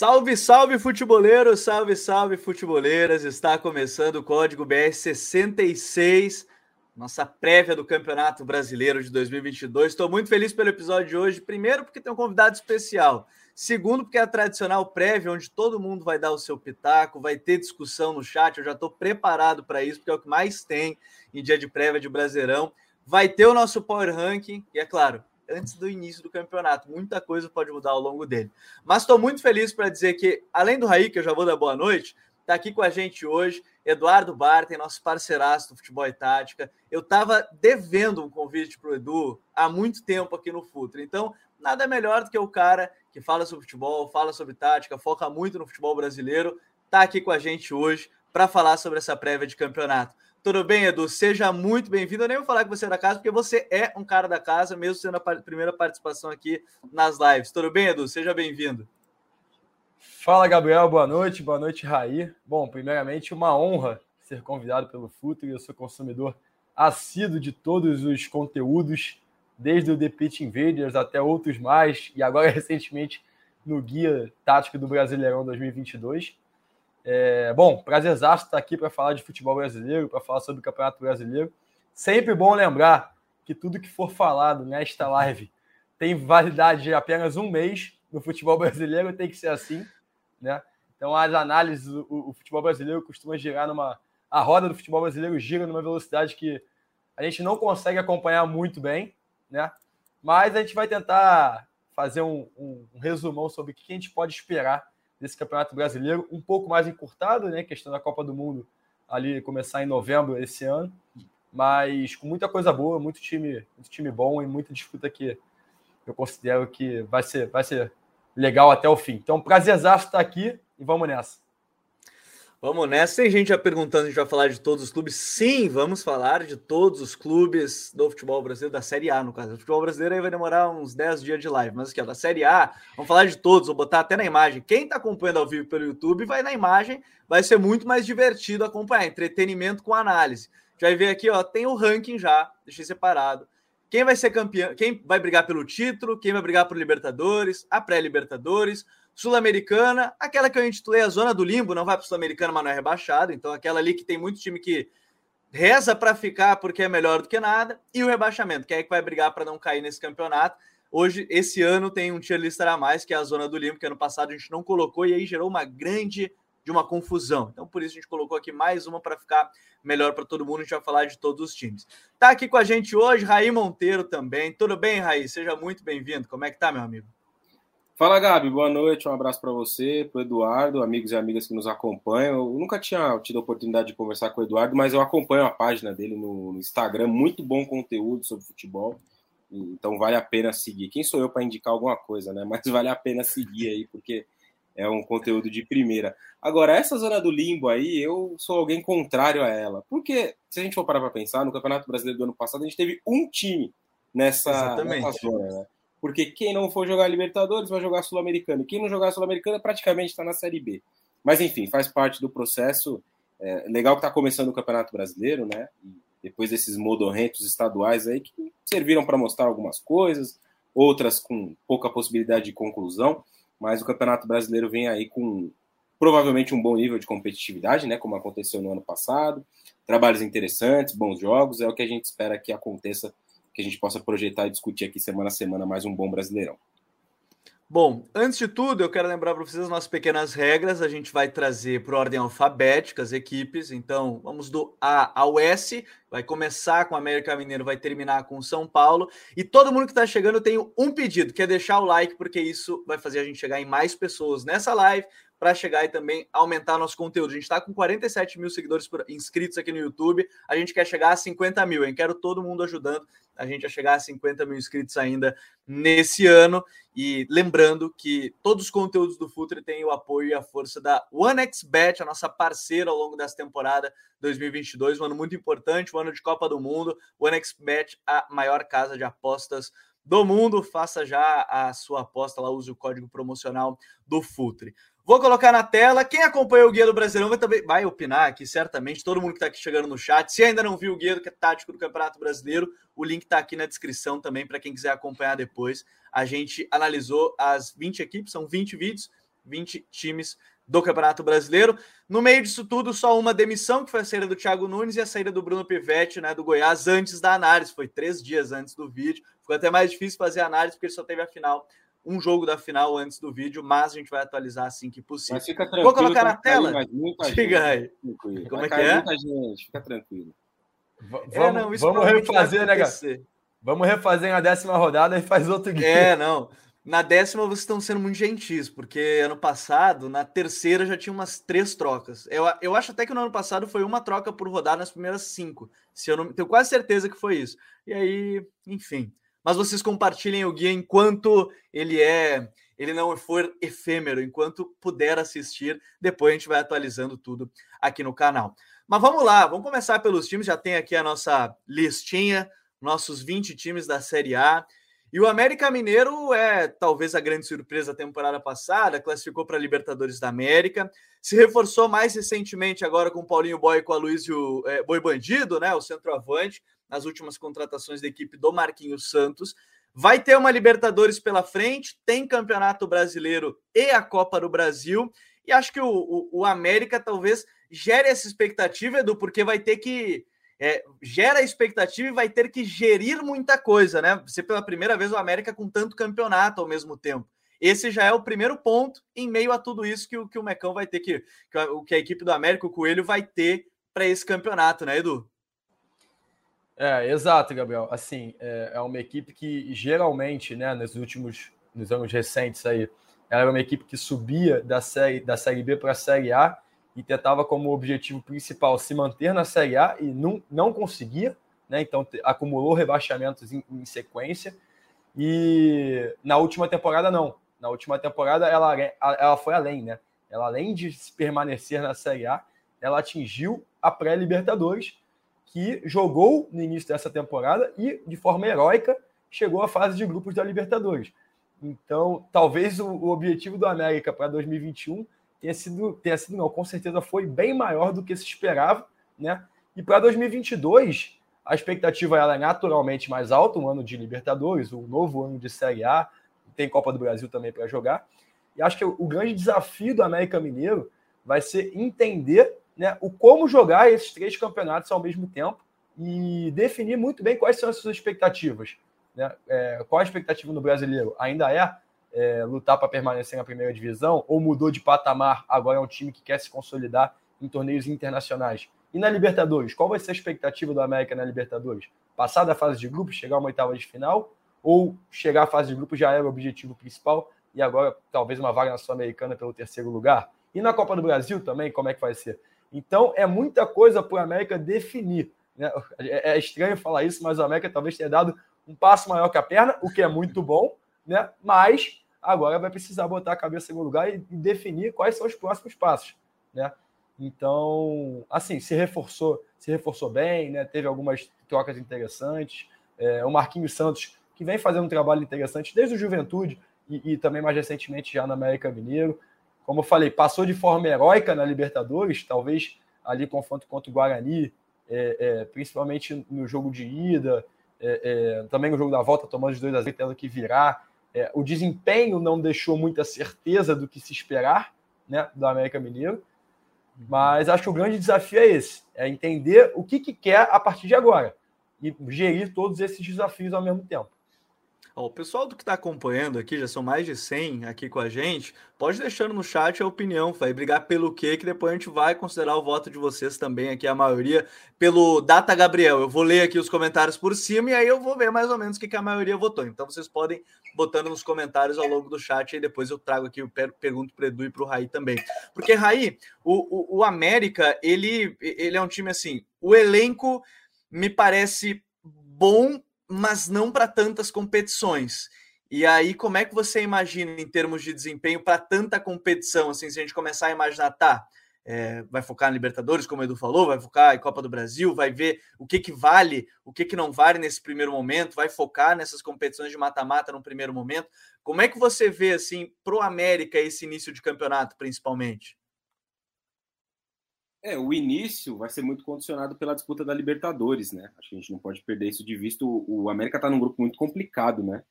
Salve, salve, futeboleiros! Salve, salve, futeboleiras! Está começando o Código BR 66, nossa prévia do Campeonato Brasileiro de 2022. Estou muito feliz pelo episódio de hoje. Primeiro, porque tem um convidado especial. Segundo, porque é a tradicional prévia, onde todo mundo vai dar o seu pitaco, vai ter discussão no chat. Eu já estou preparado para isso, porque é o que mais tem em dia de prévia de Brasileirão. Vai ter o nosso Power Ranking, e é claro, antes do início do campeonato. Muita coisa pode mudar ao longo dele. Mas estou muito feliz para dizer que, além do Raí, que eu já vou dar boa noite, está aqui com a gente hoje Eduardo Bartem, nosso parceiraço do Futebol e Tática. Eu estava devendo um convite para o Edu há muito tempo aqui no Futre. Então, nada melhor do que o cara que fala sobre futebol, fala sobre tática, foca muito no futebol brasileiro, está aqui com a gente hoje para falar sobre essa prévia de campeonato. Tudo bem, Edu? Seja muito bem-vindo. Eu nem vou falar que você é da casa, porque você é um cara da casa, mesmo sendo a primeira participação aqui nas lives. Tudo bem, Edu? Seja bem-vindo. Fala, Gabriel. Boa noite. Boa noite, Raí. Bom, primeiramente, uma honra ser convidado pelo Futre. Eu sou consumidor assíduo de todos os conteúdos, desde o The Pitch Invaders até outros mais, e agora recentemente no Guia Tático do Brasileirão 2022. É, bom, prazerzaço estar aqui para falar de futebol brasileiro, para falar sobre o Campeonato Brasileiro. Sempre bom lembrar que tudo que for falado nesta live tem validade de apenas um mês no futebol brasileiro, tem que ser assim, né? Então, as análises, o, o futebol brasileiro costuma girar numa. A roda do futebol brasileiro gira numa velocidade que a gente não consegue acompanhar muito bem, né? Mas a gente vai tentar fazer um, um, um resumão sobre o que a gente pode esperar desse Campeonato Brasileiro, um pouco mais encurtado, né? Questão da Copa do Mundo ali começar em novembro esse ano, mas com muita coisa boa, muito time, muito time bom e muita disputa que eu considero que vai ser, vai ser legal até o fim. Então, prazerzaço estar aqui e vamos nessa. Vamos nessa. Tem gente já perguntando se a gente vai falar de todos os clubes. Sim, vamos falar de todos os clubes do futebol brasileiro, da Série A, no caso. O futebol brasileiro aí vai demorar uns 10 dias de live, mas aqui, ó, da Série A, vamos falar de todos, vou botar até na imagem. Quem está acompanhando ao vivo pelo YouTube vai na imagem, vai ser muito mais divertido acompanhar. Entretenimento com análise. Já vai ver aqui, ó, tem o ranking já, deixei separado. Quem vai ser campeão, quem vai brigar pelo título, quem vai brigar por Libertadores, a pré-Libertadores, Sul-Americana, aquela que eu intitulei a zona do limbo, não vai para Sul-Americana, mas não é rebaixado. Então, aquela ali que tem muito time que reza para ficar porque é melhor do que nada, e o rebaixamento, que é que vai brigar para não cair nesse campeonato. Hoje, esse ano, tem um tier lister a mais, que é a zona do limbo, que ano passado a gente não colocou, e aí gerou uma grande de uma confusão. Então, por isso a gente colocou aqui mais uma para ficar melhor para todo mundo. A gente vai falar de todos os times. Tá aqui com a gente hoje, Raí Monteiro também. Tudo bem, Raí? Seja muito bem-vindo. Como é que tá, meu amigo? Fala, Gabi, boa noite, um abraço para você, para o Eduardo, amigos e amigas que nos acompanham. Eu nunca tinha tido a oportunidade de conversar com o Eduardo, mas eu acompanho a página dele no Instagram, muito bom conteúdo sobre futebol, então vale a pena seguir. Quem sou eu para indicar alguma coisa, né? Mas vale a pena seguir aí, porque é um conteúdo de primeira. Agora, essa zona do limbo aí, eu sou alguém contrário a ela, porque se a gente for parar para pensar, no Campeonato Brasileiro do ano passado, a gente teve um time nessa, nessa zona, né? Porque quem não for jogar Libertadores vai jogar Sul-Americano. Quem não jogar Sul-Americana praticamente está na Série B. Mas enfim, faz parte do processo. É, legal que está começando o Campeonato Brasileiro, né? Depois desses modorrentos estaduais aí que serviram para mostrar algumas coisas, outras com pouca possibilidade de conclusão. Mas o Campeonato Brasileiro vem aí com provavelmente um bom nível de competitividade, né? Como aconteceu no ano passado. Trabalhos interessantes, bons jogos. É o que a gente espera que aconteça que a gente possa projetar e discutir aqui semana a semana mais um bom Brasileirão. Bom, antes de tudo, eu quero lembrar para vocês as nossas pequenas regras. A gente vai trazer por ordem alfabética as equipes. Então, vamos do A ao S. Vai começar com o América Mineiro, vai terminar com o São Paulo. E todo mundo que está chegando, eu tenho um pedido, que é deixar o like, porque isso vai fazer a gente chegar em mais pessoas nessa live, para chegar e também aumentar nosso conteúdo. A gente está com 47 mil seguidores por, inscritos aqui no YouTube. A gente quer chegar a 50 mil, hein? Quero todo mundo ajudando a gente a chegar a 50 mil inscritos ainda nesse ano. E lembrando que todos os conteúdos do Futre têm o apoio e a força da OneXBet, a nossa parceira ao longo dessa temporada 2022. Um ano muito importante, um ano de Copa do Mundo. OneXBet, a maior casa de apostas do mundo. Faça já a sua aposta lá, use o código promocional do Futre. Vou colocar na tela. Quem acompanhou o Guia do Brasileirão vai, também, vai opinar aqui, certamente. Todo mundo que está aqui chegando no chat. Se ainda não viu o Guia do Tático do Campeonato Brasileiro, o link está aqui na descrição também para quem quiser acompanhar depois. A gente analisou as 20 equipes, são 20 vídeos. 20 times do Campeonato Brasileiro. No meio disso tudo, só uma demissão, que foi a saída do Thiago Nunes e a saída do Bruno Pivetti, né, do Goiás, antes da análise. Foi três dias antes do vídeo. Ficou até mais difícil fazer a análise, porque ele só teve a final, um jogo da final antes do vídeo, mas a gente vai atualizar assim que possível. Mas fica tranquilo. Vou colocar na tela? Diga aí. Como é que é? Muita gente, fica tranquilo. V é, não, vamos refazer, né? Vamos refazer na décima rodada e faz outro game. É, não. Na décima vocês estão sendo muito gentis, porque ano passado, na terceira, já tinha umas três trocas. Eu, eu acho até que no ano passado foi uma troca por rodada nas primeiras cinco. Se eu não tenho quase certeza que foi isso. E aí, enfim. Mas vocês compartilhem o guia enquanto ele é, ele não for efêmero, enquanto puder assistir. Depois a gente vai atualizando tudo aqui no canal. Mas vamos lá, vamos começar pelos times. Já tem aqui a nossa listinha, nossos 20 times da Série A. E o América Mineiro é talvez a grande surpresa da temporada passada, classificou para a Libertadores da América, se reforçou mais recentemente agora com o Paulinho Boy e com a Luizio é, Boi Bandido, né, o centroavante, nas últimas contratações da equipe do Marquinhos Santos. Vai ter uma Libertadores pela frente, tem Campeonato Brasileiro e a Copa do Brasil, e acho que o, o, o América talvez gere essa expectativa, Edu, porque vai ter que é, gera expectativa e vai ter que gerir muita coisa, né? Você pela primeira vez o América com tanto campeonato ao mesmo tempo. Esse já é o primeiro ponto em meio a tudo isso que, que o Mecão vai ter que, que a, que a equipe do América, o Coelho, vai ter para esse campeonato, né, Edu? É, exato, Gabriel. Assim, é, é, uma equipe que geralmente, né, nos últimos, nos anos recentes aí, era uma equipe que subia da série, da série B para a série A e tentava como objetivo principal se manter na Série A e não, não conseguia, né? então acumulou rebaixamentos em, em, sequência. E na última temporada, não. Na última temporada, ela, ela foi além, né? Ela, além de permanecer na Série A, ela atingiu a pré-Libertadores, que jogou no início dessa temporada e, de forma heróica, chegou à fase de grupos da Libertadores. Então, talvez o, o objetivo do América para 2021 tenha sido, tenha sido não, com certeza foi bem maior do que se esperava, né? E para 2022, a expectativa ela é naturalmente mais alta, um ano de Libertadores, um novo ano de Série A, tem Copa do Brasil também para jogar. E acho que o grande desafio do América Mineiro vai ser entender né, o como jogar esses três campeonatos ao mesmo tempo e definir muito bem quais são as suas expectativas. Né? É, qual a expectativa no brasileiro? Ainda é é, lutar para permanecer na primeira divisão, ou mudou de patamar, agora é um time que quer se consolidar em torneios internacionais. E na Libertadores, qual vai ser a expectativa do América na Libertadores? Passar da fase de grupos, chegar a uma oitava de final, ou chegar à fase de grupos já era o objetivo principal e agora talvez uma vaga na Sul-Americana pelo terceiro lugar? E na Copa do Brasil também, como é que vai ser? Então é muita coisa para o América definir. Né? É, é estranho falar isso, mas o América talvez tenha dado um passo maior que a perna, o que é muito bom, né? Mas agora vai precisar botar a cabeça no lugar e, definir quais são os próximos passos, né? Então, assim, se reforçou, se reforçou bem, né? Teve algumas trocas interessantes. É, o Marquinhos Santos, que vem fazendo um trabalho interessante desde o Juventude e, e também mais recentemente já na América Mineiro. Como eu falei, passou de forma heróica na Libertadores, talvez ali confronto contra o Guarani, é, é, principalmente no jogo de ida, é, é, também no jogo da volta, tomando os dois a 0, tendo que virar. É, o desempenho não deixou muita certeza do que se esperar né, do América Mineiro, mas acho que o grande desafio é esse: é entender o que, que quer a partir de agora e gerir todos esses desafios ao mesmo tempo. Ó, o pessoal do que está acompanhando aqui, já são mais de 100 aqui com a gente, pode deixando no chat a opinião, vai brigar pelo quê, que depois a gente vai considerar o voto de vocês também aqui, a maioria, pelo Data Gabriel. Eu vou ler aqui os comentários por cima e aí eu vou ver mais ou menos o que, que a maioria votou. Então vocês podem botando nos comentários ao longo do chat e depois eu trago aqui, eu pergunto para Edu e para o Raí também. Porque, Raí, o, o, o América, ele, ele é um time assim, o elenco me parece bom mas não para tantas competições. E aí, como é que você imagina em termos de desempenho para tanta competição? Assim, se a gente começar a imaginar, tá, é, vai focar na Libertadores, como o Edu falou, vai focar em Copa do Brasil, vai ver o que, que vale, o que, que não vale nesse primeiro momento, vai focar nessas competições de mata-mata no primeiro momento. Como é que você vê, assim, pro América esse início de campeonato, principalmente? É, o início vai ser muito condicionado pela disputa da Libertadores, né? Acho que a gente não pode perder isso de vista. O, América está num grupo muito complicado, né?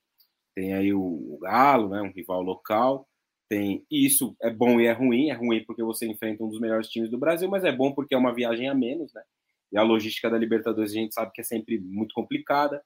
Tem aí o, Galo, né? Um rival local. tem e isso é bom e é ruim. É ruim porque você enfrenta um dos melhores times do Brasil, mas é bom porque é uma viagem a menos, né? E a logística da Libertadores a gente sabe que é sempre muito complicada.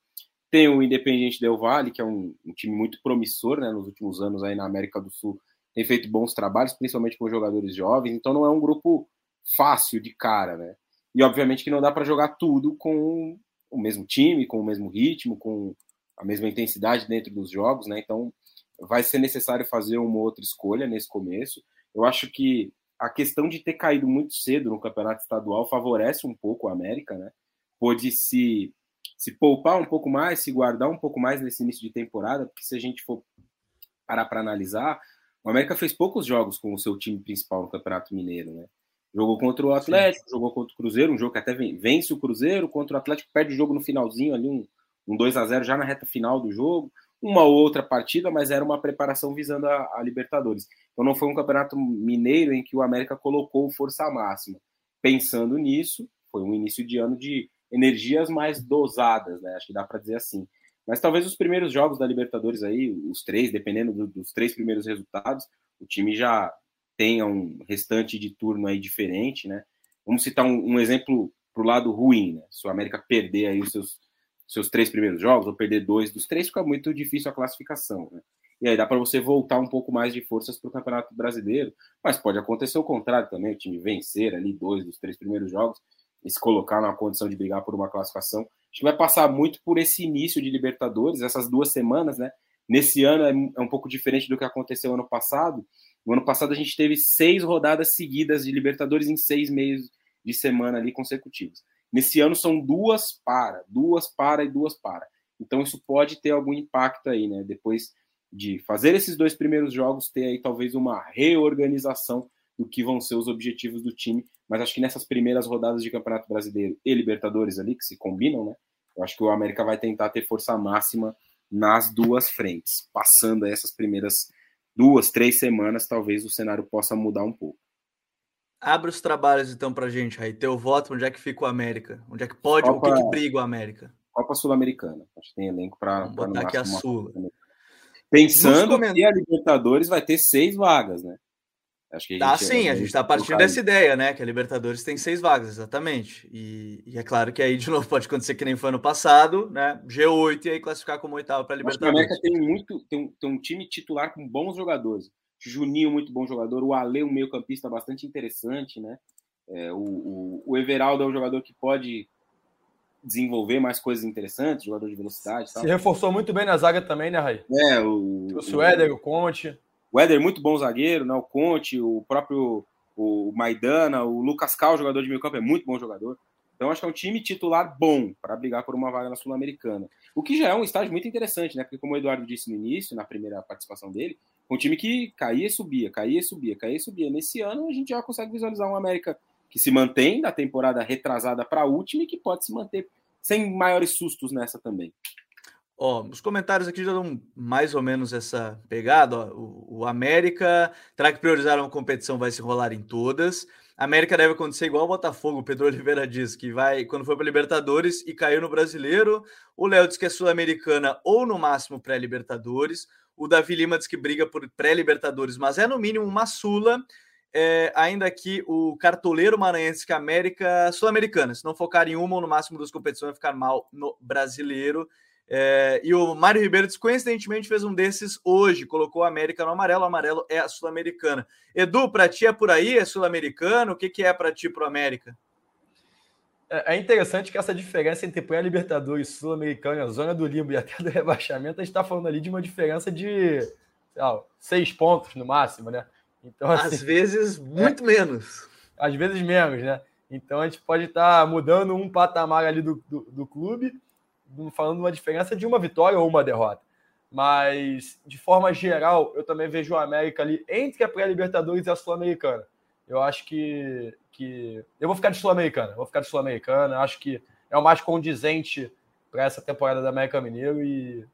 Tem o Independiente Del Valle, que é um, um, time muito promissor, né? Nos últimos anos aí na América do Sul tem feito bons trabalhos, principalmente com jogadores jovens. Então não é um grupo fácil de cara, né? E obviamente que não dá para jogar tudo com o mesmo time, com o mesmo ritmo, com a mesma intensidade dentro dos jogos, né? Então vai ser necessário fazer uma outra escolha nesse começo. Eu acho que a questão de ter caído muito cedo no campeonato estadual favorece um pouco a América, né? Pôde se, se poupar um pouco mais, se guardar um pouco mais nesse início de temporada, porque se a gente for parar para analisar, o América fez poucos jogos com o seu time principal no Campeonato Mineiro, né? Jogou contra o Atlético, Sim. jogou contra o Cruzeiro, um jogo que até vence o Cruzeiro, contra o Atlético perde o jogo no finalzinho ali, um, um 2 a 0 já na reta final do jogo uma outra partida, mas era uma preparação visando a, a, Libertadores. Então não foi um campeonato mineiro em que o América colocou força máxima. Pensando nisso, foi um início de ano de energias mais dosadas, né? Acho que dá para dizer assim. Mas talvez os primeiros jogos da Libertadores aí, os três, dependendo do, dos três primeiros resultados, o time já tenha um restante de turno aí diferente, né? Vamos citar um, um exemplo pro lado ruim, né? Se o América perder aí os seus seus três primeiros jogos, ou perder dois dos três, fica muito difícil a classificação. Né? E aí dá para você voltar um pouco mais de forças para o Campeonato Brasileiro, mas pode acontecer o contrário também, o time vencer ali dois dos três primeiros jogos e se colocar na condição de brigar por uma classificação. A gente vai passar muito por esse início de Libertadores, essas duas semanas, né? Nesse ano é, é um pouco diferente do que aconteceu ano passado. No ano passado a gente teve seis rodadas seguidas de Libertadores em seis meses de semana ali consecutivos. Nesse ano são duas para, duas para e duas para. Então isso pode ter algum impacto aí, né? Depois de fazer esses dois primeiros jogos, ter aí talvez uma reorganização do que vão ser os objetivos do time. Mas acho que nessas primeiras rodadas de Campeonato Brasileiro e Libertadores ali, que se combinam, né? Eu acho que o América vai tentar ter força máxima nas duas frentes. Passando essas primeiras duas, três semanas, talvez o cenário possa mudar um pouco. Abre os trabalhos então pra gente aí. Teu voto, onde é que fica o América? Onde é que pode, Copa, o que, que briga o América? Copa Sul-Americana. Acho que tem elenco para botar aqui a Sul. Pensando que a Libertadores vai ter seis vagas, né? Acho que a tá, sim, a gente está partindo dessa ideia, né? Que a Libertadores tem seis vagas, exatamente. E, e, é claro que aí, de novo, pode acontecer que nem foi ano passado, né? G8 e aí classificar como oitavo para a Libertadores. Acho que a América tem muito, tem tem um time titular com bons jogadores. Juninho, muito bom jogador. O Ale, um meio-campista bastante interessante, né? É, o, o, o, Everaldo é um jogador que pode desenvolver mais coisas interessantes, jogador de velocidade. Se reforçou muito bem na zaga também, né, Raí? É, o. O Éder, o Conte. O Éder, muito bom zagueiro, né? O Conte, o próprio o Maidana, o Lucas Cal, jogador de meio campo, é muito bom jogador. Então, acho que é um time titular bom para brigar por uma vaga na Sul-Americana. O que já é um estágio muito interessante, né? Porque, como o Eduardo disse no início, na primeira participação dele, um time que caía e subia, caía e subia, caía e subia. Nesse ano, a gente já consegue visualizar um América que se mantém da temporada retrasada para a última e que pode se manter sem maiores sustos nessa também. Ó, os comentários aqui já dão mais ou menos essa pegada. Ó. O, o América terá que priorizar uma competição, vai se rolar em todas. América deve acontecer igual o Botafogo, o Pedro Oliveira diz, que vai quando foi para Libertadores e caiu no Brasileiro. O Léo diz que é Sul-Americana ou no máximo pré-Libertadores. O Davi Lima diz que briga por pré-Libertadores, mas é no mínimo uma Sula. É, ainda que o cartoleiro maranhense que América Sul-Americana, se não focar em uma ou no máximo duas competições, vai ficar mal no brasileiro. É, e o Mário Ribeiro, coincidentemente, fez um desses hoje, colocou a América no amarelo, o amarelo é a Sul-Americana. Edu, para ti é por aí? É Sul-Americano? O que, que é para ti para o América? É, é interessante que essa diferença entre pré-Libertadores, Sul-Americana, zona do limbo e até do rebaixamento, a gente está falando ali de uma diferença de lá, seis pontos no máximo, né? Então, assim, Às vezes, muito é, menos. Às vezes menos, né? Então a gente pode estar tá mudando um patamar ali do, do, do clube falando uma diferença de uma vitória ou uma derrota. Mas, de forma geral, eu também vejo o América ali entre a pré-Libertadores e a Sul-Americana. Eu acho que, que. Eu vou ficar de Sul-Americana. Vou ficar de Sul-Americana. Acho que é o mais condizente para essa temporada da América Mineiro e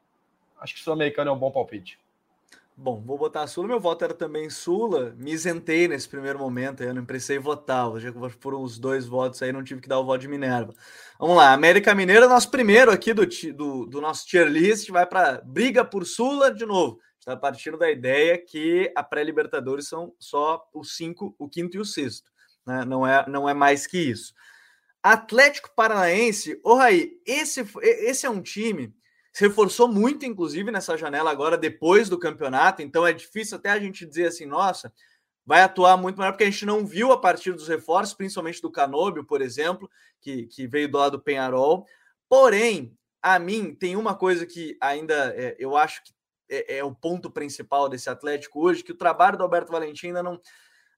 acho que Sul-Americana é um bom palpite. Bom, vou botar Sula. Meu voto era também Sula. Me isentei nesse primeiro momento, eu não precisei votar. Já foram os dois votos aí, não tive que dar o voto de Minerva. Vamos lá, América Mineira, nosso primeiro aqui do, do, do nosso tier list, vai para briga por Sula de novo. está partindo da ideia que a pré-Libertadores são só o cinco, o quinto e o sexto. Né? Não, é, não é mais que isso. Atlético Paranaense, ô Raí, esse, esse é um time se reforçou muito, inclusive, nessa janela agora, depois do campeonato, então é difícil até a gente dizer assim, nossa, vai atuar muito melhor, porque a gente não viu a partir dos reforços, principalmente do Canóbio, por exemplo, que, que veio do lado do Penharol. Porém, a mim, tem uma coisa que ainda é, eu acho que é, é, o ponto principal desse Atlético hoje, que o trabalho do Alberto Valentim ainda não.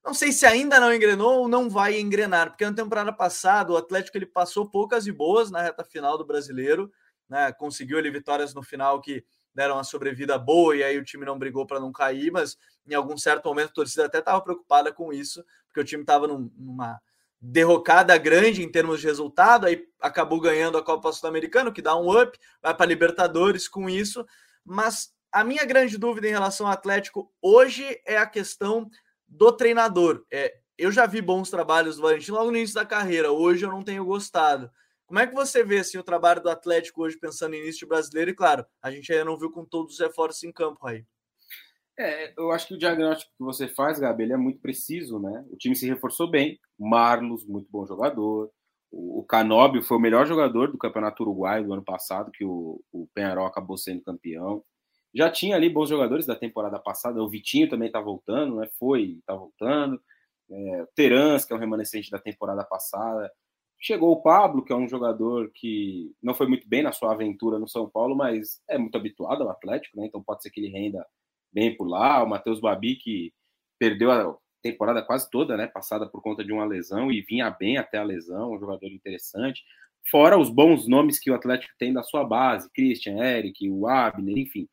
Não sei se ainda não engrenou ou não vai engrenar, porque na temporada passada o Atlético ele passou poucas e boas na reta final do brasileiro, né? Conseguiu ali vitórias no final que deram uma sobrevida boa e aí o time não brigou para não cair, mas em algum certo momento a torcida até estava preocupada com isso, porque o time estava num, numa derrocada grande em termos de resultado, aí acabou ganhando a Copa Sul-Americana, que dá um up, vai para Libertadores com isso, mas a minha grande dúvida em relação ao Atlético hoje é a questão do treinador. É, eu já vi bons trabalhos do Valentim logo no início da carreira, hoje eu não tenho gostado. Como é que você vê assim, o trabalho do Atlético hoje pensando em início brasileiro? E claro, a gente ainda não viu com todos os reforços em campo aí. É, eu acho que o diagnóstico que você faz, Gabi, ele é muito preciso, né? O time se reforçou bem, Marlos, muito bom jogador, o Canóbio foi o melhor jogador do Campeonato Uruguaio do ano passado, que o, o Penharol acabou sendo campeão já tinha ali bons jogadores da temporada passada. O Vitinho também está voltando, né? Foi, está voltando. É, Terans, que é um remanescente da temporada passada. Chegou o Pablo, que é um jogador que não foi muito bem na sua aventura no São Paulo, mas é muito habituado ao Atlético, né? Então pode ser que ele renda bem por lá. O Matheus Babi, que perdeu a temporada quase toda, né? Passada por conta de uma lesão e vinha bem até a lesão, um jogador interessante. Fora os bons nomes que o Atlético tem da sua base, Christian, Eric, o Abner, enfim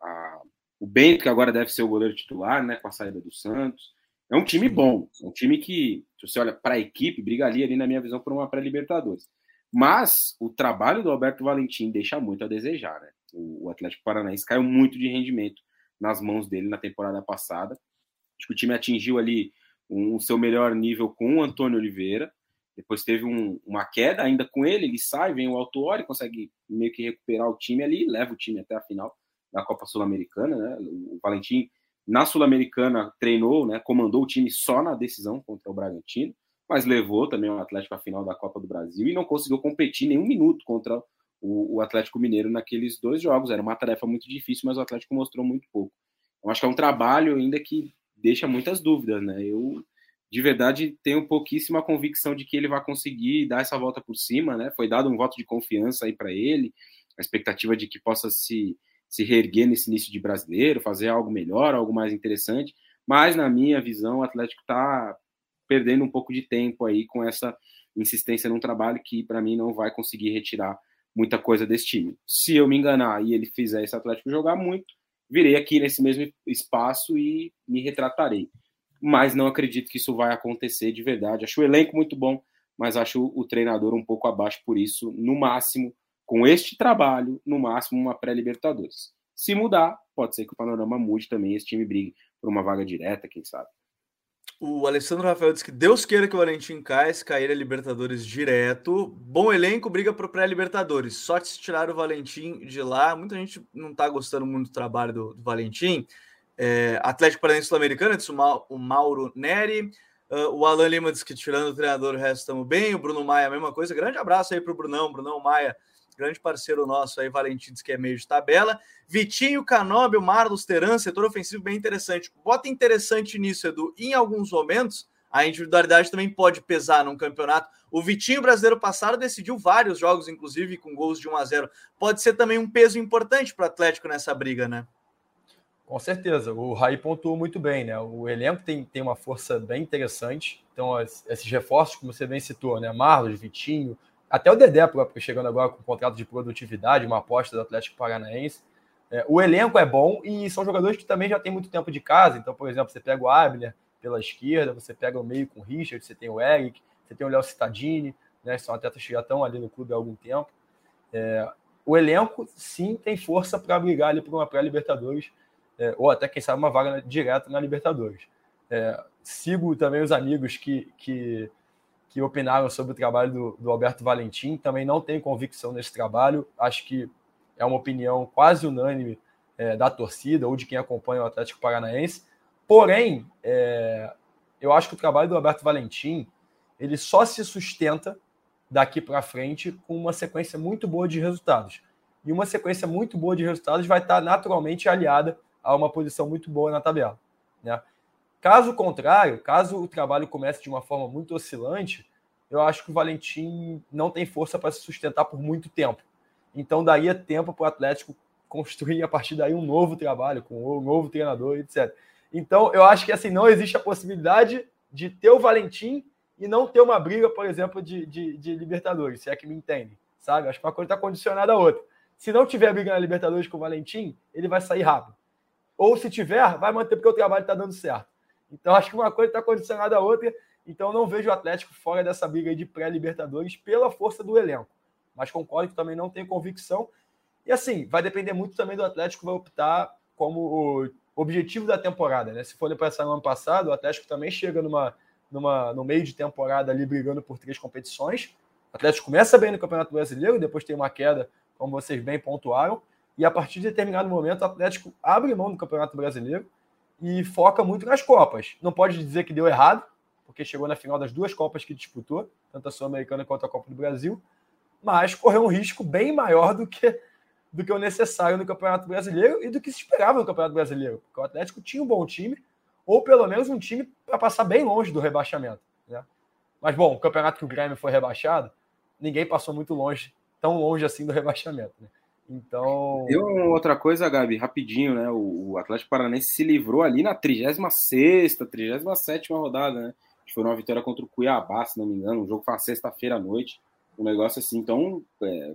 a, o Bento, que agora deve ser o goleiro titular, né, com a saída do Santos. É um time bom, é um time que, se você olha para a equipe, brigaria ali, na minha visão, por uma pré-Libertadores. Mas o trabalho do Alberto Valentim deixa muito a desejar. Né? O, o Atlético Paranaense caiu muito de rendimento nas mãos dele na temporada passada. Acho que o time atingiu ali o um, seu melhor nível com o Antônio Oliveira. Depois teve um, uma queda ainda com ele, ele sai, vem o Autuori, consegue meio que recuperar o time ali, leva o time até a final da Copa Sul-Americana, né? O Valentim na Sul-Americana treinou, né, comandou o time só na decisão contra o Bragantino, mas levou também o Atlético à final da Copa do Brasil e não conseguiu competir nenhum minuto contra o, o Atlético Mineiro naqueles dois jogos. Era uma tarefa muito difícil, mas o Atlético mostrou muito pouco. Eu acho que é um trabalho ainda que deixa muitas dúvidas, né? Eu de verdade tenho pouquíssima convicção de que ele vai conseguir dar essa volta por cima, né? Foi dado um voto de confiança aí para ele, a expectativa de que possa se, se reerguer nesse início de brasileiro, fazer algo melhor, algo mais interessante, mas na minha visão o Atlético está perdendo um pouco de tempo aí com essa insistência num trabalho que para mim não vai conseguir retirar muita coisa desse time. Se eu me enganar e ele fizer esse Atlético jogar muito, virei aqui nesse mesmo espaço e me retratarei mas não acredito que isso vai acontecer de verdade. Acho o elenco muito bom, mas acho o treinador um pouco abaixo por isso, no máximo, com este trabalho, no máximo uma pré-Libertadores. Se mudar, pode ser que o panorama mude também, esse time brigue por uma vaga direta, quem sabe. O Alessandro Rafael disse que Deus queira que o Valentim caia, se cair a Libertadores direto. Bom elenco, briga para pré-Libertadores. Sorte se tirar o Valentim de lá. Muita gente não está gostando muito do trabalho do, do Valentim. É, Atlético Paranaense Sul-Americano, disse o Mauro Neri. Uh, o Alan Lima disse que tirando o treinador, o resto estamos bem. O Bruno Maia, a mesma coisa. Grande abraço aí para o Brunão. Brunão Maia, grande parceiro nosso aí. Valentim diz que é meio de tabela. Vitinho, Canóbio, Marlos, Teran, setor ofensivo bem interessante. Bota interessante nisso, Edu. Em alguns momentos, a individualidade também pode pesar num campeonato. O Vitinho brasileiro passado decidiu vários jogos, inclusive com gols de 1 a 0. Pode ser também um peso importante para o Atlético nessa briga, né? Com certeza, o Raí pontuou muito bem, né? O elenco tem, tem uma força bem interessante. Então, esses reforços, como você bem citou, né? Marlos, Vitinho, até o Dedé próprio, chegando agora com um contrato de produtividade, uma aposta do Atlético Paranaense. É, o elenco é bom e são jogadores que também já têm muito tempo de casa. Então, por exemplo, você pega o Abner pela esquerda, você pega o meio com o Richard, você tem o Eric, você tem o Léo Cittadini, né? São atletas que já estão ali no clube há algum tempo. É, o elenco, sim, tem força para brigar ali por uma pré-Libertadores é, ou até, quem sabe, uma vaga direta na Libertadores. É, sigo também os amigos que, que, que opinaram sobre o trabalho do, do, Alberto Valentim, também não tenho convicção nesse trabalho, acho que é uma opinião quase unânime é, da torcida ou de quem acompanha o Atlético Paranaense. Porém, é, eu acho que o trabalho do Alberto Valentim ele só se sustenta daqui para frente com uma sequência muito boa de resultados. E uma sequência muito boa de resultados vai estar naturalmente aliada a uma posição muito boa na tabela. Né? Caso contrário, caso o trabalho comece de uma forma muito oscilante, eu acho que o Valentim não tem força para se sustentar por muito tempo. Então daria tempo para o Atlético construir a partir daí um novo trabalho, com um novo treinador, etc. Então eu acho que assim não existe a possibilidade de ter o Valentim e não ter uma briga, por exemplo, de, de, de Libertadores, se é que me entende, sabe? Acho que uma coisa está condicionada à outra. Se não tiver briga na Libertadores com o Valentim, ele vai sair rápido. Ou se tiver, vai manter porque o trabalho está dando certo. Então acho que uma coisa está condicionada à outra. Então não vejo o Atlético fora dessa briga de pré-Libertadores pela força do elenco. Mas concordo que também não tenho convicção. E assim, vai depender muito também do Atlético vai optar como o objetivo da temporada. Né? Se for pensar no ano passado, o Atlético também chega numa numa, no meio de temporada ali brigando por três competições. O Atlético começa bem no Campeonato Brasileiro, depois tem uma queda, como vocês bem pontuaram, e a partir de determinado momento o Atlético abre mão do Campeonato Brasileiro e foca muito nas Copas. Não pode dizer que deu errado, porque chegou na final das duas Copas que disputou, tanto a Sul-Americana quanto a Copa do Brasil, mas correu um risco bem maior do que, do que o necessário no Campeonato Brasileiro e do que se esperava no Campeonato Brasileiro, porque o Atlético tinha um bom time, ou pelo menos um time para passar bem longe do rebaixamento. Né? Mas, bom, o campeonato que o Grêmio foi rebaixado, ninguém passou muito longe, tão longe assim do rebaixamento. Né? Então. E outra coisa, Gabi, rapidinho, né? O Atlético Paranense se livrou ali na 36, 37 rodada, né? Foi uma vitória contra o Cuiabá, se não me engano. Um jogo foi sexta-feira à noite. Um negócio assim. Então, é,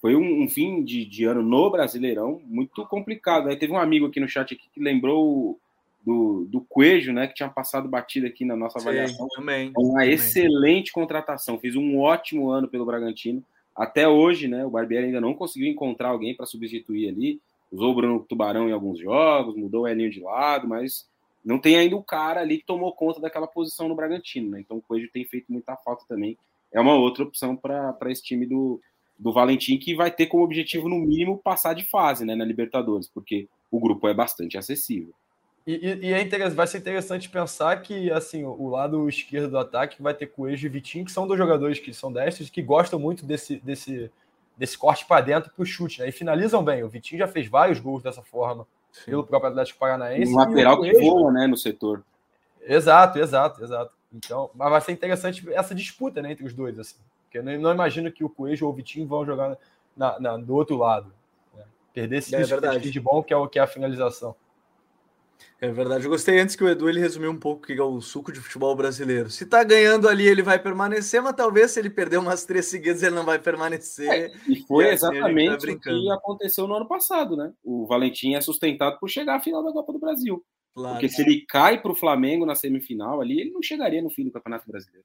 foi um, um fim de, de, ano no Brasileirão muito complicado. Aí teve um amigo aqui no chat aqui que lembrou do, do Coelho, né, que tinha passado batida aqui na nossa avaliação. Sim, também. Uma também. excelente contratação, fez um ótimo ano pelo Bragantino. Até hoje, né, o Barbieri ainda não conseguiu encontrar alguém para substituir ali. Usou o Bruno Tubarão em alguns jogos, mudou o Elinho de lado, mas não tem ainda o cara ali que tomou conta daquela posição no Bragantino, né? Então o Coelho tem feito muita falta também. É uma outra opção para esse time do, do Valentim, que vai ter como objetivo, no mínimo, passar de fase né, na Libertadores, porque o grupo é bastante acessível. E, e, é vai ser interessante pensar que assim o, lado esquerdo do ataque vai ter Coelho e Vitinho, que são dois jogadores que são destros que gostam muito desse, desse, desse corte para dentro para o chute, né? E finalizam bem. O Vitinho já fez vários gols dessa forma Sim. pelo próprio Atlético Paranaense. Um lateral Coelho... que voa, né, no setor. Exato, exato, exato. Então, mas vai ser interessante essa disputa né, entre os dois, assim. Porque eu não, não imagino que o Coelho ou o Vitinho vão jogar na, na, do outro lado. Né? Perder esse é, verdade. de bom que é o que é a finalização. É verdade. Eu gostei antes que o Edu ele resumiu um pouco o que é o suco de futebol brasileiro. Se tá ganhando ali, ele vai permanecer, mas talvez se ele perder umas três seguidas, ele não vai permanecer. É, e foi e assim exatamente tá o que aconteceu no ano passado, né? O Valentim é sustentado por chegar à final da Copa do Brasil. Claro. Porque se ele cai para o Flamengo na semifinal ali, ele não chegaria no fim do Campeonato Brasileiro.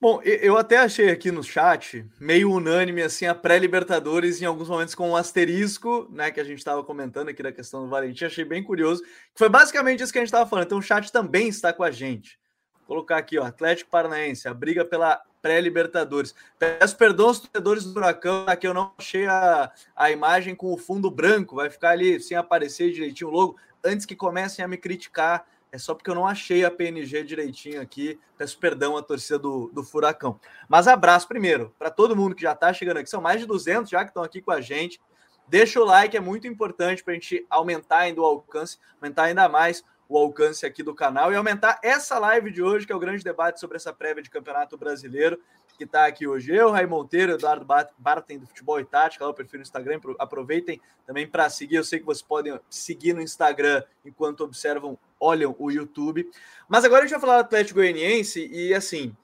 Bom, eu até achei aqui no chat meio unânime assim a pré-Libertadores em alguns momentos com um asterisco, né, que a gente estava comentando aqui da questão do Valentim, achei bem curioso. Foi basicamente isso que a gente estava falando. Então o chat também está com a gente. Vou colocar aqui, ó, Atlético Paranaense, a briga pela pré-Libertadores. Peço perdão aos torcedores do Buracão, aqui eu não achei a, a imagem com o fundo branco, vai ficar ali sem aparecer direitinho o logo, antes que comecem a me criticar é só porque eu não achei a PNG direitinho aqui. Peço perdão à torcida do, do Furacão. Mas abraço primeiro para todo mundo que já está chegando aqui. São mais de 200 já que estão aqui com a gente. Deixa o like, é muito importante para a gente aumentar ainda o alcance, aumentar ainda mais o alcance aqui do canal e aumentar essa live de hoje, que é o grande debate sobre essa prévia de Campeonato Brasileiro que está aqui hoje. Eu, Raí Monteiro, Eduardo Bartem do Futebol e Tática, lá o perfil no Instagram. Aproveitem também para seguir. Eu sei que vocês podem seguir no Instagram enquanto observam, olham o YouTube. Mas agora a gente vai falar do Atlético Goianiense e assim,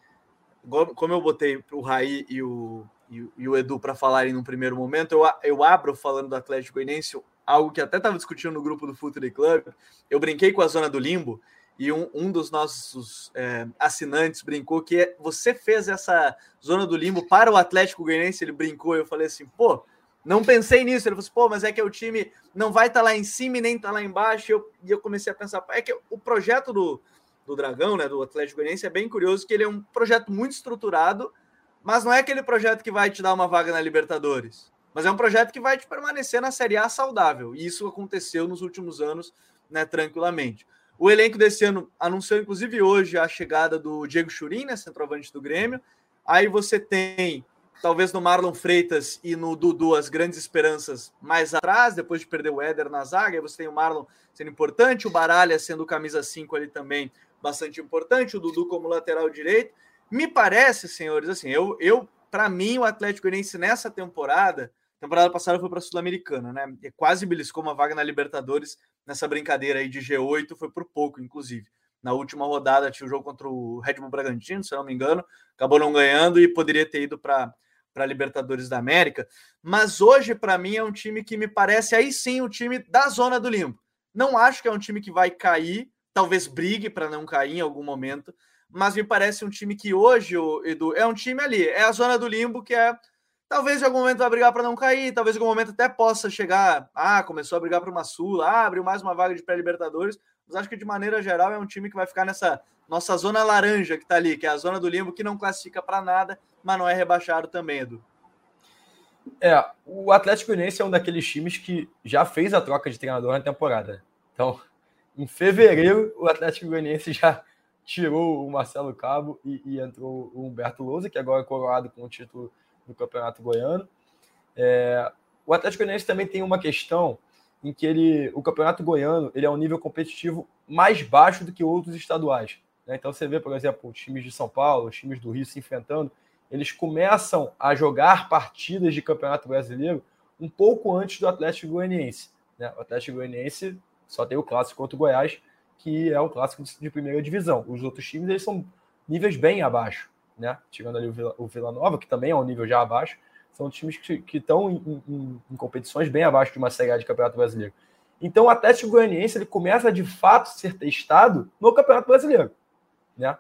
como eu botei o Raí e o, e, o Edu para falarem no primeiro momento, eu, eu abro falando do Atlético Goianiense, algo que até estava discutindo no grupo do Futebol Club. Eu brinquei com a zona do limbo e um, um dos nossos é, assinantes brincou que você fez essa zona do limbo para o Atlético Goianiense, ele brincou, eu falei assim, pô, não pensei nisso, ele falou assim, pô, mas é que o time não vai estar tá lá em cima e nem tá lá embaixo, e eu, e eu comecei a pensar, é que o projeto do, do Dragão, né, do Atlético Goianiense, é bem curioso, que ele é um projeto muito estruturado, mas não é aquele projeto que vai te dar uma vaga na Libertadores, Mas é um projeto que vai te permanecer na Série A saudável. E isso aconteceu nos últimos anos, né, tranquilamente. O elenco desse ano anunciou, inclusive, hoje a chegada do Diego Churin, né, centroavante do Grêmio. Aí você tem, talvez no Marlon Freitas e no Dudu, as grandes esperanças mais atrás, depois de perder o Éder na zaga. Aí você tem o Marlon sendo importante, o Baralha sendo camisa 5 ali também bastante importante, o Dudu como lateral direito. Me parece, senhores, assim, eu, eu para mim, o Atlético Goianiense nessa temporada, temporada passada foi para a Sul-Americana, né? E quase beliscou uma vaga na Libertadores nessa brincadeira aí de G8, foi por pouco, inclusive. Na última rodada tinha o um jogo contra o Red Bull Bragantino, se não me engano, acabou não ganhando e poderia ter ido para para Libertadores da América, mas hoje para mim é um time que me parece aí sim o time da zona do limbo. Não acho que é um time que vai cair, talvez brigue para não cair em algum momento, mas me parece um time que hoje, Edu, é um time ali, é a zona do limbo que é talvez em algum momento vai brigar para não cair, talvez em algum momento até possa chegar, ah, começou a brigar para uma Sul, ah, abriu mais uma vaga de pré-libertadores, mas acho que de maneira geral é um time que vai ficar nessa nossa zona laranja que está ali, que é a zona do limbo que não classifica para nada, mas não é rebaixado também, Edu. É, o Atlético Goianiense é um daqueles times que já fez a troca de treinador na temporada. Então, em fevereiro, o Atlético Goianiense já tirou o Marcelo Cabo e, e entrou o Humberto Lousa, que agora é coroado com o título do Campeonato Goiano. É, o Atlético Goianiense também tem uma questão em que ele, o Campeonato Goiano ele é um nível competitivo mais baixo do que outros estaduais. Né? Então você vê, por exemplo, os times de São Paulo, os times do Rio se enfrentando, eles começam a jogar partidas de Campeonato Brasileiro um pouco antes do Atlético Goianiense. Né? O Atlético Goianiense só tem o clássico contra o Goiás, que é o clássico de primeira divisão. Os outros times eles são níveis bem abaixo, né? Tirando ali o Vila, o Vila Nova, que também é um nível já abaixo, são times que estão em, em, em, competições bem abaixo de uma Série A de Campeonato Brasileiro. Então o Atlético Goianiense ele começa de fato a ser testado no Campeonato Brasileiro, né?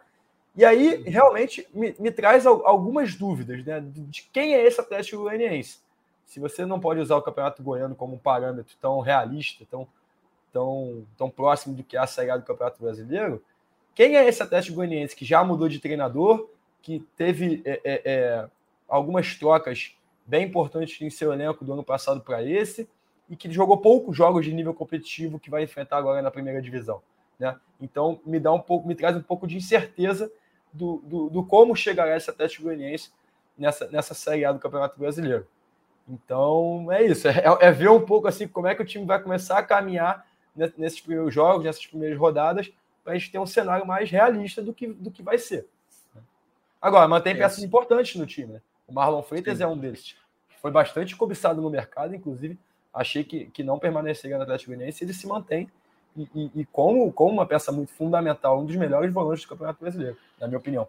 E aí realmente me, me traz algumas dúvidas, né? De quem é esse Atlético Goianiense? Se você não pode usar o Campeonato Goiano como um parâmetro tão realista, tão tão, tão próximo do que é a Série A do Campeonato Brasileiro. Quem é esse Atlético Goianiense que já mudou de treinador, que teve é, é, é algumas trocas bem importantes em seu elenco do ano passado para esse, e que jogou poucos jogos de nível competitivo que vai enfrentar agora na primeira divisão. Né? Então me dá um pouco, me traz um pouco de incerteza do, do, do como chegará esse Atlético Goianiense nessa, nessa Série A do Campeonato Brasileiro. Então é isso, é, é, ver um pouco assim como é que o time vai começar a caminhar nesses primeiros jogos, nessas primeiras rodadas, para a gente ter um cenário mais realista do que, do que vai ser. Agora, mantém é. peças importantes no time. Né? O Marlon Freitas Sim. é um deles. Foi bastante cobiçado no mercado, inclusive achei que, que não permaneceria no Atlético Goianiense, ele se mantém e, e, e, como, como uma peça muito fundamental, um dos melhores volantes do Campeonato Brasileiro, na minha opinião.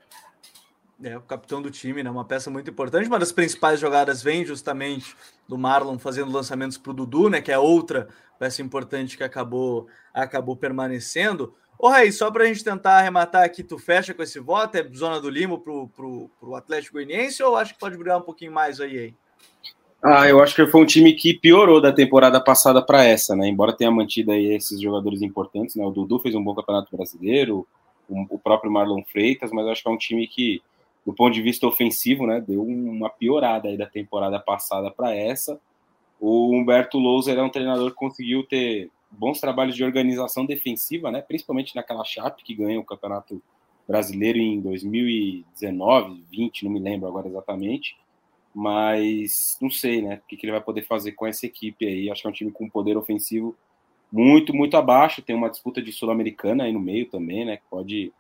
É, o capitão do time, né? Uma peça muito importante. Uma das principais jogadas vem justamente do Marlon fazendo lançamentos para o Dudu, né? Que é outra peça importante que acabou, acabou permanecendo. Ô, Raí, só para a gente tentar arrematar aqui, tu fecha com esse voto? É zona do limo pro, pro, pro Atlético Goianiense ou acho que pode brigar um pouquinho mais aí, aí? Ah, eu acho que foi um time que piorou da temporada passada para essa, né? Embora tenha mantido aí esses jogadores importantes, né? O Dudu fez um bom campeonato brasileiro, o próprio Marlon Freitas, mas eu acho que é um time que do ponto de vista ofensivo, né, deu uma piorada aí da temporada passada para essa. O Humberto Louser é um treinador que conseguiu ter bons trabalhos de organização defensiva, né, principalmente naquela Chape que ganhou o Campeonato Brasileiro em 2019, 20, não me lembro agora exatamente. Mas não sei, né, o que, que ele vai poder fazer com essa equipe aí. Acho que é um time com poder ofensivo muito, muito abaixo. Tem uma disputa de Sul-Americana aí no meio também, né, que pode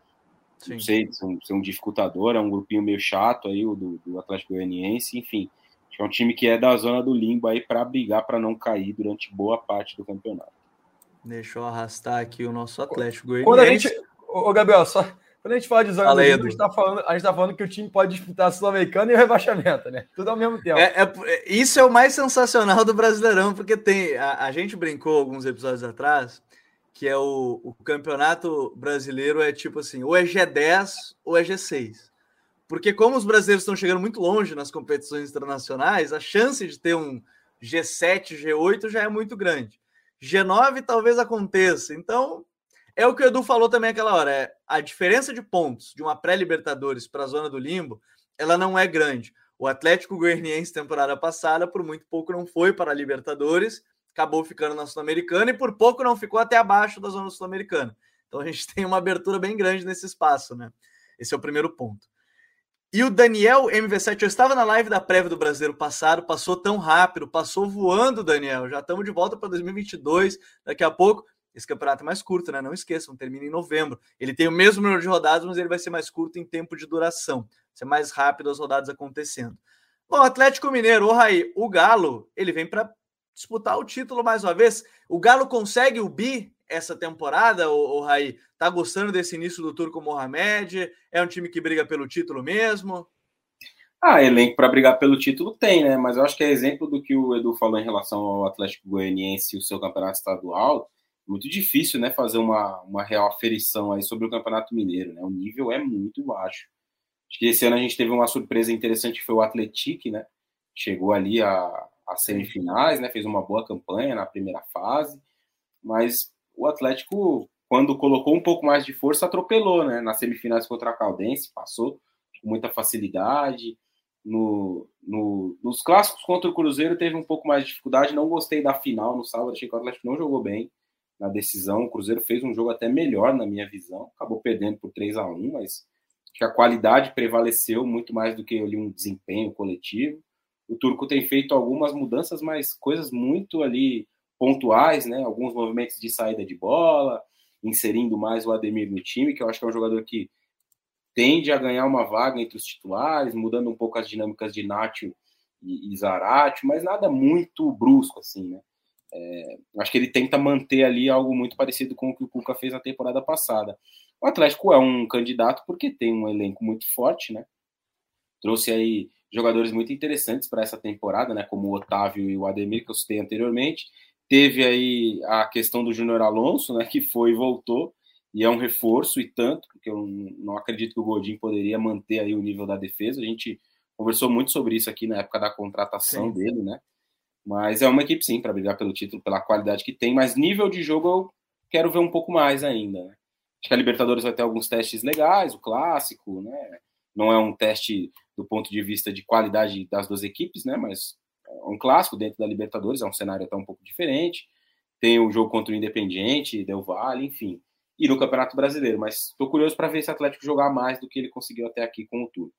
Sim. não sei, ser um, ser um, dificultador, é um grupinho meio chato aí, o do, do Atlético Goianiense, enfim. Acho que é um time que é da zona do limbo aí para brigar para não cair durante boa parte do campeonato. Deixa eu arrastar aqui o nosso Atlético Goianiense. Quando a gente, ô Gabriel, só quando a gente fala de zona Fala a gente, tá falando, a gente tá falando que o time pode disputar a Sul-Americana e o rebaixamento, né? Tudo ao mesmo tempo. É, é, isso é o mais sensacional do Brasileirão, porque tem. A, a gente brincou alguns episódios atrás que é o, o campeonato brasileiro é tipo assim, ou é G10 ou é G6. Porque como os brasileiros estão chegando muito longe nas competições internacionais, a chance de ter um G7, G8 já é muito grande. G9 talvez aconteça. Então, é o que o Edu falou também aquela hora, é a diferença de pontos de uma pré-libertadores para a zona do limbo, ela não é grande. O Atlético Goianiense, temporada passada, por muito pouco não foi para a Libertadores, acabou ficando na Sul-Americana e por pouco não ficou até abaixo da zona sul-americana. Então a gente tem uma abertura bem grande nesse espaço, né? Esse é o primeiro ponto. E o Daniel MV7, eu estava na live da prévia do Brasileiro passado, passou tão rápido, passou voando, Daniel. Já estamos de volta para 2022, daqui a pouco. Esse campeonato é mais curto, né? Não esqueçam, termina em novembro. Ele tem o mesmo número de rodadas, mas ele vai ser mais curto em tempo de duração. Vai ser mais rápido as rodadas acontecendo. Bom, Atlético Mineiro, o Raí, o Galo, ele vem para disputar o título mais uma vez. O Galo consegue o bi essa temporada, o, o Raí? Tá gostando desse início do Turco Mohamed? É um time que briga pelo título mesmo? Ah, elenco para brigar pelo título tem, né? Mas eu acho que é exemplo do que o Edu falou em relação ao Atlético Goianiense e o seu campeonato estadual. Muito difícil, né? Fazer uma, uma real aferição aí sobre o Campeonato Mineiro, né? O nível é muito baixo. Acho que esse ano a gente teve uma surpresa interessante, que foi o Atlético, né? Chegou ali a, a semifinais, né? Fez uma boa campanha na primeira fase, mas o Atlético, quando colocou um pouco mais de força, atropelou, né? Nas semifinais contra a Caldense, passou com muita facilidade. No, no, nos clássicos contra o Cruzeiro teve um pouco mais de dificuldade. Não gostei da final no sábado, achei que o Atlético não jogou bem na decisão. O Cruzeiro fez um jogo até melhor, na minha visão. Acabou perdendo por 3 a 1 mas que a qualidade prevaleceu muito mais do que ali um desempenho coletivo. O Turco tem feito algumas mudanças, mas coisas muito ali pontuais, né? Alguns movimentos de saída de bola, inserindo mais o Ademir no time, que eu acho que é um jogador que tende a ganhar uma vaga entre os titulares, mudando um pouco as dinâmicas de Nacho e, Zarate, mas nada muito brusco assim, né? É, acho que ele tenta manter ali algo muito parecido com o que o Cuca fez na temporada passada. O Atlético é um candidato porque tem um elenco muito forte, né? Trouxe aí jogadores muito interessantes para essa temporada, né? Como o Otávio e o Ademir, que eu citei anteriormente. Teve aí a questão do Júnior Alonso, né, que foi e voltou, e é um reforço e tanto, porque eu não acredito que o Godinho poderia manter aí o nível da defesa. A gente conversou muito sobre isso aqui na época da contratação sim. dele, né? Mas é uma equipe sim para brigar pelo título, pela qualidade que tem, mas nível de jogo eu quero ver um pouco mais ainda, né? Acho que a Libertadores vai ter alguns testes legais, o clássico, né? Não é um teste do ponto de vista de qualidade das duas equipes, né? Mas um clássico dentro da Libertadores, é um cenário até um pouco diferente. Tem o jogo contra o Independiente, Del Valle, enfim. E no Campeonato Brasileiro, mas estou curioso para ver esse Atlético jogar mais do que ele conseguiu até aqui com o Turco.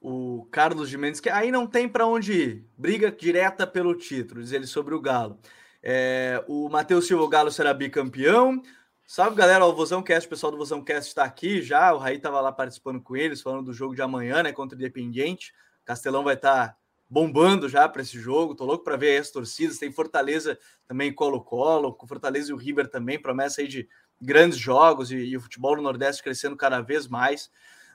O Carlos de Mendes, que aí não tem para onde ir. Briga direta pelo título, diz ele sobre o Galo. É, o Matheus Silva, o Galo será bicampeão. Salve, galera. O Vozão Cast, o pessoal do Vozão Cast está aqui já. O Raí estava lá participando com eles, falando do jogo de amanhã, né, contra o Independiente. Castelão vai estar tá bombando já para esse jogo. Tô louco para ver as torcidas. Tem Fortaleza também Colo-Colo, com Fortaleza e o River também, promessa aí de grandes jogos e, e, o futebol no Nordeste crescendo cada vez mais.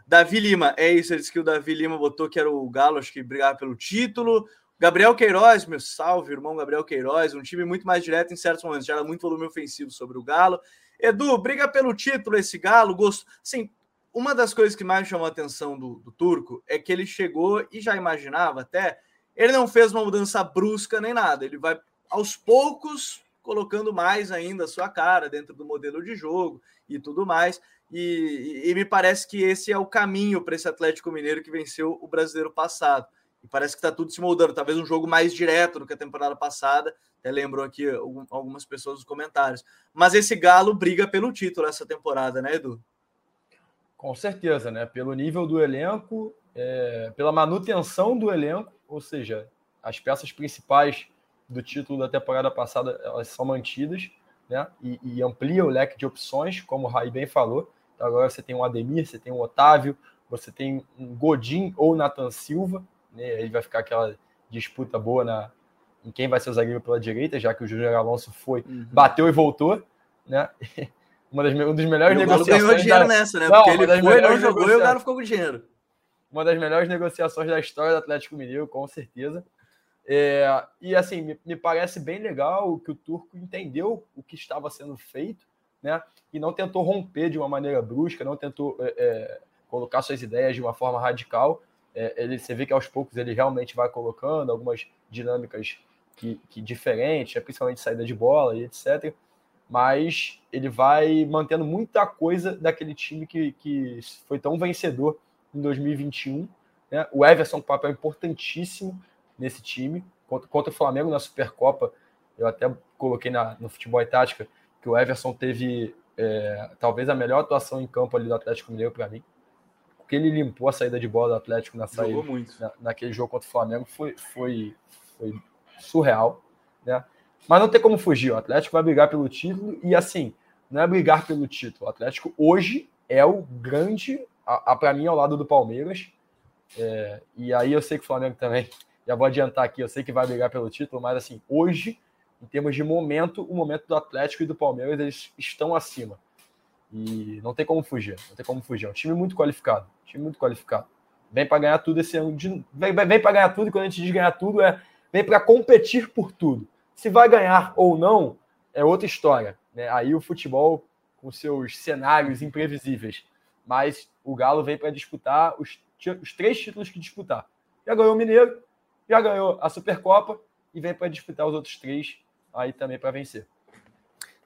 Davi Lima, é isso, ele disse que o Davi Lima botou que era o Galo, acho que brigava pelo título. Gabriel Queiroz, meu salve, irmão Gabriel Queiroz, um time muito mais direto em certos momentos, já era muito volume ofensivo sobre o Galo. Edu, briga pelo título esse Galo, gosto. Sim, uma das coisas que mais chamou a atenção do, do Turco é que ele chegou e já imaginava até ele não fez uma mudança brusca nem nada. Ele vai aos poucos colocando mais ainda a sua cara dentro do modelo de jogo e tudo mais. E, e, e me parece que esse é o caminho para esse Atlético Mineiro que venceu o brasileiro passado. E parece que está tudo se moldando. Talvez um jogo mais direto do que a temporada passada. Até lembrou aqui algumas pessoas nos comentários. Mas esse Galo briga pelo título essa temporada, né, Edu? Com certeza, né? Pelo nível do elenco, é, pela manutenção do elenco ou seja, as peças principais do título da temporada passada elas são mantidas, né? E, e amplia o leque de opções, como o Rai bem falou. Então agora você tem o Ademir, você tem o Otávio, você tem um Godin ou Nathan Silva, né? Aí vai ficar aquela disputa boa na em quem vai ser o zagueiro pela direita, já que o Júnior Alonso foi, uhum. bateu e voltou, né? Uma das, um dos melhores negociações. ganhou dinheiro da... nessa, né? Não, Porque ele foi, não jogou e o cara ficou com dinheiro uma das melhores negociações da história do Atlético Mineiro, com certeza. É, e assim, me, me, parece bem legal que o Turco entendeu o que estava sendo feito, né? E não tentou romper de uma maneira brusca, não tentou é, é, colocar suas ideias de uma forma radical. É, ele, você vê que aos poucos ele realmente vai colocando algumas dinâmicas que, que diferentes, né? principalmente saída de bola e etc. Mas ele vai mantendo muita coisa daquele time que, que foi tão vencedor em 2021, Né? O Everson com um papel importantíssimo nesse time. Contra, contra o Flamengo na Supercopa, eu até coloquei na, no Futebol e Tática que o Everson teve é, talvez a melhor atuação em campo ali do Atlético Mineiro para mim. Porque ele limpou a saída de bola do Atlético na saída, na, naquele jogo contra o Flamengo foi, foi, foi surreal. Né? Mas não tem como fugir. O Atlético vai brigar pelo título e assim, não é brigar pelo título. O Atlético hoje é o grande, a, a para mim, ao lado do Palmeiras. É, e aí eu sei que o Flamengo também, já vou adiantar aqui, eu sei que vai brigar pelo título, mas assim, hoje, em termos de momento, o momento do Atlético e do Palmeiras, eles estão acima. E não tem como fugir, não tem como fugir. É um time muito qualificado, um time muito qualificado. Vem para ganhar tudo esse ano. De, vem vem para ganhar tudo, e quando a gente diz ganhar tudo, é vem para competir por tudo. Se vai ganhar ou não, é outra história. Né? Aí o futebol, com seus cenários imprevisíveis. Mas o Galo vem para disputar os, os três títulos que disputar. Já ganhou o Mineiro, já ganhou a Supercopa e vem para disputar os outros três aí também para vencer.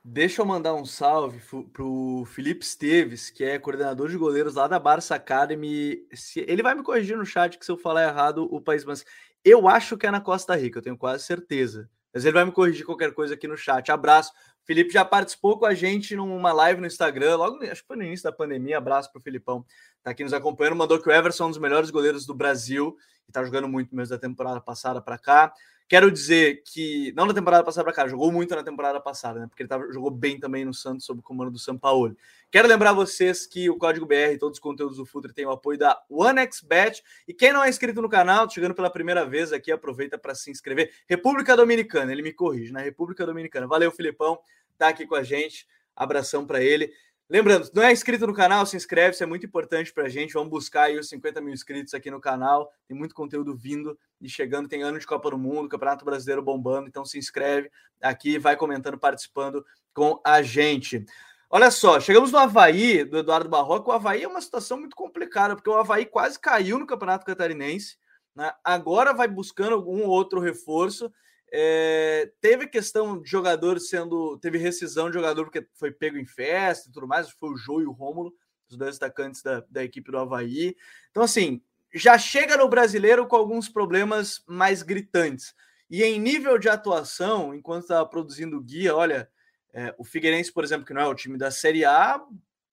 Deixa eu mandar um salve para o Felipe Esteves, que é coordenador de goleiros lá da Barça Academy. Ele vai me corrigir no chat que se eu falar errado o país, mas eu acho que é na Costa Rica, eu tenho quase certeza. Mas ele vai me corrigir qualquer coisa aqui no chat. Abraço. Felipe já participou com a gente numa live no Instagram, logo acho que foi no início da pandemia. Abraço para o Filipão, tá aqui nos acompanhando. Mandou que o Everson é um dos melhores goleiros do Brasil e tá jogando muito mesmo da temporada passada para cá. Quero dizer que, não na temporada passada para cá, jogou muito na temporada passada, né? Porque ele tava, jogou bem também no Santos sob o comando do São Paulo. Quero lembrar vocês que o Código BR e todos os conteúdos do Futre tem o apoio da OneXBet. E quem não é inscrito no canal, chegando pela primeira vez aqui, aproveita para se inscrever. República Dominicana, ele me corrige, na né? República Dominicana. Valeu, Filipão, tá aqui com a gente. Abração para ele. Lembrando, não é inscrito no canal, se inscreve, isso é muito importante para a gente. Vamos buscar aí os 50 mil inscritos aqui no canal. Tem muito conteúdo vindo e chegando. Tem ano de Copa do Mundo, Campeonato Brasileiro bombando. Então se inscreve aqui, vai comentando, participando com a gente. Olha só, chegamos no Havaí, do Eduardo Barroca. O Havaí é uma situação muito complicada, porque o Havaí quase caiu no Campeonato Catarinense. Né? Agora vai buscando algum outro reforço. É, teve questão de jogador sendo. Teve rescisão de jogador porque foi pego em festa e tudo mais. Foi o Jô e o Rômulo, os dois destacantes da, da equipe do Havaí. Então, assim, já chega no brasileiro com alguns problemas mais gritantes. E em nível de atuação, enquanto estava produzindo guia, olha, é, o Figueirense, por exemplo, que não é o time da Série A,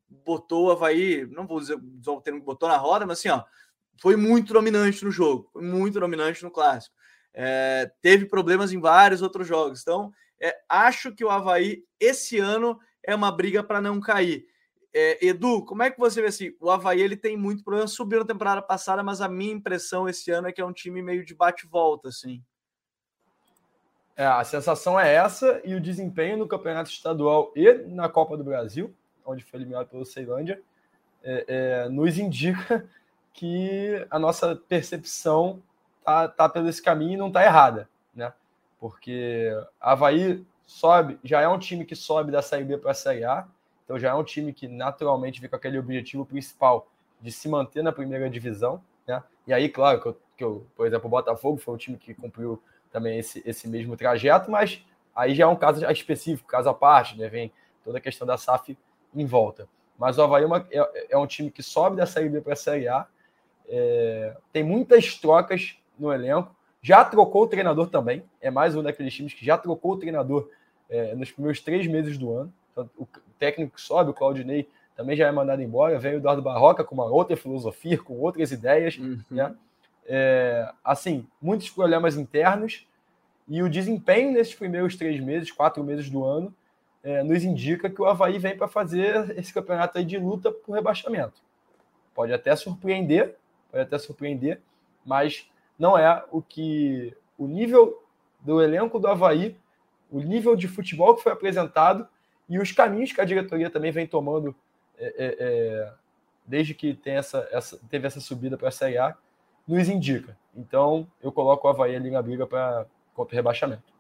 botou o Havaí, não vou dizer o termo que botou na roda, mas assim, ó, foi muito dominante no jogo, foi muito dominante no clássico. É, teve problemas em vários outros jogos. Então, é, acho que o Havaí, esse ano, é uma briga para não cair. É, Edu, como é que você vê assim? O Havaí ele tem muito problema, subiu na temporada passada, mas a minha impressão esse ano é que é um time meio de bate-volta, assim. É, a sensação é essa, e o desempenho no campeonato estadual e na Copa do Brasil, onde foi eliminado pelo Ceilândia, é, é, nos indica que a nossa percepção tá, tá pelo esse caminho e não tá errada, né? Porque Havaí sobe, já é um time que sobe da Série B para a Série A, então já é um time que naturalmente vem com aquele objetivo principal de se manter na primeira divisão, né? E aí, claro, que eu, que eu por exemplo, o Botafogo foi um time que cumpriu também esse, esse mesmo trajeto, mas aí já é um caso específico, caso à parte, né? Vem toda a questão da SAF em volta. Mas o Havaí é, uma, é, é um time que sobe da Série B para a Série A, é, tem muitas trocas no elenco. Já trocou o treinador também. É mais um daqueles times que já trocou o treinador é, nos primeiros três meses do ano. Então, o técnico que sobe, o Claudinei, também já é mandado embora. Vem o Eduardo Barroca com uma outra filosofia, com outras ideias. Uhum. Né? É, assim, muitos problemas internos. E o desempenho nesses primeiros três meses, quatro meses do ano, é, nos indica que o Havaí vem para fazer esse campeonato de luta por rebaixamento. Pode até surpreender, pode até surpreender, mas não é o que o nível do elenco do Havaí, o nível de futebol que foi apresentado e os caminhos que a diretoria também vem tomando é, é, é desde que tem essa, essa, teve essa subida para a Série A, nos indica. Então, eu coloco o Havaí ali na briga para contra o rebaixamento.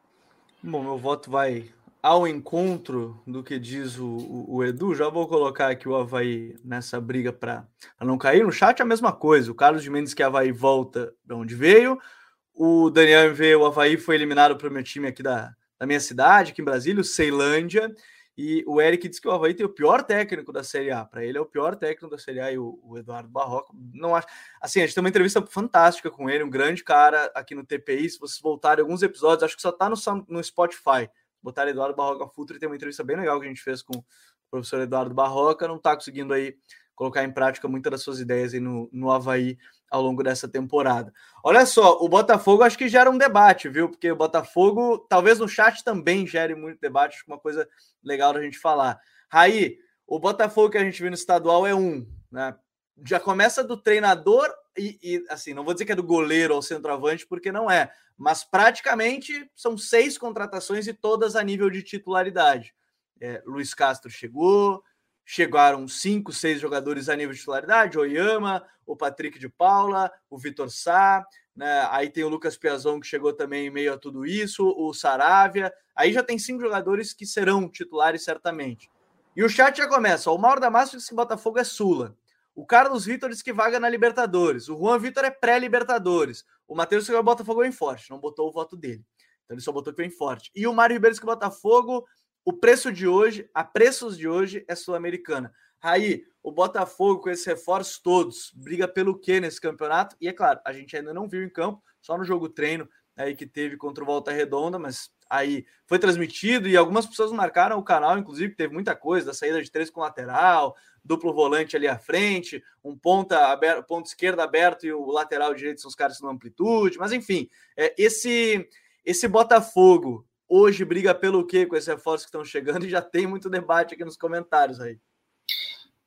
Bom, meu voto vai ao encontro do que diz o, o, o, Edu, já vou colocar aqui o Havaí nessa briga para não cair. No chat é a mesma coisa. O Carlos de Mendes que Havaí volta de onde veio. O Daniel MV, o Havaí foi eliminado para o meu time aqui da, da minha cidade, aqui em Brasília, o Ceilândia. E o Eric disse que o Havaí tem o pior técnico da Série A. Para ele é o pior técnico da Série A e o, o, Eduardo Barroca. Não acho. Assim, a gente tem uma entrevista fantástica com ele, um grande cara aqui no TPI. Se vocês voltarem alguns episódios, acho que só tá no, no Spotify. Botar Eduardo Barroca Futre tem uma entrevista bem legal que a gente fez com o professor Eduardo Barroca. Não tá conseguindo aí colocar em prática muitas das suas ideias aí no, no Havaí ao longo dessa temporada. Olha só, o Botafogo acho que gera um debate, viu? Porque o Botafogo, talvez no chat também gere muito debate, acho que uma coisa legal da gente falar. Raí, o Botafogo que a gente viu no estadual é um, né? Já começa do treinador e, e, assim, não vou dizer que é do goleiro ao centroavante, porque não é, mas praticamente são seis contratações e todas a nível de titularidade. É, Luiz Castro chegou, chegaram cinco, seis jogadores a nível de titularidade, Oyama, o Patrick de Paula, o Vitor Sá, né? Aí tem o Lucas Piazon que chegou também em meio a tudo isso, o Saravia. Aí já tem cinco jogadores que serão titulares certamente. E o chat já começa. O Mauro Damasco diz que Botafogo é Sula. O Carlos Vitor diz que vaga na Libertadores. O Juan Vitor é pré-Libertadores. O Matheus que o Botafogo vem forte, não botou o voto dele. Então ele só botou que vem forte. E o Mário Ribeiro diz que o Botafogo o preço de hoje, a preços de hoje, é sul-americana. Aí, o Botafogo, com esses reforços todos, briga pelo quê nesse campeonato? E é claro, a gente ainda não viu em campo, só no jogo treino aí que teve contra o Volta Redonda, mas aí foi transmitido e algumas pessoas marcaram o canal, inclusive, teve muita coisa, da saída de três com lateral, duplo volante ali à frente, um ponta aberto, ponto esquerdo aberto e o lateral direito são os caras na amplitude, mas enfim, é, esse esse Botafogo hoje briga pelo quê com esses reforços que estão chegando e já tem muito debate aqui nos comentários aí.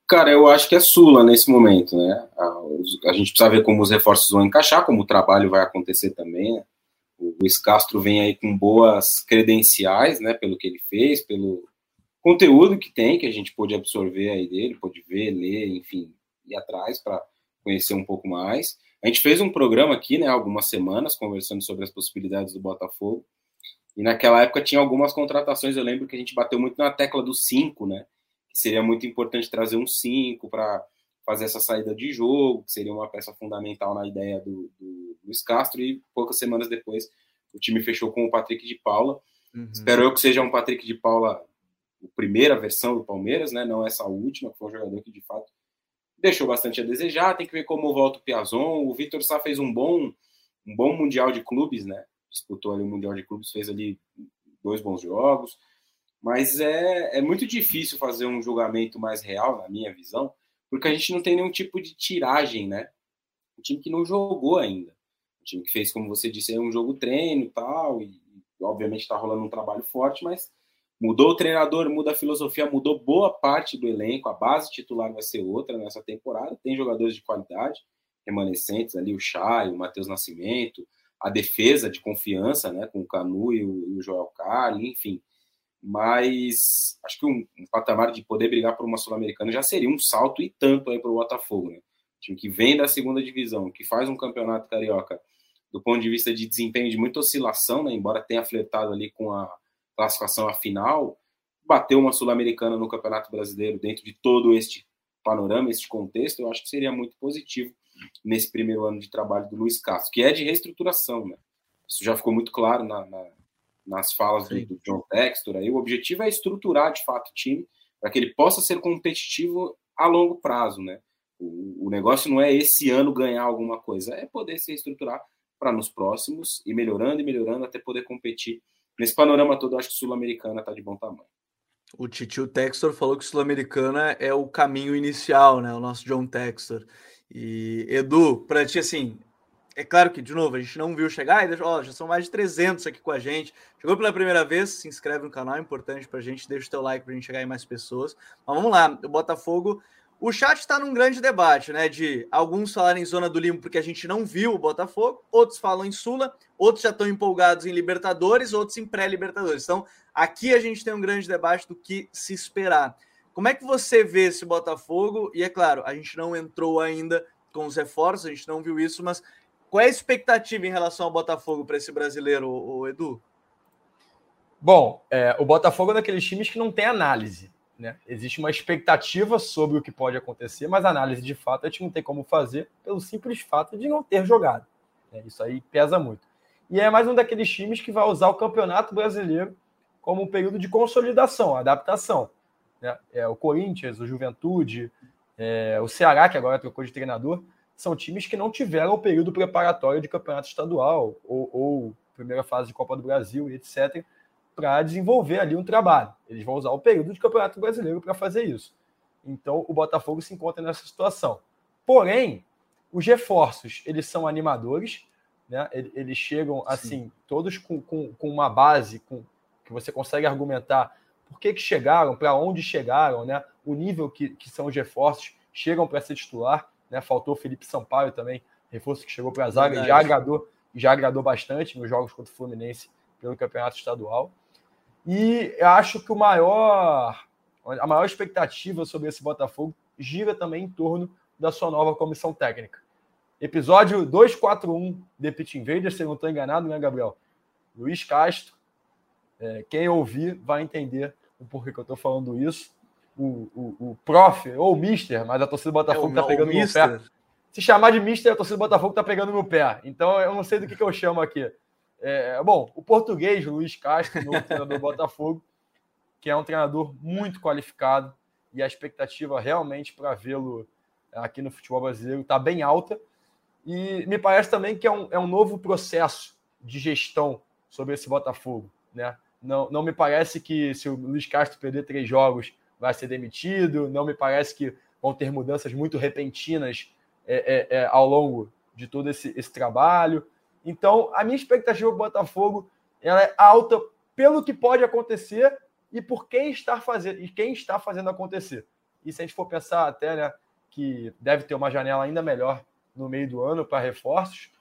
Cara, eu acho que é Sula nesse momento, né? A, a gente precisa ver como os reforços vão encaixar, como o trabalho vai acontecer também. Né? O Luiz Castro vem aí com boas credenciais, né? Pelo que ele fez, pelo conteúdo que tem, que a gente pôde absorver aí dele, pôde ver, ler, enfim, ir atrás para conhecer um pouco mais. A gente fez um programa aqui, né, algumas semanas, conversando sobre as possibilidades do Botafogo. E naquela época tinha algumas contratações, eu lembro que a gente bateu muito na tecla do 5, né? Que seria muito importante trazer um 5 para fazer essa saída de jogo, que seria uma peça fundamental na ideia do, do Luiz Castro, e poucas semanas depois o time fechou com o Patrick de Paula. Uhum. Espero eu que seja um Patrick de Paula, primeira versão do Palmeiras, né? Não essa última, que foi um jogador que de fato deixou bastante a desejar. Tem que ver como volta o Piazon. O Vitor Sá fez um bom, um bom mundial de clubes, né? disputou ali o Mundial de Clubes, fez ali dois bons jogos, mas é, é muito difícil fazer um julgamento mais real, na minha visão, porque a gente não tem nenhum tipo de tiragem, né? Um time que não jogou ainda. Um time que fez, como você disse, um jogo treino tal, e obviamente está rolando um trabalho forte, mas mudou o treinador, muda a filosofia, mudou boa parte do elenco, a base titular vai ser outra nessa temporada, tem jogadores de qualidade remanescentes ali, o Chay, o Matheus Nascimento, a defesa de confiança, né, com o Canu e o, e o Joel Carli, enfim. Mas acho que um, um, patamar de poder brigar por uma Sul-Americana já seria um salto e tanto aí para o Botafogo, né? time que vem da segunda divisão, que faz um campeonato carioca do ponto de vista de desempenho de muita oscilação, né, embora tenha flertado ali com a classificação à final, bateu uma Sul-Americana no Campeonato Brasileiro dentro de todo este panorama, este contexto, eu acho que seria muito positivo nesse primeiro ano de trabalho do Luiz Castro, que é de reestruturação, né? Isso já ficou muito claro na, na, nas falas do, do, John Textor. Aí o objetivo é estruturar de fato o time para que ele possa ser competitivo a longo prazo, né? O, o negócio não é esse ano ganhar alguma coisa, é poder se estruturar para nos próximos e melhorando e melhorando até poder competir. Nesse panorama todo, acho que Sul-Americana está de bom tamanho. O Titio Textor falou que Sul-Americana é o caminho inicial, né? O nosso John Textor. E Edu, para ti, assim, é claro que, de novo, a gente não viu chegar, e ó, já são mais de 300 aqui com a gente. Chegou pela primeira vez, se inscreve no canal, é importante para a gente, deixa o teu like para a gente chegar em mais pessoas. Mas vamos lá, o Botafogo. O chat está num grande debate, né? De alguns falarem em zona do limbo porque a gente não viu o Botafogo, outros falam em Sula, outros já estão empolgados em Libertadores, outros em pré-Libertadores. Então, aqui a gente tem um grande debate do que se esperar. Como é que você vê esse Botafogo? E é claro, a gente não entrou ainda com os reforços, a gente não viu isso, mas qual é a expectativa em relação ao Botafogo para esse brasileiro, o Edu? Bom, é, o Botafogo é daqueles times que não tem análise. Né? Existe uma expectativa sobre o que pode acontecer, mas análise de fato a gente não tem como fazer pelo simples fato de não ter jogado. Né? Isso aí pesa muito. E é mais um daqueles times que vai usar o campeonato brasileiro como um período de consolidação, adaptação. Né? É, o Corinthians, o Juventude, é, o Ceará, que agora trocou de treinador, são times que não tiveram o período preparatório de campeonato estadual ou, ou primeira fase de Copa do Brasil etc., para desenvolver ali um trabalho. Eles vão usar o período de campeonato brasileiro para fazer isso. Então, o Botafogo se encontra nessa situação. Porém, os reforços, eles são animadores, né? eles chegam, assim, Sim. todos com, com, com, uma base com, que você consegue argumentar por que, que chegaram, para onde chegaram, né? o nível que, que são os reforços, chegam para ser titular. Né? Faltou Felipe Sampaio também, reforço que chegou para a zaga já agradou, já agradou bastante nos jogos contra o Fluminense pelo campeonato estadual. E acho que o maior, a maior expectativa sobre esse Botafogo gira também em torno da sua nova comissão técnica. Episódio 241 de Pit Invaders, se não estou enganado, né, Gabriel? Luiz Castro. É, quem ouvir vai entender o porquê que eu estou falando isso. O, o, o prof, ou o mister, mas a torcida do Botafogo está é, pegando no meu pé. Se chamar de mister, a torcida do Botafogo está pegando meu pé. Então eu não sei do que, que eu chamo aqui. É, bom, o português, Luiz Castro, novo treinador do Botafogo, que é um treinador muito qualificado e a expectativa realmente para vê-lo aqui no futebol brasileiro está bem alta. E me parece também que é um, é um novo processo de gestão sobre esse Botafogo. Né? Não, não me parece que se o Luiz Castro perder três jogos vai ser demitido, não me parece que vão ter mudanças muito repentinas é, é, é, ao longo de todo esse, esse trabalho. Então, a minha expectativa para o Botafogo ela é alta pelo que pode acontecer e por quem está fazendo e quem está fazendo acontecer. E se a gente for pensar até, né, que deve ter uma janela ainda melhor no meio do ano para reforços,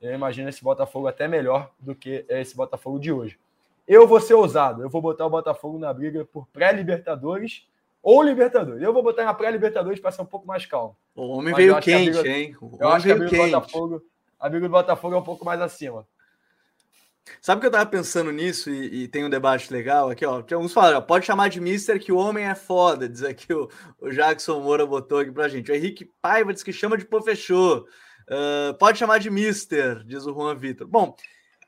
eu imagino esse Botafogo até melhor do que esse Botafogo de hoje. Eu vou ser ousado, eu vou botar o Botafogo na briga por pré-Libertadores ou Libertadores. Eu vou botar na pré-Libertadores para ser um pouco mais calmo. O homem Mas veio quente, briga, hein? O eu acho que a briga do Botafogo, a briga do Botafogo é um pouco mais acima. Sabe que eu tava pensando nisso e, e, tem um debate legal aqui, ó. Tem alguns falaram, pode chamar de Mister que o homem é foda, diz aqui o, o Jackson Moura botou aqui pra gente. O Henrique Paiva diz que chama de pô, fechou. Uh, pode chamar de Mister, diz o Juan Vitor. Bom,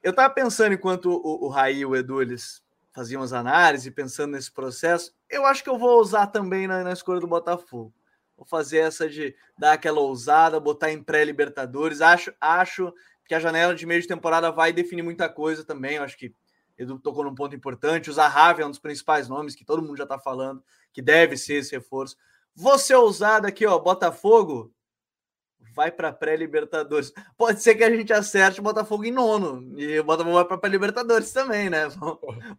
eu tava pensando enquanto o, o Raí e o Edu eles faziam as análises, pensando nesse processo, eu acho que eu vou usar também na, na escolha do Botafogo. Vou fazer essa de dar aquela ousada, botar em pré-Libertadores. Acho, acho que a janela de meio de temporada vai definir muita coisa também. Eu acho que Edu tocou num ponto importante. O Zahavi é um dos principais nomes que todo mundo já está falando, que deve ser esse reforço. Você ousado aqui, ó, Botafogo, vai para pré-Libertadores. Pode ser que a gente acerte o Botafogo em nono e o Botafogo vai para pré-Libertadores também, né? Vamos,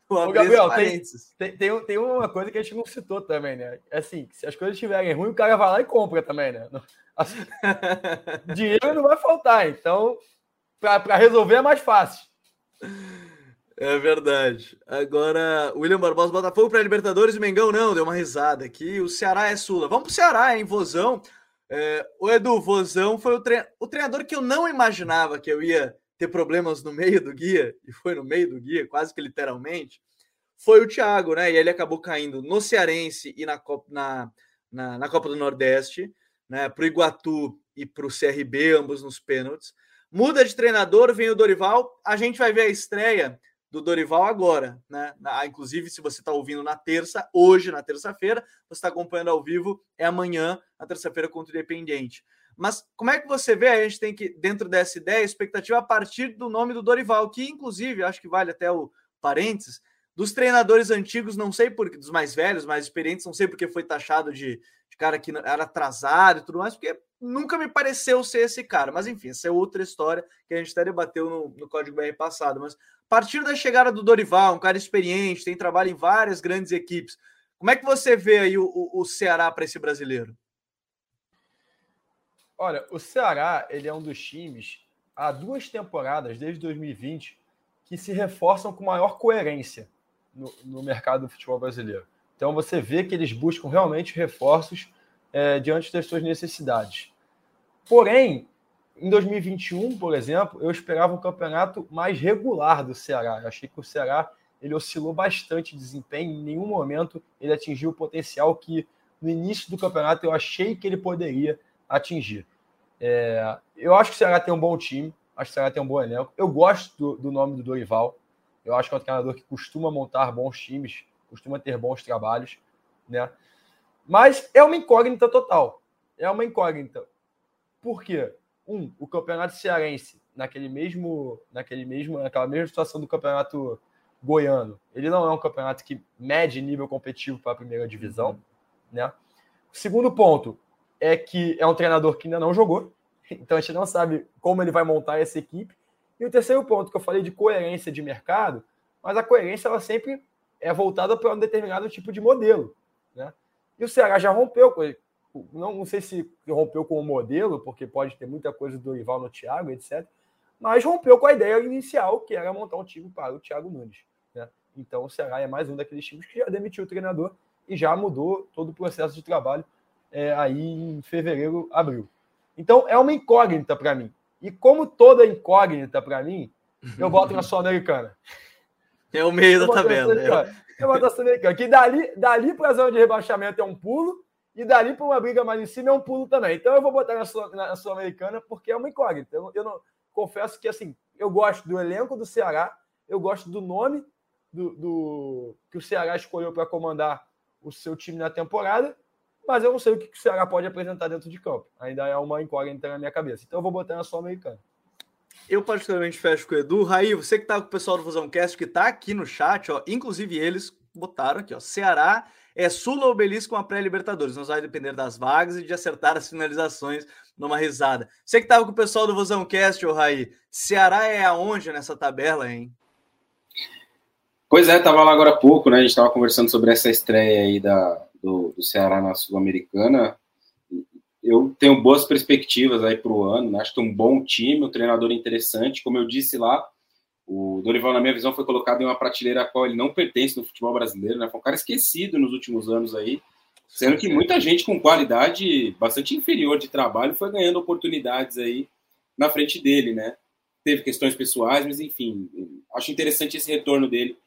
Ô, Gabriel, tem, tem, tem, tem, uma coisa que a gente não citou também, né? É assim, se as coisas estiverem ruins, o cara vai lá e compra também, né? Assim, dinheiro não vai faltar, então para resolver é mais fácil. É verdade. Agora, William Barbosa, Botafogo para Libertadores e Mengão não, deu uma risada aqui. O Ceará é Sula. Vamos para o Ceará, hein? Vozão. É, o Edu, Vozão foi o, tre... o treinador que eu não imaginava que eu ia ter problemas no meio do guia, e foi no meio do guia, quase que literalmente, foi o Thiago, né? E ele acabou caindo no Cearense e na Copa, na, na, na Copa do Nordeste, né? Para o Iguatu e para o CRB, ambos nos pênaltis. Muda de treinador, vem o Dorival. A gente vai ver a estreia do Dorival agora, né? Inclusive, se você está ouvindo na terça, hoje, na terça-feira, você está acompanhando ao vivo, é amanhã, na terça-feira, contra o Independente. Mas como é que você vê? A gente tem que, dentro dessa ideia, expectativa a partir do nome do Dorival, que inclusive acho que vale até o parênteses, dos treinadores antigos, não sei por dos mais velhos, mais experientes, não sei porque foi taxado de, de cara que era atrasado e tudo mais, porque nunca me pareceu ser esse cara. Mas enfim, essa é outra história que a gente até debateu no, no Código BR passado. Mas a partir da chegada do Dorival, um cara experiente, tem trabalho em várias grandes equipes, como é que você vê aí o, o, o Ceará para esse brasileiro? Olha, o Ceará ele é um dos times há duas temporadas, desde 2020, que se reforçam com maior coerência no, no mercado do futebol brasileiro. Então você vê que eles buscam realmente reforços é, diante das suas necessidades. Porém, em 2021, por exemplo, eu esperava um campeonato mais regular do Ceará. Eu achei que o Ceará ele oscilou bastante de desempenho, em nenhum momento ele atingiu o potencial que no início do campeonato eu achei que ele poderia atingir. É, eu acho que o Ceará tem um bom time, acho que o Ceará tem um bom elenco. Eu gosto do, do nome do Dorival. Eu acho que é um treinador que costuma montar bons times, costuma ter bons trabalhos, né? Mas é uma incógnita total. É uma incógnita. Por quê? Um, o campeonato cearense, naquele mesmo, naquele mesmo, naquela mesma situação do campeonato goiano, ele não é um campeonato que mede nível competitivo para a primeira divisão, né? O segundo ponto é que é um treinador que ainda não jogou, então a gente não sabe como ele vai montar essa equipe. E o terceiro ponto que eu falei de coerência de mercado, mas a coerência ela sempre é voltada para um determinado tipo de modelo, né? E o Ceará já rompeu com ele. Não, não sei se rompeu com o modelo, porque pode ter muita coisa do rival no Thiago, etc. Mas rompeu com a ideia inicial, que era montar um time para o Thiago Nunes. Né? Então o Ceará é mais um daqueles times que já demitiu o treinador e já mudou todo o processo de trabalho é, aí em fevereiro, abril. Então é uma incógnita para mim. E como toda incógnita para mim, eu boto na Sul-Americana. É o meio da tabela. É. Eu boto na Sul-Americana. Que dali, dali para a zona de rebaixamento é um pulo, e dali para uma briga mais em cima é um pulo também. Então eu vou botar na Sul-Americana porque é uma incógnita. Eu, eu não, confesso que assim, eu gosto do elenco do Ceará, eu gosto do nome do, do que o Ceará escolheu para comandar o seu time na temporada, mas eu não sei o que o Ceará pode apresentar dentro de campo. Ainda é uma incógnita na minha cabeça. Então eu vou botar na Sul-Americana. Eu particularmente fecho com o Edu. Raí, você que tá com o pessoal do Fusão Cast, que tá aqui no chat, ó, inclusive eles botaram aqui, ó, Ceará é Sula Obelisco com a pré-Libertadores. Não vai depender das vagas e de acertar as finalizações numa risada. Você que tava com o pessoal do Vozão Cast, ô Raí, Ceará é aonde nessa tabela, hein? Pois é, tava lá agora há pouco, né? A gente tava conversando sobre essa estreia aí da, do, do Ceará na Sul-Americana. Eu tenho boas perspectivas aí para o ano, né? acho que é um bom time, um treinador interessante. Como eu disse lá, o Dorival, na minha visão, foi colocado em uma prateleira a qual ele não pertence no futebol brasileiro, né? Foi um cara esquecido nos últimos anos aí, sendo que muita gente com qualidade bastante inferior de trabalho foi ganhando oportunidades aí na frente dele, né? Teve questões pessoais, mas enfim, acho interessante esse retorno dele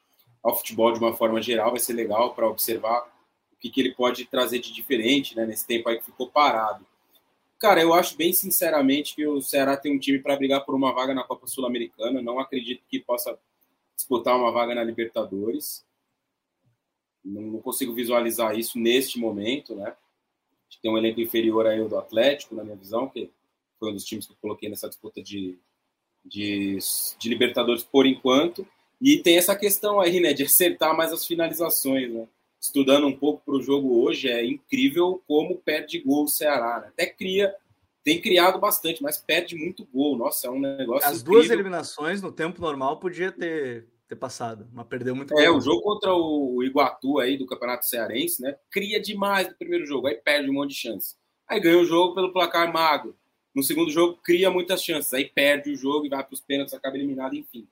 ao futebol de uma forma geral, vai ser legal para observar o que, que ele pode trazer de diferente, né? Nesse tempo aí que ficou parado. Cara, eu acho bem sinceramente que o Ceará tem um time para brigar por uma vaga na Copa Sul-Americana. Não acredito que possa disputar uma vaga na Libertadores. Não, não, consigo visualizar isso neste momento, né? Tem um elenco inferior aí do Atlético, na minha visão, que foi um dos times que eu coloquei nessa disputa de, de, de Libertadores por enquanto. E tem essa questão aí, né, de acertar mais as finalizações, né? Estudando um pouco para o jogo hoje, é incrível como perde gol o Ceará. Né? Até cria, tem criado bastante, mas perde muito gol. Nossa, é um negócio. As incrível. duas eliminações no tempo normal podia ter, ter passado, mas perdeu muito É, gol. o jogo contra o Iguatu aí do Campeonato Cearense, né? Cria demais no primeiro jogo, aí perde um monte de chance. Aí ganha o jogo pelo placar magro. No segundo jogo, cria muitas chances, aí perde o jogo e vai para os pênaltis, acaba eliminado, enfim.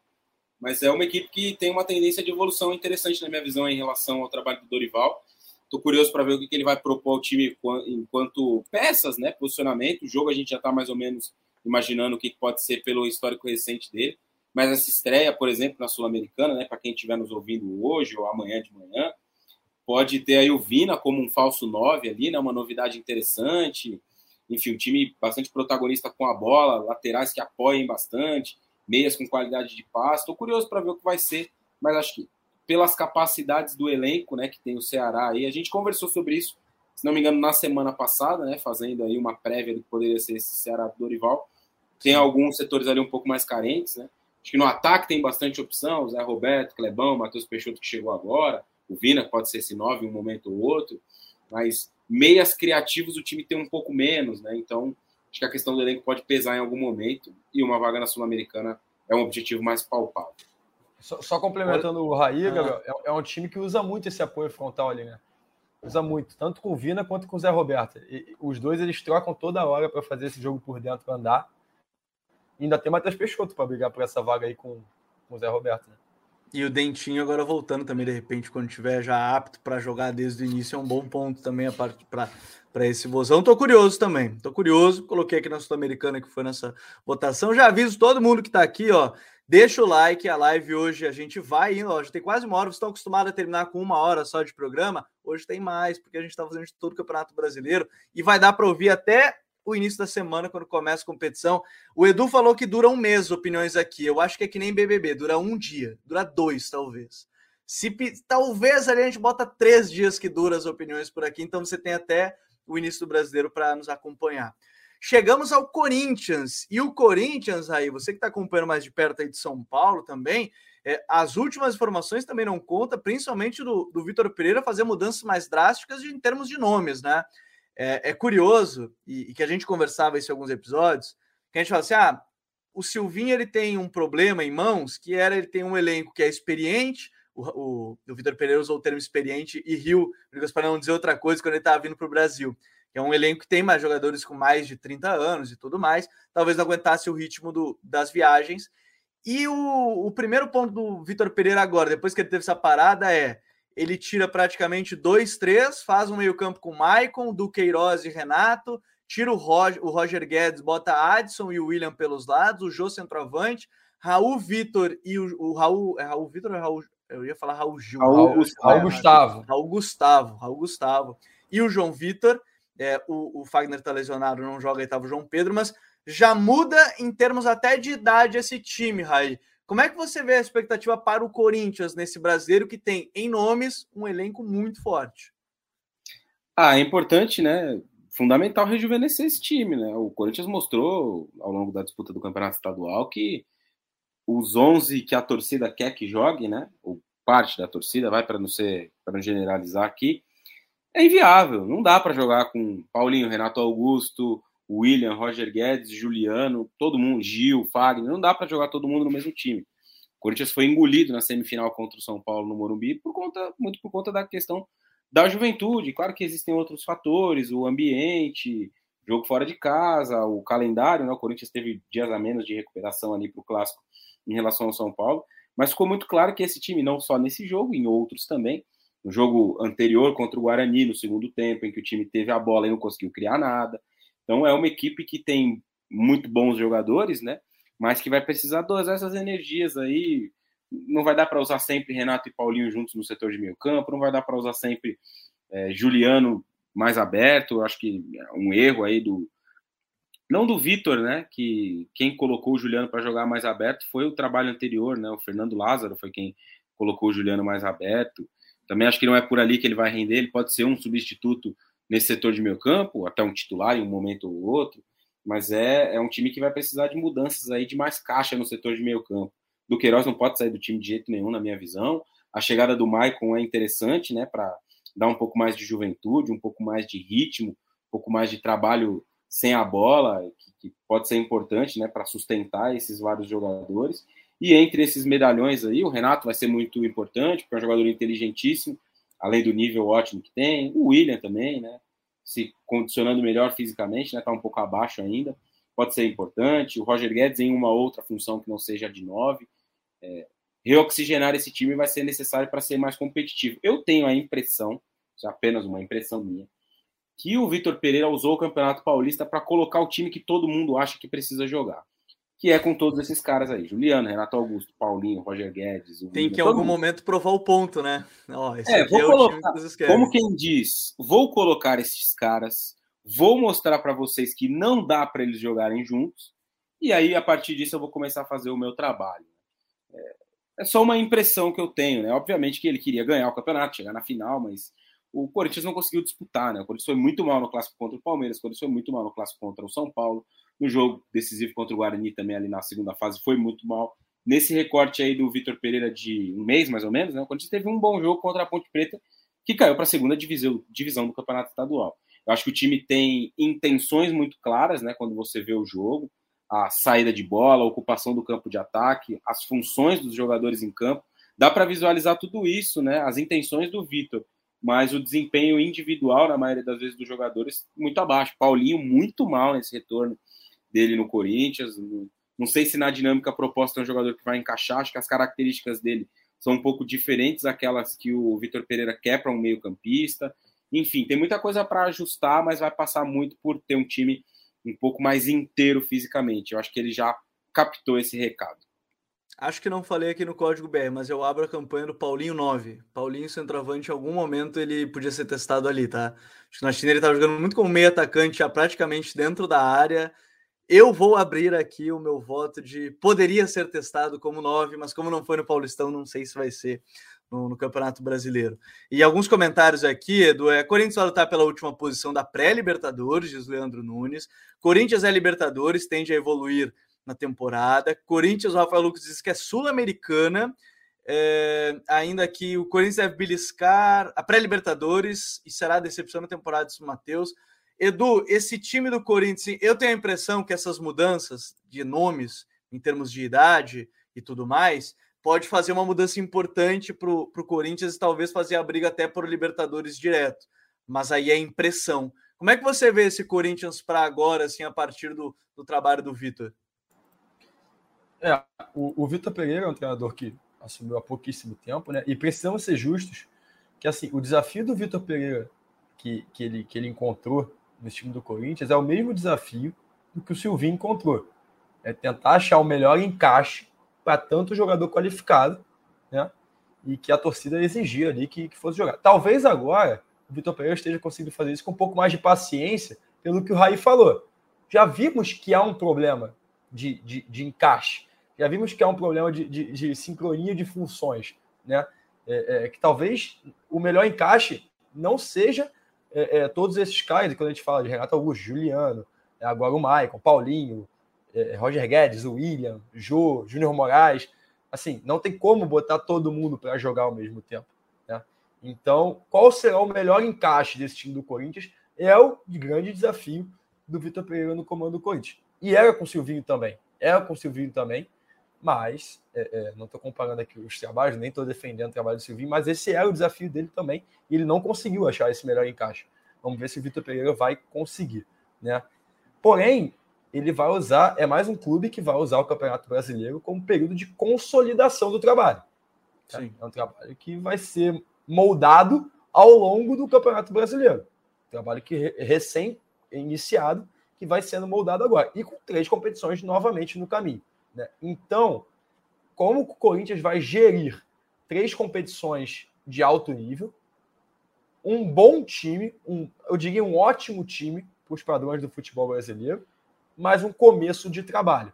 Mas é uma equipe que tem uma tendência de evolução interessante na minha visão em relação ao trabalho do Dorival. Estou curioso para ver o que ele vai propor ao time enquanto peças, né? Posicionamento. O jogo a gente já está mais ou menos imaginando o que pode ser pelo histórico recente dele. Mas essa estreia, por exemplo, na Sul-Americana, né? Para quem estiver nos ouvindo hoje ou amanhã de manhã, pode ter aí o Vina como um falso 9 ali, né? Uma novidade interessante. Enfim, um time bastante protagonista com a bola, laterais que apoiem bastante meias com qualidade de passe. Estou curioso para ver o que vai ser, mas acho que pelas capacidades do elenco, né, que tem o Ceará aí, a gente conversou sobre isso, se não me engano, na semana passada, né, fazendo aí uma prévia do que poderia ser esse Ceará do Dorival. Tem alguns setores ali um pouco mais carentes, né? Acho que no ataque tem bastante opção, Zé Roberto, Clebão, Matheus Peixoto que chegou agora, o Vina pode ser esse nove em um momento ou outro, mas meias criativos o time tem um pouco menos, né? Então, Acho que a questão do elenco pode pesar em algum momento e uma vaga na Sul-Americana é um objetivo mais palpável. Só, só complementando o Raí, ah. Gabriel, é, é, um time que usa muito esse apoio frontal ali, né? Usa muito, tanto com o Vina quanto com o Zé Roberto. E, os dois eles trocam toda hora para fazer esse jogo por dentro andar. E ainda tem Matheus Peixoto para brigar por essa vaga aí com, com o Zé Roberto. Né? E o Dentinho agora voltando também, de repente, quando tiver já apto para jogar desde o início, é um bom ponto também para esse vozão. Tô curioso também. Tô curioso. Coloquei aqui na Sul-Americana que foi nessa votação. Já aviso todo mundo que está aqui, ó. Deixa o like. A live hoje a gente vai indo. Ó, já tem quase uma hora. Vocês estão acostumados a terminar com uma hora só de programa. Hoje tem mais, porque a gente está fazendo todo o Campeonato Brasileiro e vai dar para ouvir até o início da semana, quando começa a competição. O Edu falou que dura um mês, opiniões aqui. Eu acho que é que nem BBB, dura um dia, dura dois, talvez. Se talvez ali a gente bota três dias que dura as opiniões por aqui, então você tem até o início do brasileiro para nos acompanhar. Chegamos ao Corinthians. E o Corinthians, aí, você que está acompanhando mais de perto aí de São Paulo também, é, as últimas informações também não conta, principalmente do, do Vitor Pereira fazer mudanças mais drásticas em termos de nomes, né? É, é curioso, e, e, que a gente conversava isso em alguns episódios, que a gente fala assim: ah, o Silvinho ele tem um problema em mãos, que era ele tem um elenco que é experiente. O, o, o Vitor Pereira usou o termo experiente e riu, para não dizer outra coisa, quando ele estava vindo para o Brasil é um elenco que tem mais jogadores com mais de 30 anos e tudo mais, talvez não aguentasse o ritmo do, das viagens. E o, o primeiro ponto do Vitor Pereira agora, depois que ele teve essa parada, é ele tira praticamente dois, três, faz um meio-campo com Maicon, Duqueiroz e Renato, tira o Roger, o Roger Guedes, bota Adson e o William pelos lados, o Jô centroavante, Raul Vitor e o, o Raul. É Raul Vitor ou é Raul? Eu ia falar Raul Gil. Raul, Raul, Raul Gustavo. Raul Gustavo. Raul Gustavo. E o João Vitor. É, o, o Fagner está lesionado, não joga e estava o João Pedro, mas já muda em termos até de idade esse time, Rai. Como é que você vê a expectativa para o Corinthians nesse brasileiro que tem, em nomes, um elenco muito forte? Ah, é importante, né? Fundamental rejuvenescer esse time, né? O Corinthians mostrou ao longo da disputa do Campeonato Estadual que os 11 que a torcida quer que jogue, né? Ou parte da torcida, vai para não ser, para não generalizar aqui, é inviável. Não dá para jogar com Paulinho, Renato Augusto, William, Roger Guedes, Juliano, todo mundo, Gil, Fagner. Não dá para jogar todo mundo no mesmo time. O Corinthians foi engolido na semifinal contra o São Paulo no Morumbi por conta, muito por conta da questão da juventude. Claro que existem outros fatores, o ambiente, jogo fora de casa, o calendário. Né? O Corinthians teve dias a menos de recuperação ali para o clássico em relação ao São Paulo. Mas ficou muito claro que esse time, não só nesse jogo, em outros também, no jogo anterior contra o Guarani, no segundo tempo, em que o time teve a bola e não conseguiu criar nada. Então é uma equipe que tem muito bons jogadores, né? Mas que vai precisar dosar essas energias aí. Não vai dar para usar sempre Renato e Paulinho juntos no setor de meio campo, não vai dar para usar sempre é, Juliano mais aberto. Acho que é um erro aí do. Não do Vitor, né? Que quem colocou o Juliano para jogar mais aberto foi o trabalho anterior, né? O Fernando Lázaro foi quem colocou o Juliano mais aberto. Também acho que não é por ali que ele vai render, ele pode ser um substituto nesse setor de meio campo, até um titular em um momento ou outro, mas é, é um time que vai precisar de mudanças aí, de mais caixa no setor de meio campo. Do Queiroz não pode sair do time de jeito nenhum, na minha visão. A chegada do Maicon é interessante, né, para dar um pouco mais de juventude, um pouco mais de ritmo, um pouco mais de trabalho sem a bola, que, que pode ser importante, né, para sustentar esses vários jogadores. E entre esses medalhões aí, o Renato vai ser muito importante, porque é um jogador inteligentíssimo, além do nível ótimo que tem. O William também, né? Se condicionando melhor fisicamente, né? Tá um pouco abaixo ainda. Pode ser importante. O Roger Guedes em uma outra função que não seja de nove. É, reoxigenar esse time vai ser necessário para ser mais competitivo. Eu tenho a impressão, isso é apenas uma impressão minha, que o Vitor Pereira usou o Campeonato Paulista para colocar o time que todo mundo acha que precisa jogar que é com todos esses caras aí. Juliano, Renato Augusto, Paulinho, Roger Guedes. Tem que em algum mundo. momento provar o ponto, né? É, vou é colocar, como quem diz, vou colocar esses caras, vou mostrar para vocês que não dá para eles jogarem juntos, e aí a partir disso eu vou começar a fazer o meu trabalho. É, é só uma impressão que eu tenho, né? Obviamente que ele queria ganhar o campeonato, chegar na final, mas o Corinthians não conseguiu disputar, né? O Corinthians foi muito mal no clássico contra o Palmeiras, o Corinthians foi muito mal no clássico contra o São Paulo, no jogo decisivo contra o Guarani também ali na segunda fase foi muito mal. Nesse recorte aí do Vitor Pereira de um mês, mais ou menos, né, o Corinthians teve um bom jogo contra a Ponte Preta, que caiu para a segunda divisão, divisão do Campeonato Estadual. Eu acho que o time tem intenções muito claras, né, quando você vê o jogo, a saída de bola, a ocupação do campo de ataque, as funções dos jogadores em campo. Dá para visualizar tudo isso, né, as intenções do Vitor, mas o desempenho individual, na maioria das vezes, dos jogadores, muito abaixo. Paulinho, muito mal nesse retorno dele no Corinthians. Não sei se na dinâmica proposta é um jogador que vai encaixar, acho que as características dele são um pouco diferentes daquelas que o Vitor Pereira quer para um meio-campista. Enfim, tem muita coisa para ajustar, mas vai passar muito por ter um time um pouco mais inteiro fisicamente. Eu acho que ele já captou esse recado. Acho que não falei aqui no código BR, mas eu abro a campanha do Paulinho 9. Paulinho centroavante, em algum momento ele podia ser testado ali, tá? Acho que na China ele estava jogando muito como meio atacante, já praticamente dentro da área. Eu vou abrir aqui o meu voto de poderia ser testado como 9, mas como não foi no Paulistão, não sei se vai ser no, no Campeonato Brasileiro. E alguns comentários aqui, Edu, é Corinthians vai lutar pela última posição da pré-Libertadores, diz Leandro Nunes. Corinthians é Libertadores, tende a evoluir na temporada. Corinthians, o Rafael Lucas diz que é sul-americana. É, ainda que o Corinthians deve beliscar a pré-Libertadores e será a decepção na temporada de Matheus. Edu, esse time do Corinthians, eu tenho a impressão que essas mudanças de nomes, em termos de idade e tudo mais, pode fazer uma mudança importante para o Corinthians e talvez fazer a briga até por Libertadores direto. Mas aí é impressão. Como é que você vê esse Corinthians para agora, assim, a partir do, do trabalho do Vitor? É, o, o Vitor Pereira é um treinador que assumiu há pouquíssimo tempo, né? E precisamos ser justos que assim o desafio do Vitor Pereira que, que, ele, que ele encontrou no time do Corinthians é o mesmo desafio do que o Silvinho encontrou. É tentar achar o melhor encaixe para tanto jogador qualificado, né? E que a torcida exigia ali que, que fosse jogar. Talvez agora o Vitor Pereira esteja conseguindo fazer isso com um pouco mais de paciência, pelo que o Raí falou. Já vimos que há um problema de, de, de encaixe já vimos que há um problema de, de, de sincronia de funções, né? É, é, que talvez o melhor encaixe não seja é, é todos esses caras, quando a gente fala de Renato Augusto, Juliano, é, agora o Maicon, Paulinho, é, Roger Guedes, o William, Jô, Júnior Moraes, assim, não tem como botar todo mundo para jogar ao mesmo tempo. Né? Então, qual será o melhor encaixe desse time do Corinthians? É o grande desafio do Vitor Pereira no comando do Corinthians. E era com o Silvinho também. Era com o Silvinho também mas é, é, não estou comparando aqui os trabalhos, nem estou defendendo o trabalho do Silvinho, mas esse é o desafio dele também, e ele não conseguiu achar esse melhor encaixe. Vamos ver se o Vitor Pereira vai conseguir, né? Porém, ele vai usar, é mais um clube que vai usar o Campeonato Brasileiro como período de consolidação do trabalho. Tá? É um trabalho que vai ser moldado ao longo do Campeonato Brasileiro. Trabalho que recém iniciado, que vai sendo moldado agora. E com três competições novamente no caminho. Né? Então, como o Corinthians vai gerir três competições de alto nível, um bom time, um, eu diria um ótimo time para os padrões do futebol brasileiro, mas um começo de trabalho.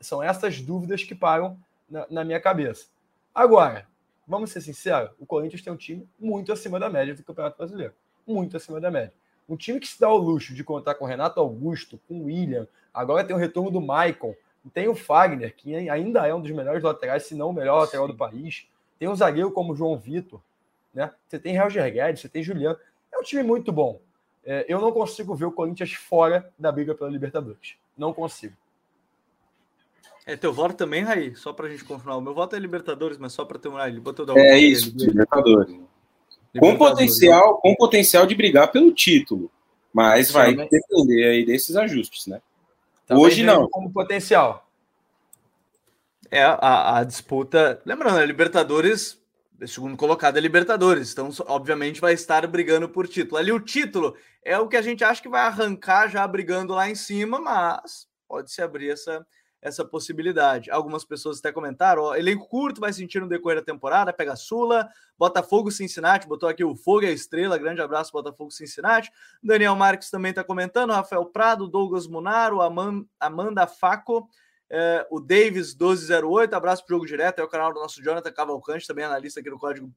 São essas dúvidas que param na, na minha cabeça. Agora, vamos ser sinceros, o Corinthians tem um time muito acima da média do Campeonato Brasileiro. Muito acima da média. Um time que se dá o luxo de contar com Renato Augusto, com William, agora tem o retorno do Maicon, tem o Fagner, que ainda é um dos melhores laterais, se não o melhor lateral do país. Tem um zagueiro como o João Vitor. Né? Você tem Roger Guedes, você tem Juliano. É um time muito bom. É, eu não consigo ver o Corinthians fora da briga pela Libertadores. Não consigo. É teu voto também, Raí? Só para a gente confirmar. O meu voto é Libertadores, mas só para terminar. Ele botou da É isso, Libertadores. Libertadores. Com potencial, com potencial de brigar pelo título. Mas vai depender aí desses ajustes, né? Também Hoje não. Como potencial. É, a, a disputa. Lembrando, a Libertadores, segundo colocado é Libertadores, então, obviamente, vai estar brigando por título. Ali, o título é o que a gente acha que vai arrancar já brigando lá em cima, mas pode se abrir essa, essa possibilidade. Algumas pessoas até comentaram: ó, elenco curto vai sentir no decorrer da temporada, pega Sula, Botafogo Cincinnati, botou aqui o Fogo e a Estrela, grande abraço, Botafogo Cincinnati. Daniel Marques também está comentando, Rafael Prado, Douglas Munaro, Amanda Faco. É, o Davis 1208, abraço pro Jogo Direto, é o canal do nosso Jonathan Cavalcante, também analista aqui no Código,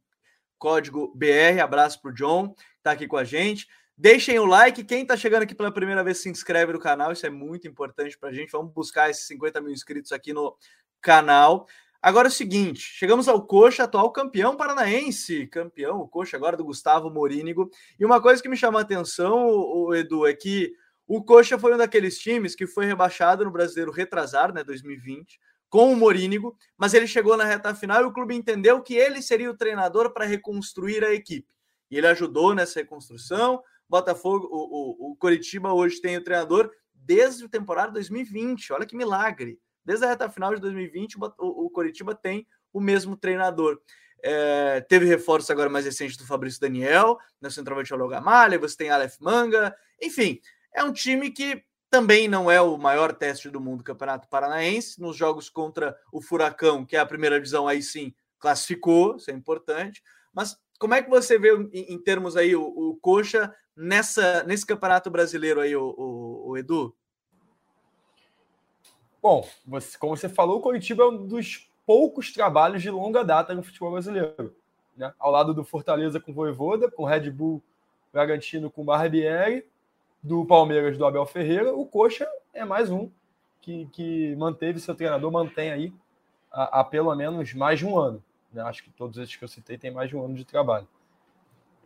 Código BR, abraço pro John, tá aqui com a gente. Deixem o like. Quem está chegando aqui pela primeira vez, se inscreve no canal. Isso é muito importante para a gente. Vamos buscar esses 50 mil inscritos aqui no canal. Agora é o seguinte: chegamos ao Coxa, atual campeão paranaense. Campeão, o Coxa agora do Gustavo Morínigo. E uma coisa que me chama a atenção, o Edu, é que o Coxa foi um daqueles times que foi rebaixado no brasileiro retrasado, né? 2020, com o Morínigo, mas ele chegou na reta final e o clube entendeu que ele seria o treinador para reconstruir a equipe. E ele ajudou nessa reconstrução, Botafogo, o, o, o Coritiba hoje tem o treinador desde a temporada 2020. Olha que milagre. Desde a reta final de 2020, o, o Coritiba tem o mesmo treinador. É, teve reforço agora mais recente do Fabrício Daniel, na centralmente o Gamalha, você tem Aleph Manga, enfim, é um time que Também não é o maior teste do mundo, Campeonato Paranaense. Nos jogos contra o Furacão, que é a primeira divisão, aí sim classificou, isso é importante. Mas como é que você vê em, em termos aí o, o, Coxa nessa, nesse Campeonato Brasileiro aí, o, o, o Edu? Bom, você, como você falou, o Coritiba é um dos poucos trabalhos de longa data no futebol brasileiro. Né? Ao lado do Fortaleza com Voivoda, com Red Bull Bragantino com Barbieri, do Palmeiras do Abel Ferreira, o Coxa é mais um que, que manteve seu treinador, mantém aí há, pelo menos mais de um ano. Né? Acho que todos esses que eu citei têm mais de um ano de trabalho.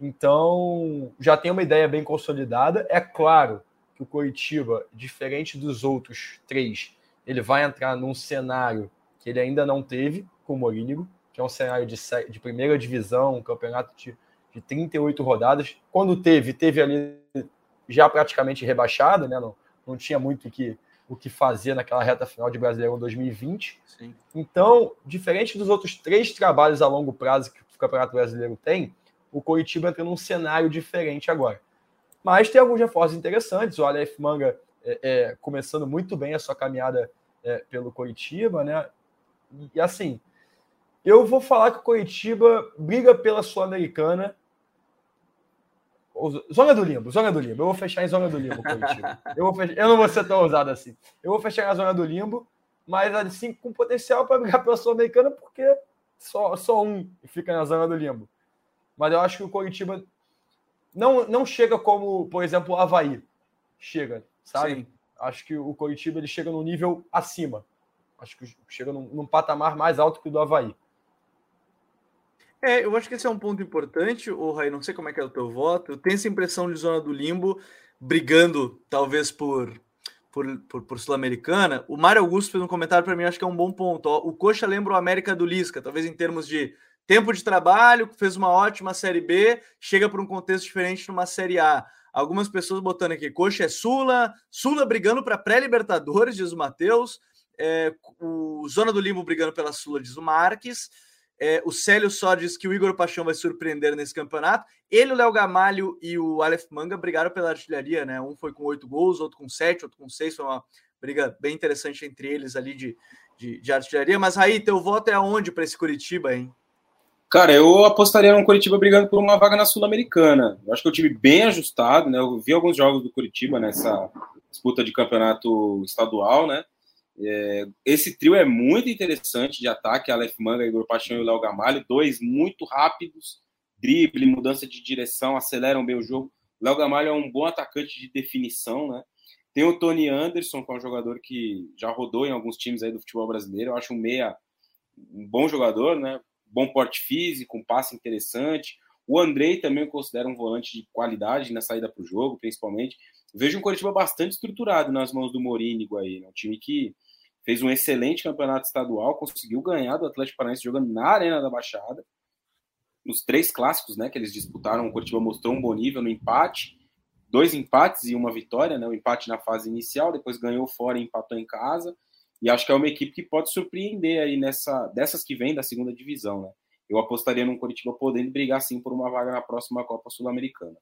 Então, já tem uma ideia bem consolidada. É claro que o Coritiba, diferente dos outros três, ele vai entrar num cenário que ele ainda não teve com o Morínigo, que é um cenário de, de primeira divisão, um campeonato de, de 38 rodadas. Quando teve, teve ali já praticamente rebaixado, né? Não, não tinha muito o que, o que fazer naquela reta final de Brasileirão 2020. Sim. Então, diferente dos outros três trabalhos a longo prazo que o Campeonato Brasileiro tem, o Coritiba entra num cenário diferente agora. Mas tem alguns reforços interessantes. O Aleph Manga é, é, começando muito bem a sua caminhada é, pelo Coritiba, né? E, assim, eu vou falar que o Coritiba briga pela Sul-Americana Zona do limbo, zona do limbo. Eu vou fechar em zona do limbo, Curitiba. Eu, vou fechar, eu não vou ser tão ousado assim. Eu vou fechar na zona do limbo, mas assim, com potencial para brigar pela Sul-Americana, porque só, só um fica na zona do limbo. Mas eu acho que o Curitiba não, não chega como, por exemplo, o Havaí. Chega, sabe? Sim. Acho que o Curitiba ele chega num nível acima. Acho que chega num, num patamar mais alto que o do Havaí. É, eu acho que esse é um ponto importante, o Rai, não sei como é que é o teu voto. Eu tenho essa impressão de zona do limbo, brigando talvez por por, por, por Sul-Americana. O Mário Augusto fez um comentário para mim, acho que é um bom ponto. Ó, o Coxa lembra o América do Lisca, talvez em termos de tempo de trabalho, fez uma ótima Série B, chega para um contexto diferente numa Série A. Algumas pessoas botando aqui, Coxa é Sula, Sula brigando para pré-Libertadores, diz o Matheus, é, o Zona do Limbo brigando pela Sula, diz o Marques. É, o Célio só diz que o Igor Paixão vai surpreender nesse campeonato. Ele, o Léo Gamalho e o Aleph Manga brigaram pela artilharia, né? Um foi com oito gols, outro com sete, outro com seis. Foi uma briga bem interessante entre eles ali de, de, de artilharia. Mas aí, teu voto é aonde para esse Curitiba, hein? Cara, eu apostaria no Curitiba brigando por uma vaga na Sul-Americana. Eu acho que é um time bem ajustado, né? Eu vi alguns jogos do Curitiba nessa disputa de campeonato estadual, né? É, esse trio é muito interessante de ataque, Aleph Manga, Igor Paixão e Léo Gamalho, dois muito rápidos, drible, mudança de direção, aceleram bem o jogo. Léo Gamalho é um bom atacante de definição, né? Tem o Tony Anderson, que é um jogador que já rodou em alguns times aí do futebol brasileiro. Eu acho um meia um bom jogador, né? Bom porte físico, um passe interessante. O Andrei também eu considero um volante de qualidade na saída para o jogo, principalmente. Vejo um Coritiba bastante estruturado nas mãos do Morínigo aí, né? um time que fez um excelente campeonato estadual, conseguiu ganhar do Atlético Paranaense jogando na Arena da Baixada. Nos três clássicos né, que eles disputaram, o Curitiba mostrou um bom nível no empate, dois empates e uma vitória, né, o empate na fase inicial, depois ganhou fora e empatou em casa. E acho que é uma equipe que pode surpreender aí nessa dessas que vem da segunda divisão, né? Eu apostaria no Curitiba podendo brigar sim por uma vaga na próxima Copa Sul-Americana.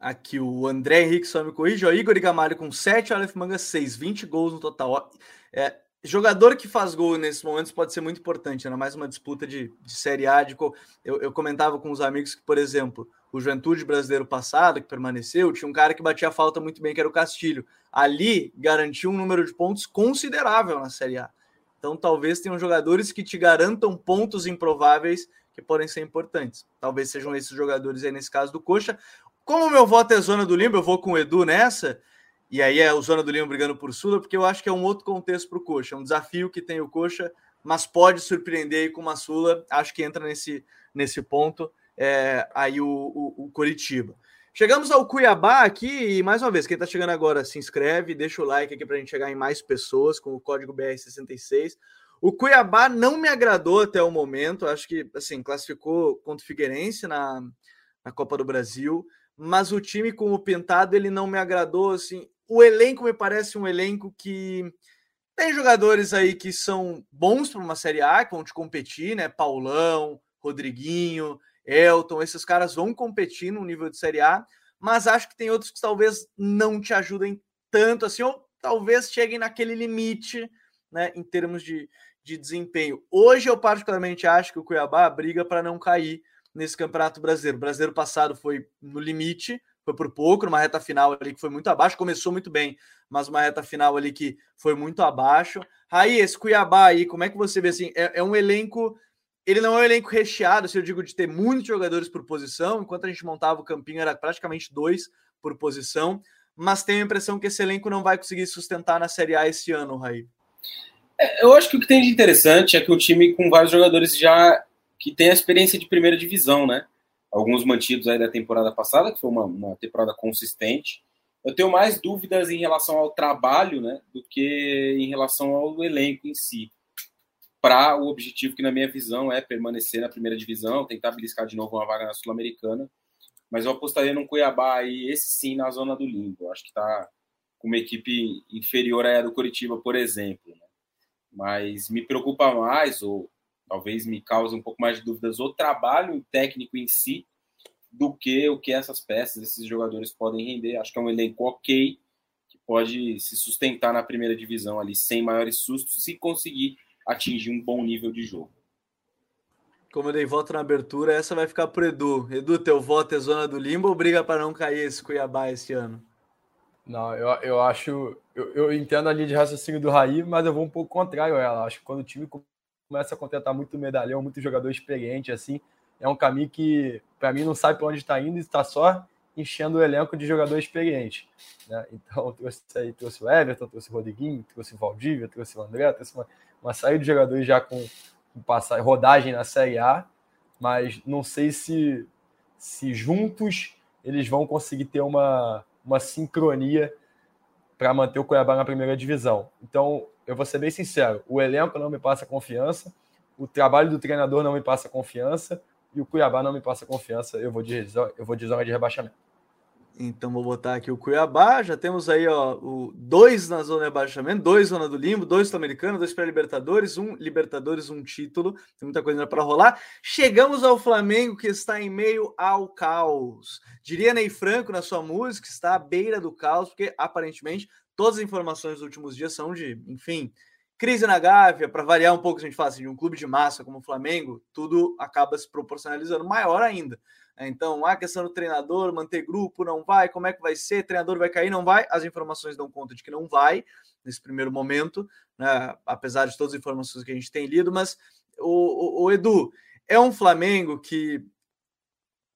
Aqui o André Henrique só me corrige. O Igor Gamalho com 7, o Aleph Manga 6, 20 gols no total. É, jogador que faz gol nesses momentos pode ser muito importante, ainda mais uma disputa de, de Série A. De, eu, eu comentava com os amigos que, por exemplo, o Juventude Brasileiro passado, que permaneceu, tinha um cara que batia falta muito bem, que era o Castilho. Ali garantiu um número de pontos considerável na Série A. Então, talvez tenham jogadores que te garantam pontos improváveis que podem ser importantes. Talvez sejam esses jogadores aí nesse caso do Coxa. Como o meu voto é Zona do Limbo, eu vou com o Edu nessa. E aí é o Zona do Limbo brigando por Sula, porque eu acho que é um outro contexto para o Coxa. É um desafio que tem o Coxa, mas pode surpreender com uma Sula. Acho que entra nesse, nesse ponto é, aí o, o, o Coritiba. Chegamos ao Cuiabá aqui e mais uma vez, quem está chegando agora, se inscreve, deixa o like aqui para a gente chegar em mais pessoas com o código BR66. O Cuiabá não me agradou até o momento, acho que assim classificou contra o Figueirense na, na Copa do Brasil mas o time com o Pintado ele não me agradou assim. O elenco me parece um elenco que tem jogadores aí que são bons para uma Série A, que vão te competir, né? Paulão, Rodriguinho, Elton, esses caras vão competir no nível de Série A, mas acho que tem outros que talvez não te ajudem tanto assim, ou talvez cheguem naquele limite, né, em termos de, de desempenho. Hoje eu particularmente acho que o Cuiabá briga para não cair nesse Campeonato Brasileiro. O brasileiro passado foi no limite, foi por pouco, numa reta final ali que foi muito abaixo, começou muito bem, mas uma reta final ali que foi muito abaixo. Aí, esse Cuiabá aí, como é que você vê assim? É, é um elenco, ele não é um elenco recheado, se eu digo de ter muitos jogadores por posição, enquanto a gente montava o campinho era praticamente dois por posição, mas tenho a impressão que esse elenco não vai conseguir sustentar na Série A esse ano, Raí. É, eu acho que o que tem de interessante é que o time com vários jogadores já que tem a experiência de primeira divisão, né? Alguns mantidos aí da temporada passada, que foi uma, uma temporada consistente. Eu tenho mais dúvidas em relação ao trabalho, né, do que em relação ao elenco em si. Para o objetivo que, na minha visão, é permanecer na primeira divisão, tentar beliscar de novo uma vaga na Sul-Americana. Mas eu apostaria num Cuiabá aí, esse sim, na zona do limbo. Eu acho que está com uma equipe inferior à do Curitiba, por exemplo. Né? Mas me preocupa mais, ou talvez me cause um pouco mais de dúvidas o trabalho técnico em si do que o que essas peças, esses jogadores podem render. Acho que é um elenco ok, que pode se sustentar na primeira divisão ali sem maiores sustos, se conseguir atingir um bom nível de jogo. Como eu dei voto na abertura, essa vai ficar para Edu. Edu, teu voto é zona do limbo ou briga para não cair esse Cuiabá esse ano? Não, eu, eu acho. Eu, eu entendo a linha de raciocínio do Raí, mas eu vou um pouco contrário a ela. Acho que quando o time começa a contratar muito medalhão, muito jogador experiente, assim, é um caminho que, para mim, não sabe para onde está indo e está só enchendo o elenco de jogador experiente. Né? Então, trouxe, aí, trouxe o Everton, trouxe o Rodriguinho, trouxe o Valdívia, trouxe o André, trouxe uma, uma de jogadores já com, com passar, rodagem na Série A, mas não sei se, se juntos eles vão conseguir ter uma, uma sincronia para manter o Cuiabá na primeira divisão. Então, eu vou ser bem sincero, o elenco não me passa confiança, o trabalho do treinador não me passa confiança e o Cuiabá não me passa confiança. Eu vou de, eu vou de zona de rebaixamento. Então vou botar aqui o Cuiabá. Já temos aí ó, o dois na zona de rebaixamento, dois zona do limbo, dois sul-americanos, dois pré-libertadores, um Libertadores, um título. Tem muita coisa para rolar. Chegamos ao Flamengo que está em meio ao caos. Diria Ney Franco na sua música, está à beira do caos, porque aparentemente Todas as informações dos últimos dias são de, enfim, crise na Gávea, para variar um pouco, a gente fala assim, de um clube de massa como o Flamengo, tudo acaba se proporcionalizando maior ainda. Então, a questão do treinador, manter grupo, não vai, como é que vai ser, treinador vai cair, não vai, as informações dão conta de que não vai, nesse primeiro momento, né? apesar de todas as informações que a gente tem lido, mas o, o, o Edu, é um Flamengo que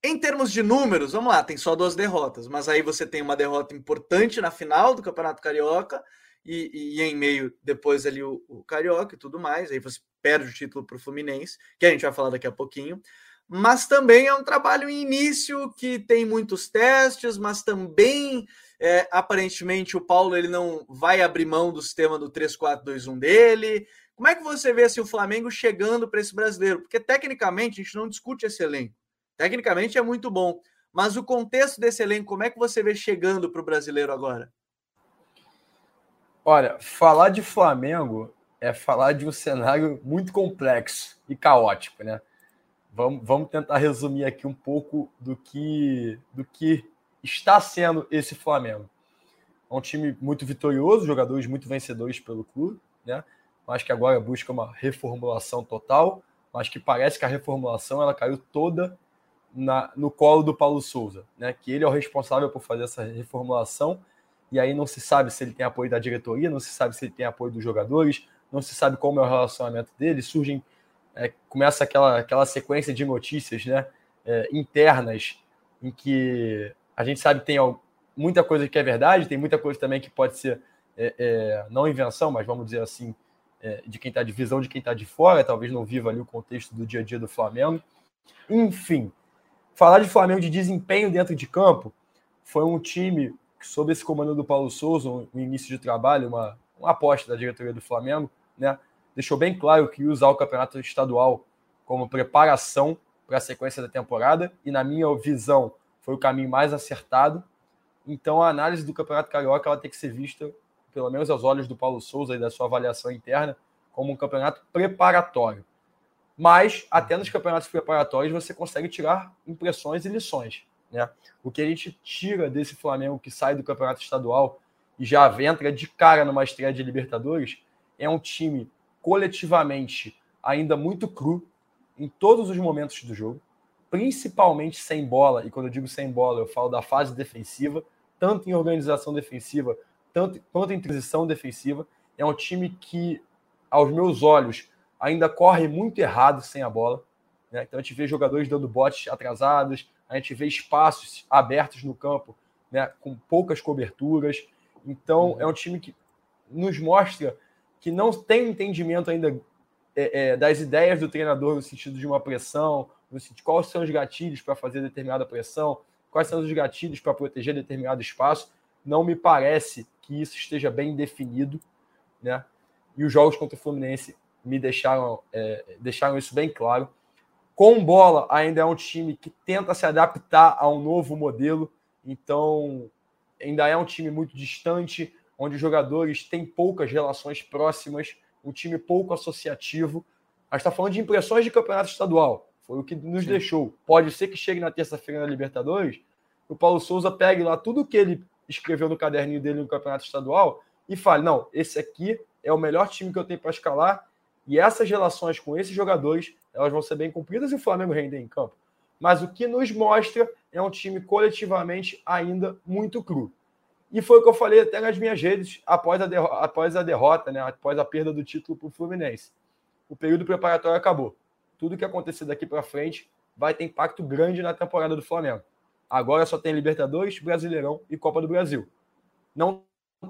em termos de números, vamos lá, tem só duas derrotas, mas aí você tem uma derrota importante na final do Campeonato Carioca e, e em meio depois ali o, o, Carioca e tudo mais, aí você perde o título para o Fluminense, que a gente vai falar daqui a pouquinho. Mas também é um trabalho em início que tem muitos testes, mas também é, aparentemente o Paulo ele não vai abrir mão do sistema do 3-4-2-1 dele. Como é que você vê assim, o Flamengo chegando para esse brasileiro? Porque tecnicamente a gente não discute esse elenco. Tecnicamente é muito bom. Mas o contexto desse elenco, como é que você vê chegando para o brasileiro agora? Olha, falar de Flamengo é falar de um cenário muito complexo e caótico, né? Vamos, vamos tentar resumir aqui um pouco do que, do que está sendo esse Flamengo. É um time muito vitorioso, jogadores muito vencedores pelo clube, né? Mas que agora busca uma reformulação total, mas que parece que a reformulação ela caiu toda na, no colo do Paulo Souza, né? Que ele é o responsável por fazer essa reformulação. E aí não se sabe se ele tem apoio da diretoria, não se sabe se ele tem apoio dos jogadores, não se sabe como é o relacionamento dele. Surgem, é, começa aquela, aquela sequência de notícias, né? É, internas em que a gente sabe que tem muita coisa que é verdade, tem muita coisa também que pode ser é, é não invenção, mas vamos dizer assim, é, de quem está de visão de quem está de fora, talvez não viva ali o contexto do dia a dia do Flamengo. Enfim, Falar de Flamengo de desempenho dentro de campo, foi um time que, sob esse comando do Paulo Souza, um início de trabalho, uma, uma aposta da diretoria do Flamengo, né? Deixou bem claro que usar o campeonato estadual como preparação para a sequência da temporada, e na minha visão foi o caminho mais acertado. Então a análise do Campeonato Carioca ela tem que ser vista, pelo menos aos olhos do Paulo Souza e da sua avaliação interna, como um campeonato preparatório. Mas até nos campeonatos preparatórios você consegue tirar impressões e lições. Né? O que a gente tira desse Flamengo que sai do campeonato estadual e já entra de cara numa estreia de Libertadores, é um time coletivamente ainda muito cru em todos os momentos do jogo, principalmente sem bola, e quando eu digo sem bola, eu falo da fase defensiva, tanto em organização defensiva, tanto quanto em transição defensiva. É um time que, aos meus olhos, ainda corre muito errado sem a bola. Né? Então a gente vê jogadores dando botes atrasados, a gente vê espaços abertos no campo né? com poucas coberturas. Então uhum. é um time que nos mostra que não tem entendimento ainda é, é, das ideias do treinador no sentido de uma pressão, no sentido quais são os gatilhos para fazer determinada pressão, quais são os gatilhos para proteger determinado espaço. Não me parece que isso esteja bem definido, né? E os jogos contra o Fluminense me deixaram, é, deixaram isso bem claro. Com bola, ainda é um time que tenta se adaptar a um novo modelo, então ainda é um time muito distante, onde os jogadores têm poucas relações próximas, um time pouco associativo. A gente está falando de impressões de campeonato estadual, foi o que nos Sim. deixou. Pode ser que chegue na terça-feira na Libertadores, o Paulo Souza pegue lá tudo que ele escreveu no caderninho dele no campeonato estadual e fale: não, esse aqui é o melhor time que eu tenho para escalar e essas relações com esses jogadores elas vão ser bem cumpridas e o Flamengo render em campo. Mas o que nos mostra é um time coletivamente ainda muito cru. E foi o que eu falei até nas minhas redes após a, derrota, após a derrota, né, após a perda do título para o Fluminense. O período preparatório acabou. Tudo que acontecer daqui para frente vai ter impacto grande na temporada do Flamengo. Agora só tem Libertadores, Brasileirão e Copa do Brasil. Não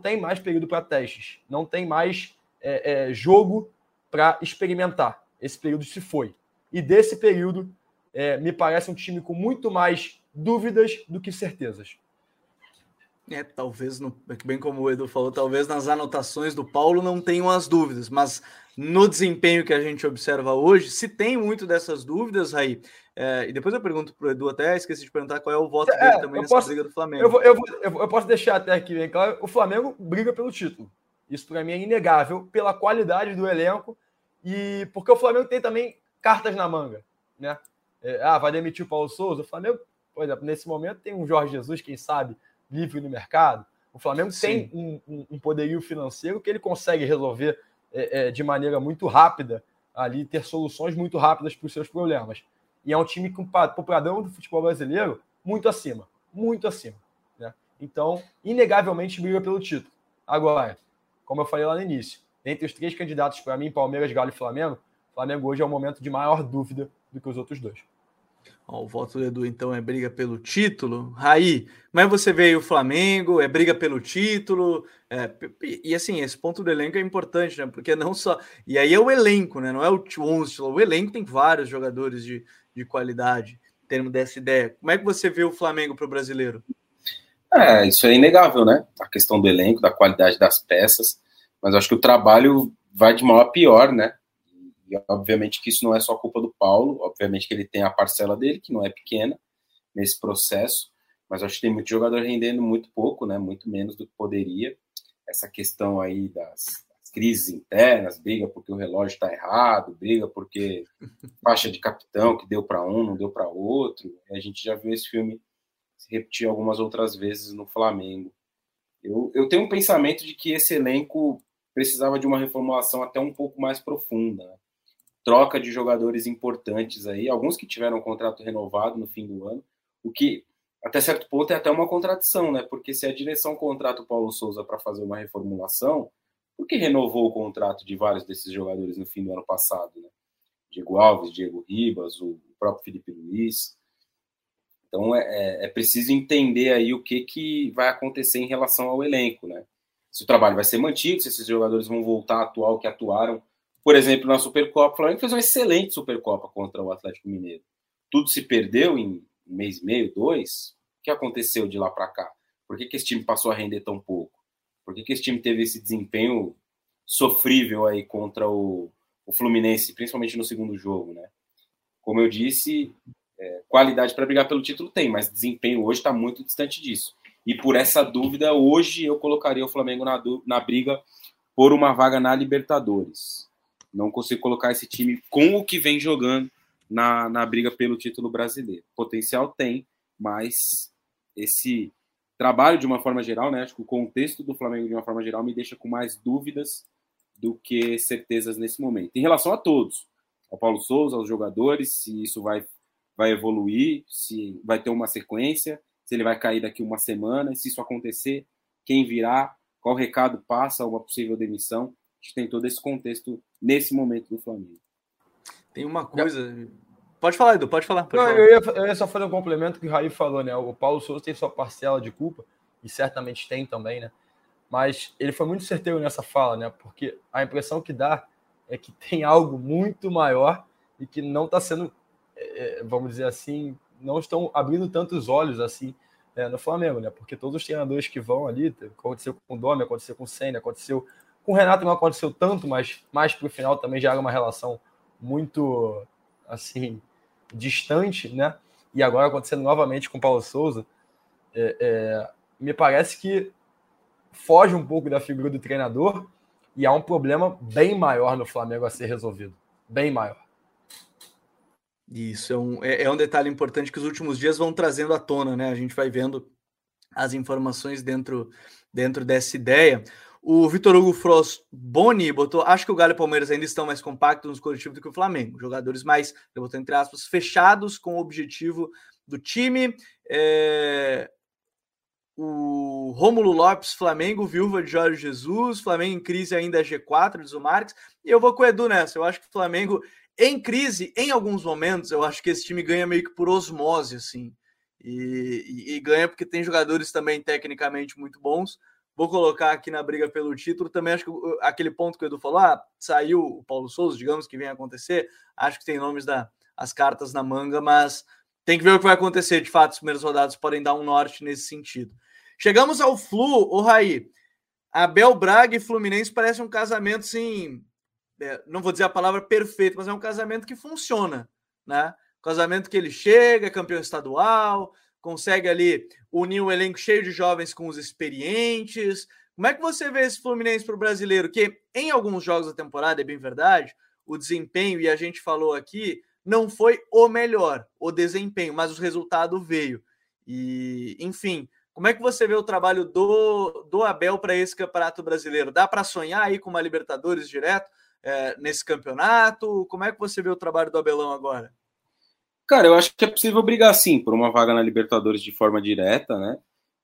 tem mais período para testes. Não tem mais é, é, jogo para experimentar. Esse período se foi. E desse período, é, me parece um time com muito mais dúvidas do que certezas. É, talvez, no, bem como o Edu falou, talvez nas anotações do Paulo não tenham as dúvidas, mas no desempenho que a gente observa hoje, se tem muito dessas dúvidas, aí, é, e depois eu pergunto para o Edu até, esqueci de perguntar qual é o voto é, dele também nessa posso, briga do Flamengo. Eu, vou, eu, vou, eu, posso deixar até aqui bem claro, o Flamengo briga pelo título. Isso para mim é inegável pela qualidade do elenco e porque o Flamengo tem também cartas na manga, né? É, ah, vai demitir o Paulo Souza. O Flamengo, por exemplo, nesse momento tem um Jorge Jesus, quem sabe, livre no mercado. O Flamengo Sim. tem um, um, poderio financeiro que ele consegue resolver é, é, de maneira muito rápida ali, ter soluções muito rápidas para os seus problemas. E é um time com o padrão do futebol brasileiro muito acima, muito acima. Né? Então, inegavelmente briga pelo título. Agora, como eu falei lá no início, entre os três candidatos, para mim, Palmeiras, Galo e Flamengo, Flamengo hoje é o momento de maior dúvida do que os outros dois. O voto do Edu, então, é briga pelo título. Raí, mas você veio o Flamengo, é briga pelo título. É, e assim, esse ponto do elenco é importante, né? Porque não só. E aí é o elenco, né? Não é o 11. O elenco tem vários jogadores de, de qualidade, em termos dessa ideia. Como é que você vê o Flamengo para o brasileiro? É, isso é inegável, né? A questão do elenco, da qualidade das peças mas acho que o trabalho vai de mal a pior, né? E obviamente que isso não é só culpa do Paulo, obviamente que ele tem a parcela dele, que não é pequena nesse processo, mas acho que tem muito jogador rendendo muito pouco, né? Muito menos do que poderia. Essa questão aí das, das crises internas, briga porque o relógio está errado, briga porque faixa de capitão que deu para um, não deu para outro. A gente já viu esse filme se repetir algumas outras vezes no Flamengo. Eu, eu tenho um pensamento de que esse elenco precisava de uma reformulação até um pouco mais profunda. Né? Troca de jogadores importantes aí, alguns que tiveram um contrato renovado no fim do ano, o que até certo ponto é até uma contradição, né? Porque se a direção contrata o Paulo Souza para fazer uma reformulação, por que renovou o contrato de vários desses jogadores no fim do ano passado, né? Diego Alves, Diego Ribas, o próprio Felipe Luiz. Então é, é, é preciso entender aí o que, que vai acontecer em relação ao elenco, né? se o trabalho vai ser mantido, se esses jogadores vão voltar a atuar o que atuaram. Por exemplo, na Supercopa, o Flamengo fez uma excelente Supercopa contra o Atlético Mineiro. Tudo se perdeu em um mês e meio, dois. O que aconteceu de lá para cá? Por que, que esse time passou a render tão pouco? Por que, que esse time teve esse desempenho sofrível aí contra o, o Fluminense, principalmente no segundo jogo, né? Como eu disse, é, qualidade para brigar pelo título tem, mas desempenho hoje está muito distante disso. E por essa dúvida, hoje eu colocaria o Flamengo na, na briga por uma vaga na Libertadores. Não consigo colocar esse time com o que vem jogando na, na briga pelo título brasileiro. Potencial tem, mas esse trabalho de uma forma geral, né? Acho que o contexto do Flamengo de uma forma geral me deixa com mais dúvidas do que certezas nesse momento. Em relação a todos, ao Paulo Souza, aos jogadores, se isso vai, vai evoluir, se vai ter uma sequência, se ele vai cair daqui uma semana, se isso acontecer, quem virá, qual recado passa, uma possível demissão. Gente tem todo esse contexto nesse momento do Flamengo. Tem uma coisa. Pode falar, Edu, pode falar. Pode Não, falar. Eu, ia, eu, ia, só fazer um complemento que o Raí falou, né? O Paulo Souza tem sua parcela de culpa, e certamente tem também, né? Mas ele foi muito certeiro nessa fala, né? Porque a impressão que dá é que tem algo muito maior e que não está sendo, é, vamos dizer assim, não estão abrindo tantos olhos assim é, no Flamengo, né? Porque todos os treinadores que vão ali, aconteceu com o Domi, aconteceu com o Senna, aconteceu com o Renato, não aconteceu tanto, mas mais para o final também já era uma relação muito assim distante, né? E agora acontecendo novamente com o Paulo Souza, é, é, me parece que foge um pouco da figura do treinador e há um problema bem maior no Flamengo a ser resolvido, bem maior. Isso é um, é, é um detalhe importante que os últimos dias vão trazendo à tona, né? A gente vai vendo as informações dentro, dentro dessa ideia. O Vitor Hugo Frost Boni botou, acho que o Galo e o Palmeiras ainda estão mais compactos nos coletivos do que o Flamengo. Jogadores mais, eu botou entre aspas, fechados com o objetivo do time. É... O Rômulo Lopes, Flamengo, viúva de Jorge Jesus, Flamengo em crise ainda é G4, diz o Marques. E eu vou com o Edu nessa. Eu acho que o Flamengo em crise, em alguns momentos, eu acho que esse time ganha meio que por osmose, assim. E, e, e, ganha porque tem jogadores também tecnicamente muito bons. Vou colocar aqui na briga pelo título. Também acho que aquele ponto que o Edu falou, ah, saiu o Paulo Souza, digamos que vem acontecer. Acho que tem nomes da as cartas na manga, mas tem que ver o que vai acontecer. De fato, os primeiros rodados podem dar um norte nesse sentido. Chegamos ao Flu, o Raí. Abel Braga e Fluminense parece um casamento, sim, é, não vou dizer a palavra perfeito, mas é um casamento que funciona, né? Casamento que ele chega, campeão estadual, consegue ali unir um elenco cheio de jovens com os experientes. Como é que você vê esse Fluminense para o brasileiro? Que em alguns jogos da temporada, é bem verdade, o desempenho, e a gente falou aqui, não foi o melhor, o desempenho, mas o resultado veio. E, enfim, como é que você vê o trabalho do, do Abel para esse campeonato brasileiro? Dá para sonhar aí com uma Libertadores direto? é, nesse campeonato? Como é que você vê o trabalho do Abelão agora? Cara, eu acho que é possível brigar sim por uma vaga na Libertadores de forma direta, né?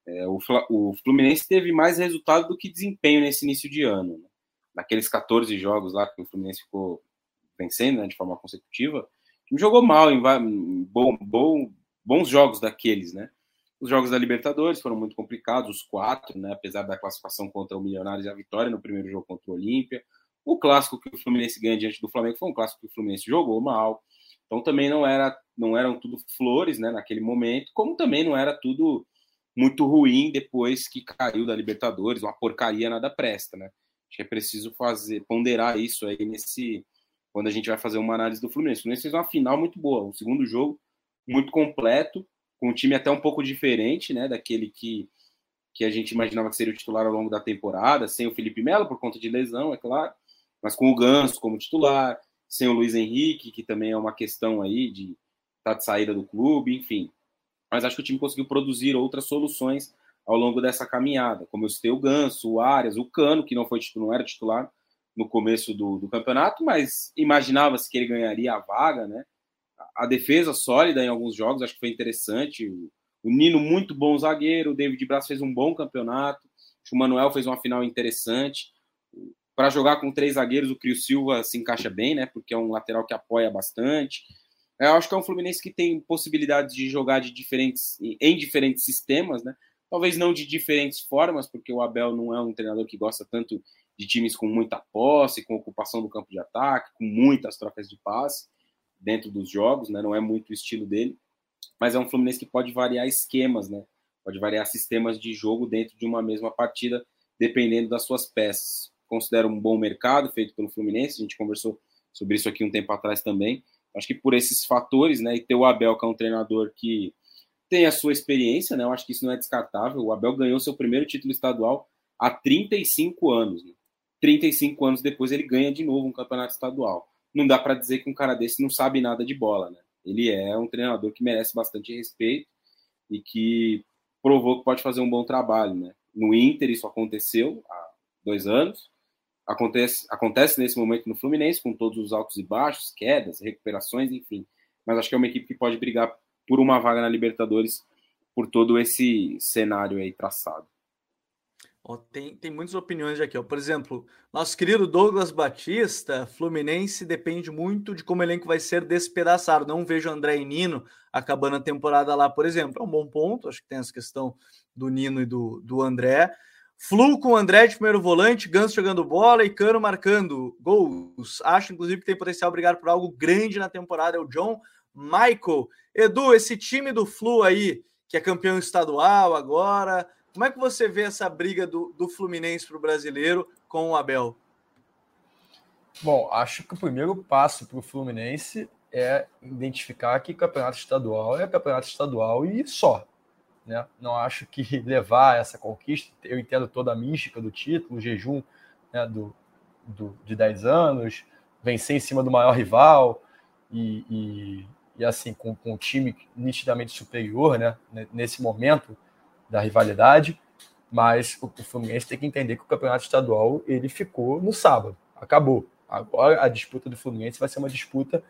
É, o, o, Fluminense teve mais resultado do que desempenho nesse início de ano. Né? Naqueles 14 jogos lá que o Fluminense ficou vencendo né, de forma consecutiva, jogou mal em, em bom, bom, bons jogos daqueles, né? Os jogos da Libertadores foram muito complicados, os quatro, né? Apesar da classificação contra o Milionários e a vitória no primeiro jogo contra o Olímpia. O clássico que o Fluminense ganha diante do Flamengo foi um clássico que o Fluminense jogou mal. Então também não era não eram tudo flores, né, naquele momento, como também não era tudo muito ruim depois que caiu da Libertadores, uma porcaria nada presta, né? Acho que é preciso fazer ponderar isso aí nesse quando a gente vai fazer uma análise do Fluminense. O Fluminense fez uma final muito boa, um segundo jogo muito completo, com um time até um pouco diferente, né, daquele que que a gente imaginava que seria o titular ao longo da temporada, sem o Felipe Melo por conta de lesão, é claro mas com o Ganso como titular, sem o Luiz Henrique, que também é uma questão aí de tá de saída do clube, enfim. Mas acho que o time conseguiu produzir outras soluções ao longo dessa caminhada, como eu citei o Ganso, o Arias, o Cano, que não foi não era titular no começo do, do campeonato, mas imaginava-se que ele ganharia a vaga, né? A, a defesa sólida em alguns jogos, acho que foi interessante. O, o Nino, muito bom zagueiro, o David Braz fez um bom campeonato, o Manuel fez uma final interessante para jogar com três zagueiros, o Crio Silva se encaixa bem, né? Porque é um lateral que apoia bastante. Eu acho que é um Fluminense que tem possibilidade de jogar de diferentes, em diferentes sistemas, né? Talvez não de diferentes formas, porque o Abel não é um treinador que gosta tanto de times com muita posse, com ocupação do campo de ataque, com muitas trocas de passe dentro dos jogos, né? Não é muito o estilo dele, mas é um Fluminense que pode variar esquemas, né? Pode variar sistemas de jogo dentro de uma mesma partida, dependendo das suas peças considero um bom mercado feito pelo Fluminense. A gente conversou sobre isso aqui um tempo atrás também. Acho que por esses fatores, né, e ter o Abel, que é um treinador que tem a sua experiência, né, eu acho que isso não é descartável. O Abel ganhou seu primeiro título estadual há 35 anos. Né? 35 anos depois ele ganha de novo um campeonato estadual. Não dá para dizer que um cara desse não sabe nada de bola, né? Ele é um treinador que merece bastante respeito e que provou que pode fazer um bom trabalho, né? No Inter isso aconteceu há dois anos, acontece, acontece nesse momento no Fluminense, com todos os altos e baixos, quedas, recuperações, enfim. Mas acho que é uma equipe que pode brigar por uma vaga na Libertadores por todo esse cenário aí traçado. Ó, tem, tem muitas opiniões aqui. Ó. Por exemplo, nosso querido Douglas Batista, Fluminense depende muito de como o elenco vai ser despedaçado. Não vejo André e Nino acabando a temporada lá, por exemplo. É um bom ponto. Acho que tem essa questão do Nino e do, do André. Flu com André de primeiro volante, Ganso jogando bola e Cano marcando gols. Acho, inclusive, que tem potencial brigar por algo grande na temporada. É o John Michael. Edu, esse time do Flu aí, que é campeão estadual agora, como é que você vê essa briga do, do Fluminense para o brasileiro com o Abel? Bom, acho que o primeiro passo para o Fluminense é identificar que campeonato estadual é campeonato estadual e só. Né? Não acho que levar essa conquista, eu entendo toda a mística do título, o jejum né, do, do, de 10 anos, vencer em cima do maior rival e, e, e assim, com, com um time nitidamente superior né, nesse momento da rivalidade, mas o, o Fluminense tem que entender que o campeonato estadual ele ficou no sábado, acabou. Agora a disputa do Fluminense vai ser uma disputa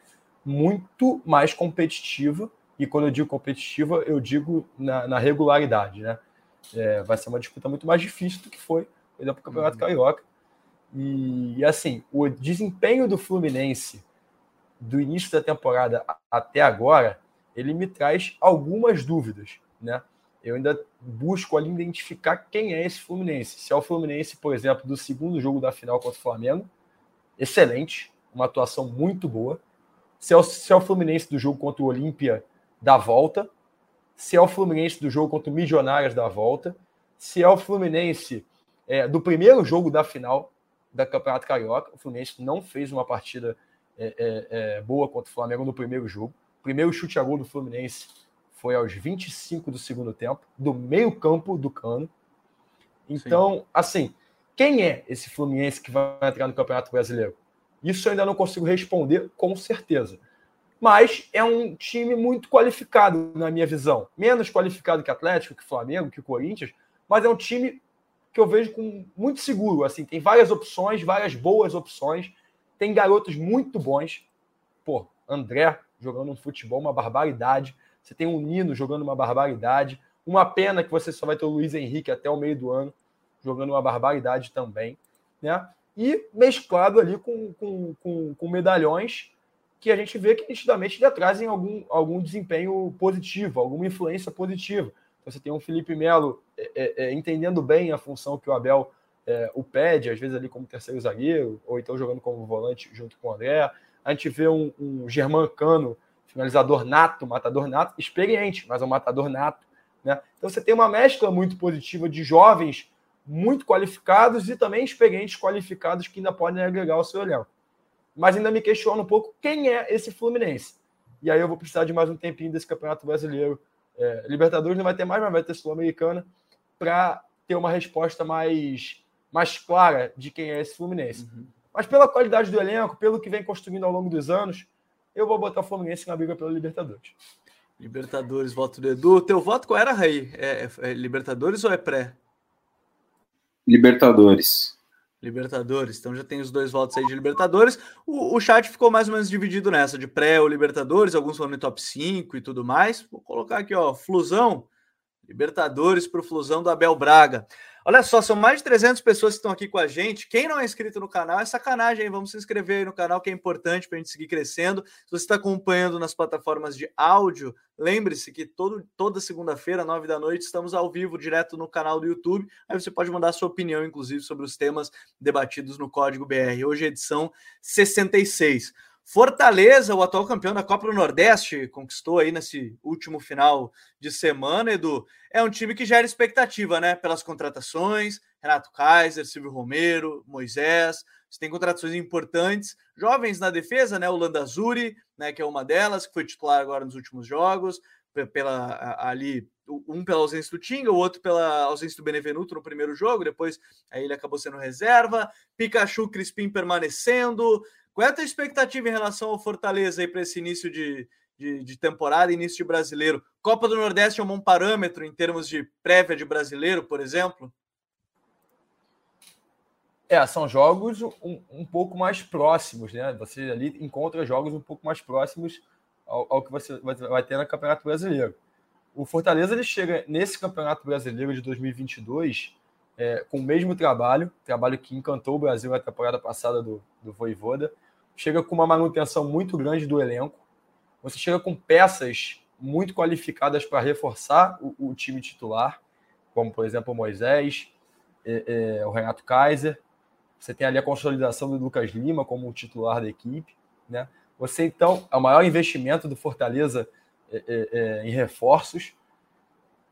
muito mais competitiva e quando eu digo competitiva, eu digo na, na regularidade, né? É, vai ser uma disputa muito mais difícil do que foi, por exemplo, o Campeonato uhum. Carioca. E, e, assim, o desempenho do Fluminense do início da temporada até agora, ele me traz algumas dúvidas, né? Eu ainda busco ali identificar quem é esse Fluminense. Se é o Fluminense, por exemplo, do segundo jogo da final contra o Flamengo, excelente, uma atuação muito boa. Se é o, se é o Fluminense do jogo contra o Olímpia da volta, se é o Fluminense do jogo contra o Milionários da volta, se é o Fluminense é, do primeiro jogo da final da Campeonato Carioca. O Fluminense não fez uma partida é, é, é boa contra o Flamengo no primeiro jogo. Primeiro chute a gol do Fluminense foi aos 25 do segundo tempo, do meio-campo do Cano. Então, Sim. assim, quem é esse Fluminense que vai entrar no Campeonato Brasileiro? Isso eu ainda não consigo responder com certeza mas é um time muito qualificado, na minha visão. Menos qualificado que Atlético, que Flamengo, que Corinthians, mas é um time que eu vejo com muito seguro. Assim, tem várias opções, várias boas opções, tem garotos muito bons. Pô, André jogando um futebol, uma barbaridade. Você tem o Nino jogando uma barbaridade. Uma pena que você só vai ter o Luiz Henrique até o meio do ano, jogando uma barbaridade também. Né? E mesclado ali com, com, com, com medalhões que a gente vê que nitidamente já trazem algum, algum desempenho positivo, alguma influência positiva. Então, você tem um Felipe Melo é, é, é, entendendo bem a função que o Abel é, o pede, às vezes ali como terceiro zagueiro, ou então jogando como volante junto com o André. A gente vê um, um Germán Cano, finalizador nato, matador nato, experiente, mas é um matador nato. Né? Então você tem uma mescla muito positiva de jovens muito qualificados e também experientes qualificados que ainda podem agregar o seu elenco mas ainda me questiono um pouco quem é esse Fluminense. E aí eu vou precisar de mais um tempinho desse Campeonato Brasileiro. É, Libertadores não vai ter mais, mas vai ter Sul-Americana, para ter uma resposta mais, mais clara de quem é esse Fluminense. Uhum. Mas pela qualidade do elenco, pelo que vem construindo ao longo dos anos, eu vou botar o Fluminense na briga pela Libertadores. Libertadores, voto do Edu. Teu voto qual era, Raí? É, é, é Libertadores ou é pré? Libertadores. Libertadores. Então já tem os dois votos aí de Libertadores. O, o chat ficou mais ou menos dividido nessa, de pré ou Libertadores, alguns falando em top 5 e tudo mais. Vou colocar aqui, ó, Flusão. Libertadores para o Flusão do Abel Braga. Olha só, são mais de 300 pessoas que estão aqui com a gente. Quem não é inscrito no canal é sacanagem, hein? Vamos se inscrever aí no canal, que é importante para a gente seguir crescendo. Se você está acompanhando nas plataformas de áudio, lembre-se que todo, toda segunda-feira, nove da noite, estamos ao vivo, direto no canal do YouTube. Aí você pode mandar sua opinião, inclusive, sobre os temas debatidos no Código BR. Hoje é edição 66. Fortaleza, o atual campeão da Copa do Nordeste, conquistou aí nesse último final de semana, Edu. É um time que gera expectativa, né? Pelas contratações, Renato Kaiser, Silvio Romero, Moisés. Você tem contratações importantes, jovens na defesa, né? O Landazuri, né? Que é uma delas, que foi titular agora nos últimos jogos, pela ali um pela ausência do Tinga, o outro pela ausência do Benevenuto no primeiro jogo, depois aí ele acabou sendo reserva, Pikachu Crispim permanecendo, qual é a tua expectativa em relação ao Fortaleza aí para esse início de, de, de temporada início de brasileiro. Copa do Nordeste é um bom parâmetro em termos de prévia de brasileiro, por exemplo? É, são jogos um, um pouco mais próximos, né? Você ali encontra jogos um pouco mais próximos ao, ao que você vai, vai ter no Campeonato Brasileiro. O Fortaleza ele chega nesse Campeonato Brasileiro de 2022 é, com o mesmo trabalho, trabalho que encantou o Brasil na temporada passada do, do Voivoda. Chega com uma manutenção muito grande do elenco. Você chega com peças muito qualificadas para reforçar o, o, time titular, como por exemplo o Moisés, é, é, o Renato Kaiser. Você tem ali a consolidação do Lucas Lima como o titular da equipe. Né? Você, então, é o maior investimento do Fortaleza é, é, é, em reforços,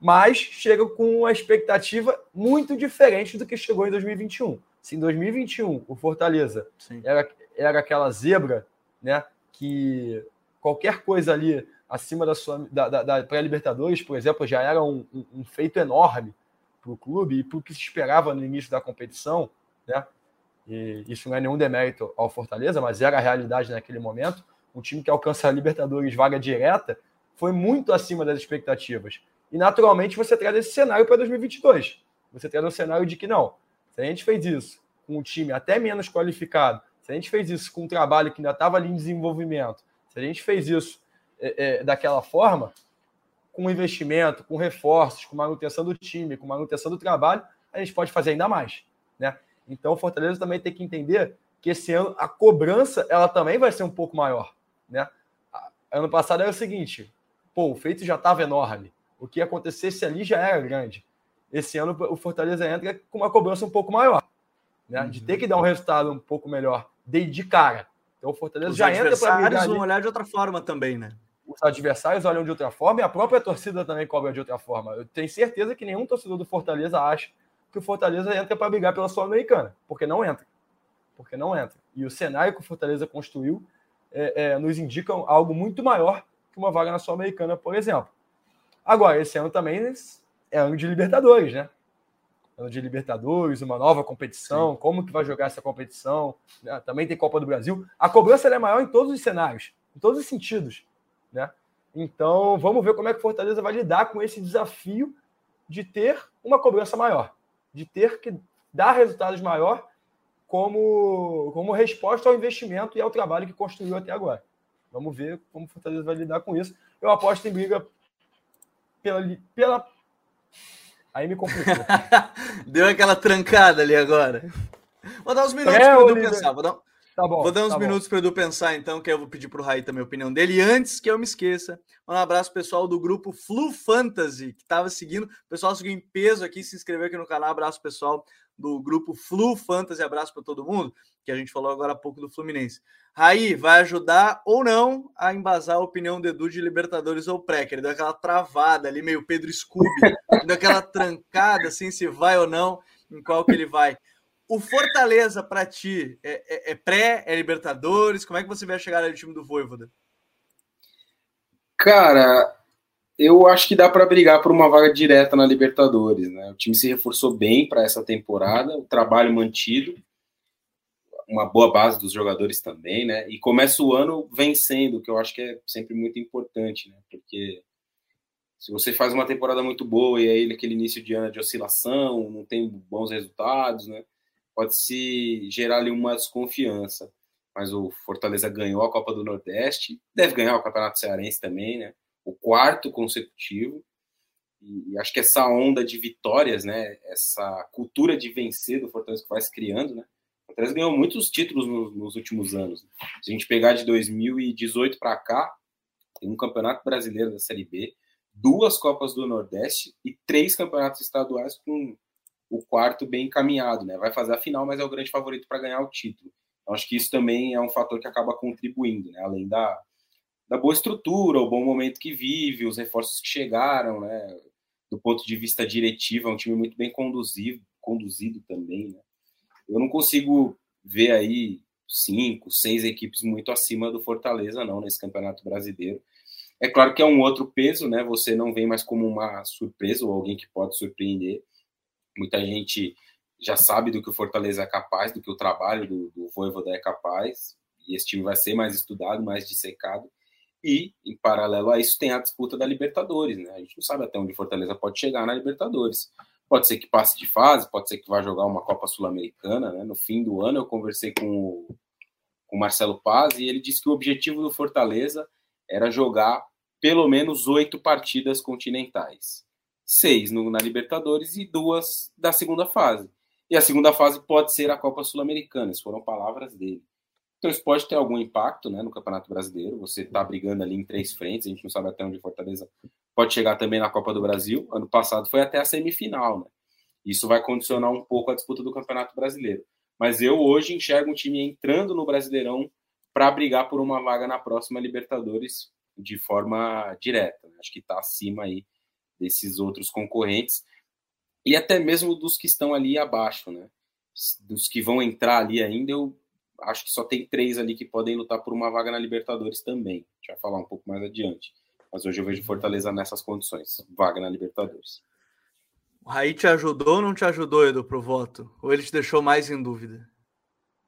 mas chega com uma expectativa muito diferente do que chegou em 2021. Se em 2021 o Fortaleza era, era aquela zebra, né, que qualquer coisa ali acima da sua da, da, da pré-libertadores, por exemplo, já era um, um, um feito enorme para o clube e para o que se esperava no início da competição, né? e isso não é nenhum demérito ao Fortaleza, mas era a realidade naquele momento. Um time que alcança a Libertadores vaga direta foi muito acima das expectativas. E naturalmente você traz esse cenário para 2022. Você traz um cenário de que não, se a gente fez isso com um time até menos qualificado, se a gente fez isso com um trabalho que ainda estava ali em desenvolvimento, se a gente fez isso é, é, daquela forma, com investimento, com reforços, com manutenção do time, com manutenção do trabalho, a gente pode fazer ainda mais. Né? Então, o Fortaleza também tem que entender que esse ano a cobrança ela também vai ser um pouco maior. Né? Ano passado era o seguinte: pô, o feito já estava enorme. O que acontecesse ali já era grande. Esse ano o Fortaleza entra com uma cobrança um pouco maior, né? Uhum. De ter que dar um resultado um pouco melhor de, de cara. Então o Fortaleza Os já entra para brigar. Os vão olhar de outra forma também, né? Os adversários olham de outra forma e a própria torcida também cobra de outra forma. Eu tenho certeza que nenhum torcedor do Fortaleza acha que o Fortaleza entra para brigar pela Sul-Americana, porque não entra. Porque não entra. E o cenário que o Fortaleza construiu é, é, nos indica algo muito maior que uma vaga na Sul-Americana, por exemplo. Agora, esse ano também é ano de Libertadores, né? Ano de Libertadores, uma nova competição, Sim. como que vai jogar essa competição, né? também tem Copa do Brasil. A cobrança é maior em todos os cenários, em todos os sentidos, né? Então, vamos ver como é que Fortaleza vai lidar com esse desafio de ter uma cobrança maior, de ter que dar resultados maior como, como resposta ao investimento e ao trabalho que construiu até agora. Vamos ver como o Fortaleza vai lidar com isso. Eu aposto em briga pela. pela... Aí me complicou. Deu aquela trancada ali agora. Vou dar uns minutos é, para o Edu pensar. Vou dar, tá bom, vou dar uns tá minutos para o Edu pensar, então, que eu vou pedir para o Raí também a opinião dele. E antes que eu me esqueça, um abraço pessoal do grupo Flu Fantasy, que estava seguindo. O pessoal seguiu em peso aqui, se inscreveu aqui no canal. Abraço pessoal do grupo Flu Fantasy. Abraço para todo mundo, que a gente falou agora há pouco do Fluminense. Raí, vai ajudar ou não a embasar a opinião do Edu de Libertadores ou pré, que ele deu aquela travada ali, meio Pedro Scooby, deu aquela trancada, assim, se vai ou não, em qual que ele vai. O Fortaleza, para ti, é, é, é, pré, é Libertadores? Como é que você vai chegar no time do Voivoda? Cara, eu acho que dá para brigar por uma vaga direta na Libertadores, né? O time se reforçou bem para essa temporada, o trabalho mantido, uma boa base dos jogadores também, né? E começa o ano vencendo, que eu acho que é sempre muito importante, né? Porque se você faz uma temporada muito boa e aí aquele início de ano de oscilação, não tem bons resultados, né? Pode se gerar ali uma desconfiança. Mas o Fortaleza ganhou a Copa do Nordeste, deve ganhar o Campeonato Cearense também, né? O quarto consecutivo. E, acho que essa onda de vitórias, né, essa cultura de vencer do Fortaleza que vai se criando, né, o Fortaleza ganhou muitos títulos nos, nos últimos anos. Se a gente pegar de 2018 para cá, tem um campeonato brasileiro da Série B, duas Copas do Nordeste e três campeonatos estaduais com o quarto bem encaminhado, né? Vai fazer a final, mas é o grande favorito para ganhar o título. Então, acho que isso também é um fator que acaba contribuindo, né? Além da, da boa estrutura, o bom momento que vive, os reforços que chegaram, né? Do ponto de vista diretivo, é um time muito bem conduzido, conduzido também, né? Eu não consigo ver aí cinco, seis equipes muito acima do Fortaleza, não, nesse Campeonato Brasileiro. É claro que é um outro peso, né? Você não vem mais como uma surpresa ou alguém que pode surpreender. Muita gente já sabe do que o Fortaleza é capaz, do que o trabalho do, do Voivoda é capaz, e esse time vai ser mais estudado, mais dissecado. E, em paralelo a isso, tem a disputa da Libertadores, né? A gente não sabe até onde Fortaleza pode chegar na Libertadores. Pode ser que passe de fase, pode ser que vá jogar uma Copa Sul-Americana, né? No fim do ano, eu conversei com o, com o Marcelo Paz e ele disse que o objetivo do Fortaleza era jogar pelo menos oito partidas continentais. Seis no, na Libertadores e duas da segunda fase. E a segunda fase pode ser a Copa Sul-Americana, foram palavras dele. Então isso pode ter algum impacto né, no Campeonato Brasileiro. Você está brigando ali em três frentes, a gente não sabe até onde Fortaleza pode chegar também na Copa do Brasil. Ano passado foi até a semifinal, né? Isso vai condicionar um pouco a disputa do Campeonato Brasileiro. Mas eu hoje enxergo um time entrando no Brasileirão para brigar por uma vaga na próxima Libertadores de forma direta. Né? Acho que está acima aí desses outros concorrentes e até mesmo dos que estão ali abaixo, né? Dos que vão entrar ali ainda, eu acho que só tem três ali que podem lutar por uma vaga na Libertadores também. A gente vai falar um pouco mais adiante. Mas hoje eu vejo Fortaleza nessas condições, vaga na Libertadores. O Raí te ajudou ou não te ajudou, Edu, pro voto? Ou ele te deixou mais em dúvida?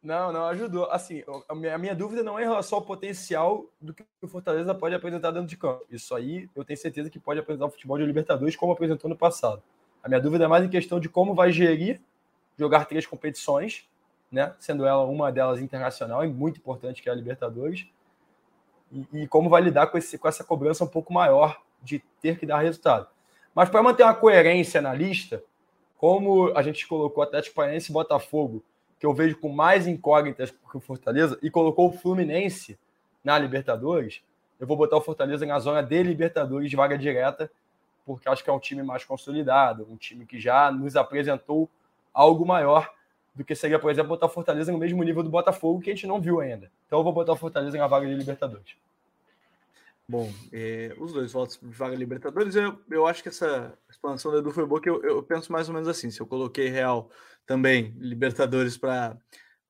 Não, não ajudou. Assim, a minha, a minha dúvida não é em relação ao potencial do que o Fortaleza pode apresentar dentro de campo. Isso aí eu tenho certeza que pode apresentar o futebol de Libertadores como apresentou no passado. A minha dúvida é mais em questão de como vai gerir jogar três competições né? Sendo ela uma delas internacional e muito importante que é a Libertadores. E, e, como vai lidar com, esse, com essa cobrança um pouco maior de ter que dar resultado. Mas para manter uma coerência na lista, como a gente colocou Atlético Paranaense e Botafogo, que eu vejo com mais incógnitas que o Fortaleza, e colocou o Fluminense na Libertadores, eu vou botar o Fortaleza na zona de Libertadores de vaga direta, porque acho que é um time mais consolidado, um time que já nos apresentou algo maior do que seria, por exemplo, botar o Fortaleza no mesmo nível do Botafogo, que a gente não viu ainda. Então eu vou botar o Fortaleza na vaga de Libertadores. Bom, é, os dois votos de vaga Libertadores, eu, eu acho que essa expansão do Edu foi boa, que eu, eu penso mais ou menos assim. Se eu coloquei Real também, Libertadores para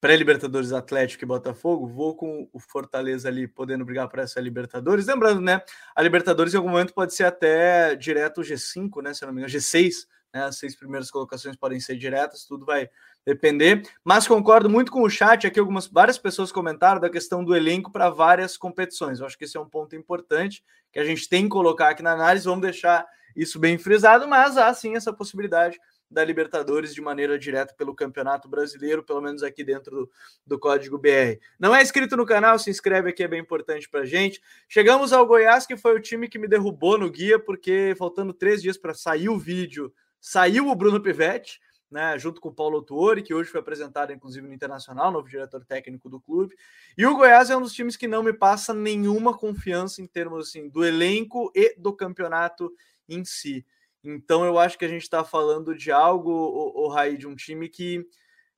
pré-Libertadores Atlético e Botafogo, vou com o Fortaleza ali podendo brigar para essa Libertadores. Lembrando, né? A Libertadores em algum momento pode ser até direto G5, né? Se não me engano, G6, né? As seis primeiras colocações podem ser diretas, tudo vai depender. Mas concordo muito com o chat aqui, algumas várias pessoas comentaram da questão do elenco para várias competições. Eu acho que esse é um ponto importante que a gente tem que colocar aqui na análise. Vamos deixar isso bem frisado, mas há sim essa possibilidade da Libertadores de maneira direta pelo Campeonato Brasileiro, pelo menos aqui dentro do, do Código BR. Não é inscrito no canal, se inscreve aqui, é bem importante para gente. Chegamos ao Goiás, que foi o time que me derrubou no guia, porque faltando três dias para sair o vídeo Saiu o Bruno Pivetti, né, junto com o Paulo Tuori, que hoje foi apresentado, inclusive, no Internacional, novo diretor técnico do clube. E o Goiás é um dos times que não me passa nenhuma confiança em termos assim, do elenco e do campeonato em si. Então eu acho que a gente está falando de algo, o, o Raí, de um time que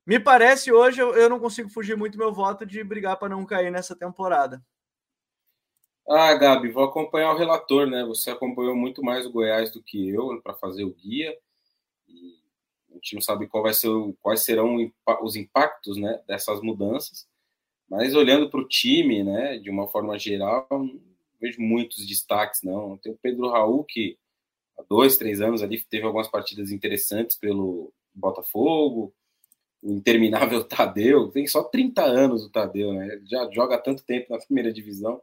me parece hoje, eu, eu não consigo fugir muito meu voto de brigar para não cair nessa temporada. Ah, Gabi, vou acompanhar o relator, né? Você acompanhou muito mais o Goiás do que eu para fazer o guia gente não sabe qual vai ser, quais serão os impactos né, dessas mudanças, mas olhando para o time, né, de uma forma geral, não vejo muitos destaques, não. Tem o Pedro Raul, que há dois, três anos ali teve algumas partidas interessantes pelo Botafogo, o interminável Tadeu, tem só 30 anos o Tadeu, né? Já joga tanto tempo na primeira divisão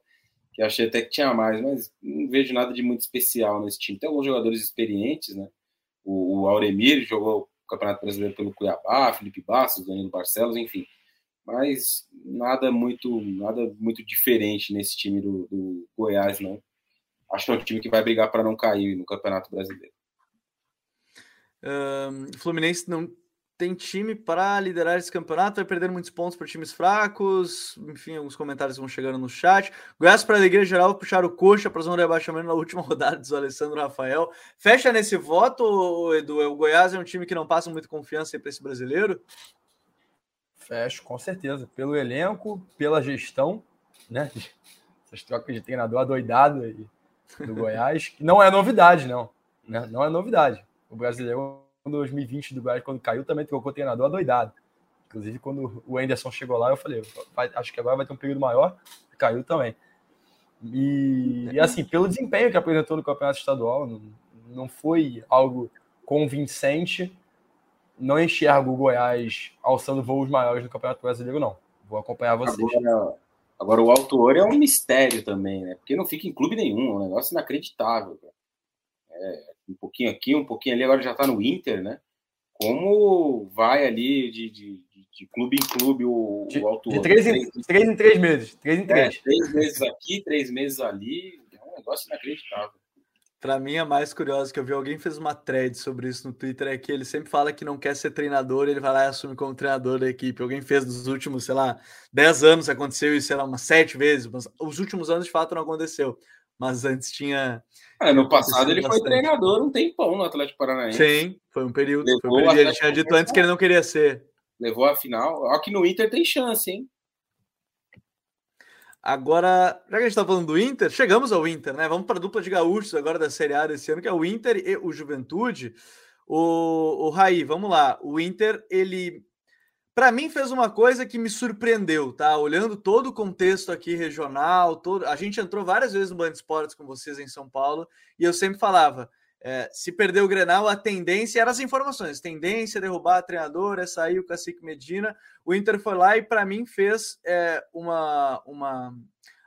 que achei até que tinha mais, mas não vejo nada de muito especial nesse time. Tem alguns jogadores experientes, né? O, o Auremir jogou o Campeonato Brasileiro pelo Cuiabá, Felipe Bastos, Danilo Barcelos, enfim. Mas nada muito, nada muito diferente nesse time do, do Goiás, não. Acho que é um time que vai brigar para não cair no Campeonato Brasileiro. Um, Fluminense não tem time para liderar esse campeonato, vai perder muitos pontos para times fracos. Enfim, alguns comentários vão chegando no chat. Goiás, para a alegria geral, puxaram o coxa para zona de rebaixamento na última rodada, diz o Alessandro Rafael. Fecha nesse voto, Edu? O Goiás é um time que não passa muito confiança para esse brasileiro? Fecho, com certeza. Pelo elenco, pela gestão, né? Essas trocas de treinador adoidado aí do Goiás, não é novidade, não. Né? Não é novidade. O brasileiro 2020 do Goiás, quando caiu, também trocou o treinador adoidado. Inclusive, quando o Anderson chegou lá, eu falei, acho que agora vai ter um período maior, caiu também. E, e, assim, pelo desempenho que apresentou no campeonato estadual, não, não foi algo convincente. Não enxergo o Goiás alçando voos maiores no Campeonato Brasileiro, não. Vou acompanhar vocês. Agora, Agora, o autor é um mistério também, né? Porque não fica em clube nenhum, é um negócio inacreditável. É, um pouquinho aqui, um pouquinho ali, agora já tá no Inter, né? Como vai ali de, de, de clube em clube o, de, o autor? De três, em, três em três meses. Três em três. É, três meses aqui, três meses ali. É um negócio inacreditável. Para mim, a mais curiosa que eu vi, alguém fez uma thread sobre isso no Twitter, é que ele sempre fala que não quer ser treinador, ele vai lá e assume como treinador da equipe. Alguém fez nos últimos, sei lá, 10 anos aconteceu isso, sei lá, umas sete vezes, mas os últimos anos de fato não aconteceu. Mas antes tinha. É, no passado ele bastante. foi treinador um tempão no Atlético Paranaense. Sim, foi um período. Foi um período. Ele tinha dito antes que ele não queria ser. Levou a final. Ó, que no Inter tem chance, hein? Agora, já que a gente está falando do Inter, chegamos ao Inter, né? Vamos para a dupla de gaúchos agora da Série A desse ano, que é o Inter e o Juventude. O, o Raí, vamos lá. O Inter, ele, para mim, fez uma coisa que me surpreendeu, tá? Olhando todo o contexto aqui regional, todo... a gente entrou várias vezes no Band Esportes com vocês em São Paulo e eu sempre falava: é, se perder o Grenal, a tendência eram as informações. Tendência derrubar a treinadora, é sair o Cacique Medina. O Inter foi lá e, para mim, fez é, uma, uma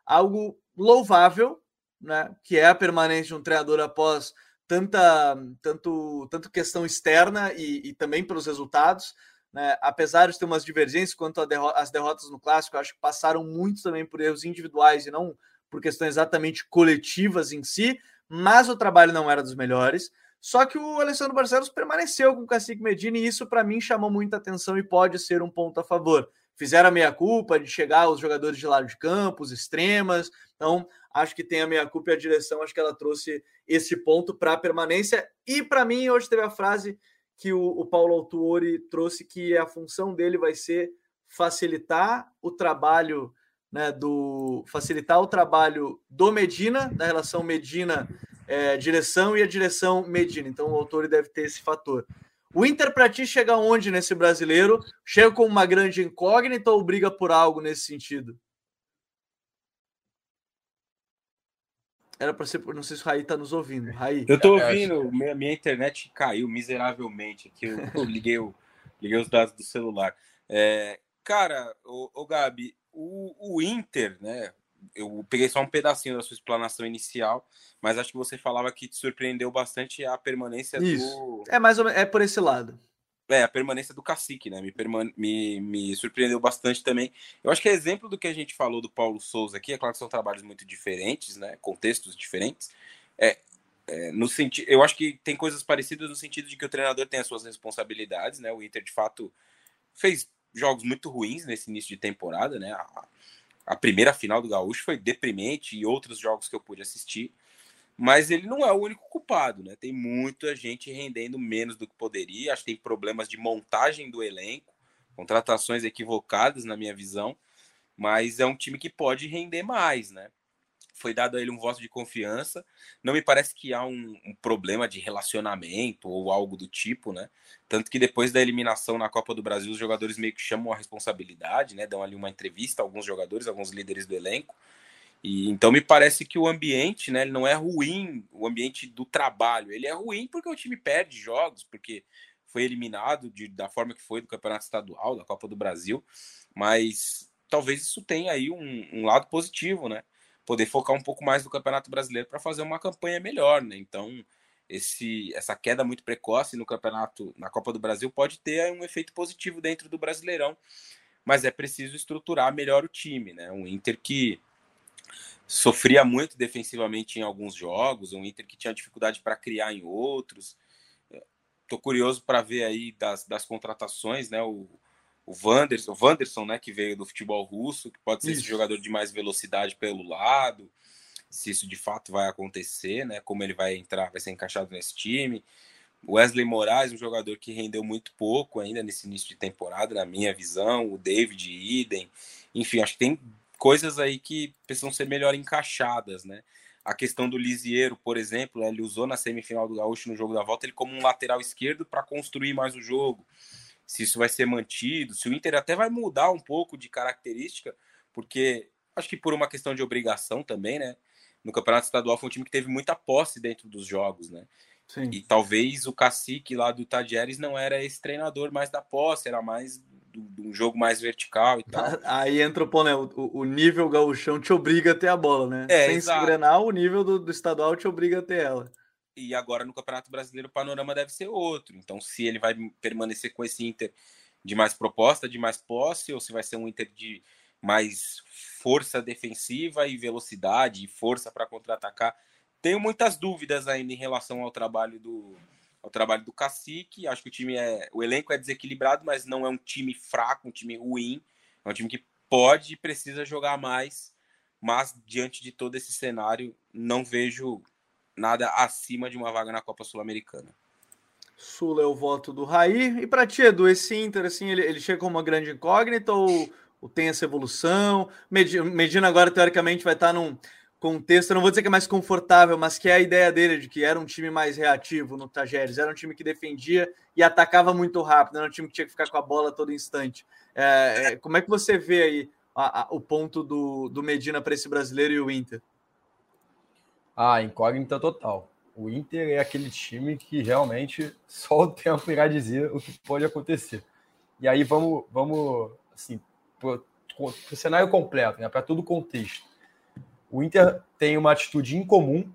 algo louvável, né? Que é a permanência de um treinador após tanta tanto, tanto questão externa e, e também pelos resultados. Né? Apesar de ter umas divergências quanto às derro derrotas no clássico, acho que passaram muito também por erros individuais e não por questões exatamente coletivas em si mas o trabalho não era dos melhores. Só que o Alessandro Barcelos permaneceu com o Cacique Medina e isso para mim chamou muita atenção e pode ser um ponto a favor. Fizeram a meia-culpa de chegar aos jogadores de lado de campo, os extremas. Então, acho que tem a meia-culpa e a direção, acho que ela trouxe esse ponto para a permanência. E para mim, hoje teve a frase que o, o Paulo Autuori trouxe, que a função dele vai ser facilitar o trabalho né, do facilitar o trabalho do Medina, da relação Medina é, direção e a direção Medina. Então o autor deve ter esse fator. O Inter para ti chega onde nesse brasileiro? Chega com uma grande incógnita ou briga por algo nesse sentido? Era para ser, não sei se o Raí está nos ouvindo. Raí. Eu estou ouvindo, minha, minha internet caiu miseravelmente aqui. Eu, eu liguei, o, liguei os dados do celular. É, cara, o, o Gabi, o, o Inter, né? Eu peguei só um pedacinho da sua explanação inicial, mas acho que você falava que te surpreendeu bastante a permanência Isso. do. É mais ou menos, é por esse lado. É, a permanência do cacique, né? Me, me, me surpreendeu bastante também. Eu acho que é exemplo do que a gente falou do Paulo Souza aqui. É claro que são trabalhos muito diferentes, né? Contextos diferentes. É, é, no sentido, eu acho que tem coisas parecidas no sentido de que o treinador tem as suas responsabilidades, né? O Inter de fato fez jogos muito ruins nesse início de temporada, né? A, a, primeira final do Gaúcho foi deprimente e outros jogos que eu pude assistir, mas ele não é o único culpado, né? Tem muita gente rendendo menos do que poderia, acho que tem problemas de montagem do elenco, contratações equivocadas na minha visão, mas é um time que pode render mais, né? foi dado a ele um voto de confiança. Não me parece que há um, um, problema de relacionamento ou algo do tipo, né? Tanto que depois da eliminação na Copa do Brasil, os jogadores meio que chamam a responsabilidade, né? Dão ali uma entrevista alguns jogadores, alguns líderes do elenco. E então me parece que o ambiente, né? Ele não é ruim, o ambiente do trabalho. Ele é ruim porque o time perde jogos, porque foi eliminado de, da forma que foi do Campeonato Estadual, da Copa do Brasil. Mas talvez isso tenha aí um, um lado positivo, né? poder focar um pouco mais no Campeonato Brasileiro para fazer uma campanha melhor, né? Então, esse, essa queda muito precoce no campeonato, na Copa do Brasil, pode ter um efeito positivo dentro do Brasileirão, mas é preciso estruturar melhor o time, né? Um Inter que sofria muito defensivamente em alguns jogos, um Inter que tinha dificuldade para criar em outros. Tô curioso para ver aí das, das contratações, né? O, o Wanderson, o Wanderson, né, que veio do futebol russo, que pode ser isso. esse jogador de mais velocidade pelo lado, se isso de fato vai acontecer, né, como ele vai entrar, vai ser encaixado nesse time. Wesley Moraes, um jogador que rendeu muito pouco ainda nesse início de temporada, na minha visão, o David Iden, enfim, acho que tem coisas aí que precisam ser melhor encaixadas, né? A questão do Lisieiro, por exemplo, né, ele usou na semifinal do Gaúcho no jogo da volta ele como um lateral esquerdo para construir mais o jogo se isso vai ser mantido, se o Inter até vai mudar um pouco de característica, porque acho que por uma questão de obrigação também, né? No Campeonato Estadual foi um time que teve muita posse dentro dos jogos, né? Sim. E talvez o cacique lá do Tadieres não era esse treinador mais da posse, era mais de um jogo mais vertical e tal. Aí entra o, né? O, o nível gauchão te obriga a ter a bola, né? É, Sem exato. se Grenal, o nível do, do estadual te obriga a ter ela. E agora no Campeonato Brasileiro o panorama deve ser outro. Então, se ele vai permanecer com esse Inter de mais proposta, de mais posse, ou se vai ser um Inter de mais força defensiva e velocidade e força para contra-atacar. Tenho muitas dúvidas ainda em relação ao trabalho do ao trabalho do Cacique. Acho que o time é o elenco é desequilibrado, mas não é um time fraco, um time ruim. É um time que pode e precisa jogar mais, mas diante de todo esse cenário, não vejo nada acima de uma vaga na Copa Sul-Americana. Sula é o voto do Raí. E para ti, Edu, esse Inter, assim, ele, ele chega como uma grande incógnita ou, ou tem essa evolução? Medina agora, teoricamente, vai estar num contexto, não vou dizer que é mais confortável, mas que é a ideia dele de que era um time mais reativo no Tajeres, era um time que defendia e atacava muito rápido, era um time que tinha que ficar com a bola todo instante. É, é, como é que você vê aí a, a, o ponto do, do Medina para esse brasileiro e o Inter? Ah, incógnita total. O Inter é aquele time que realmente só o tempo irá dizer o que pode acontecer. E aí vamos, vamos assim, para o cenário completo, né, para todo o contexto. O Inter tem uma atitude incomum,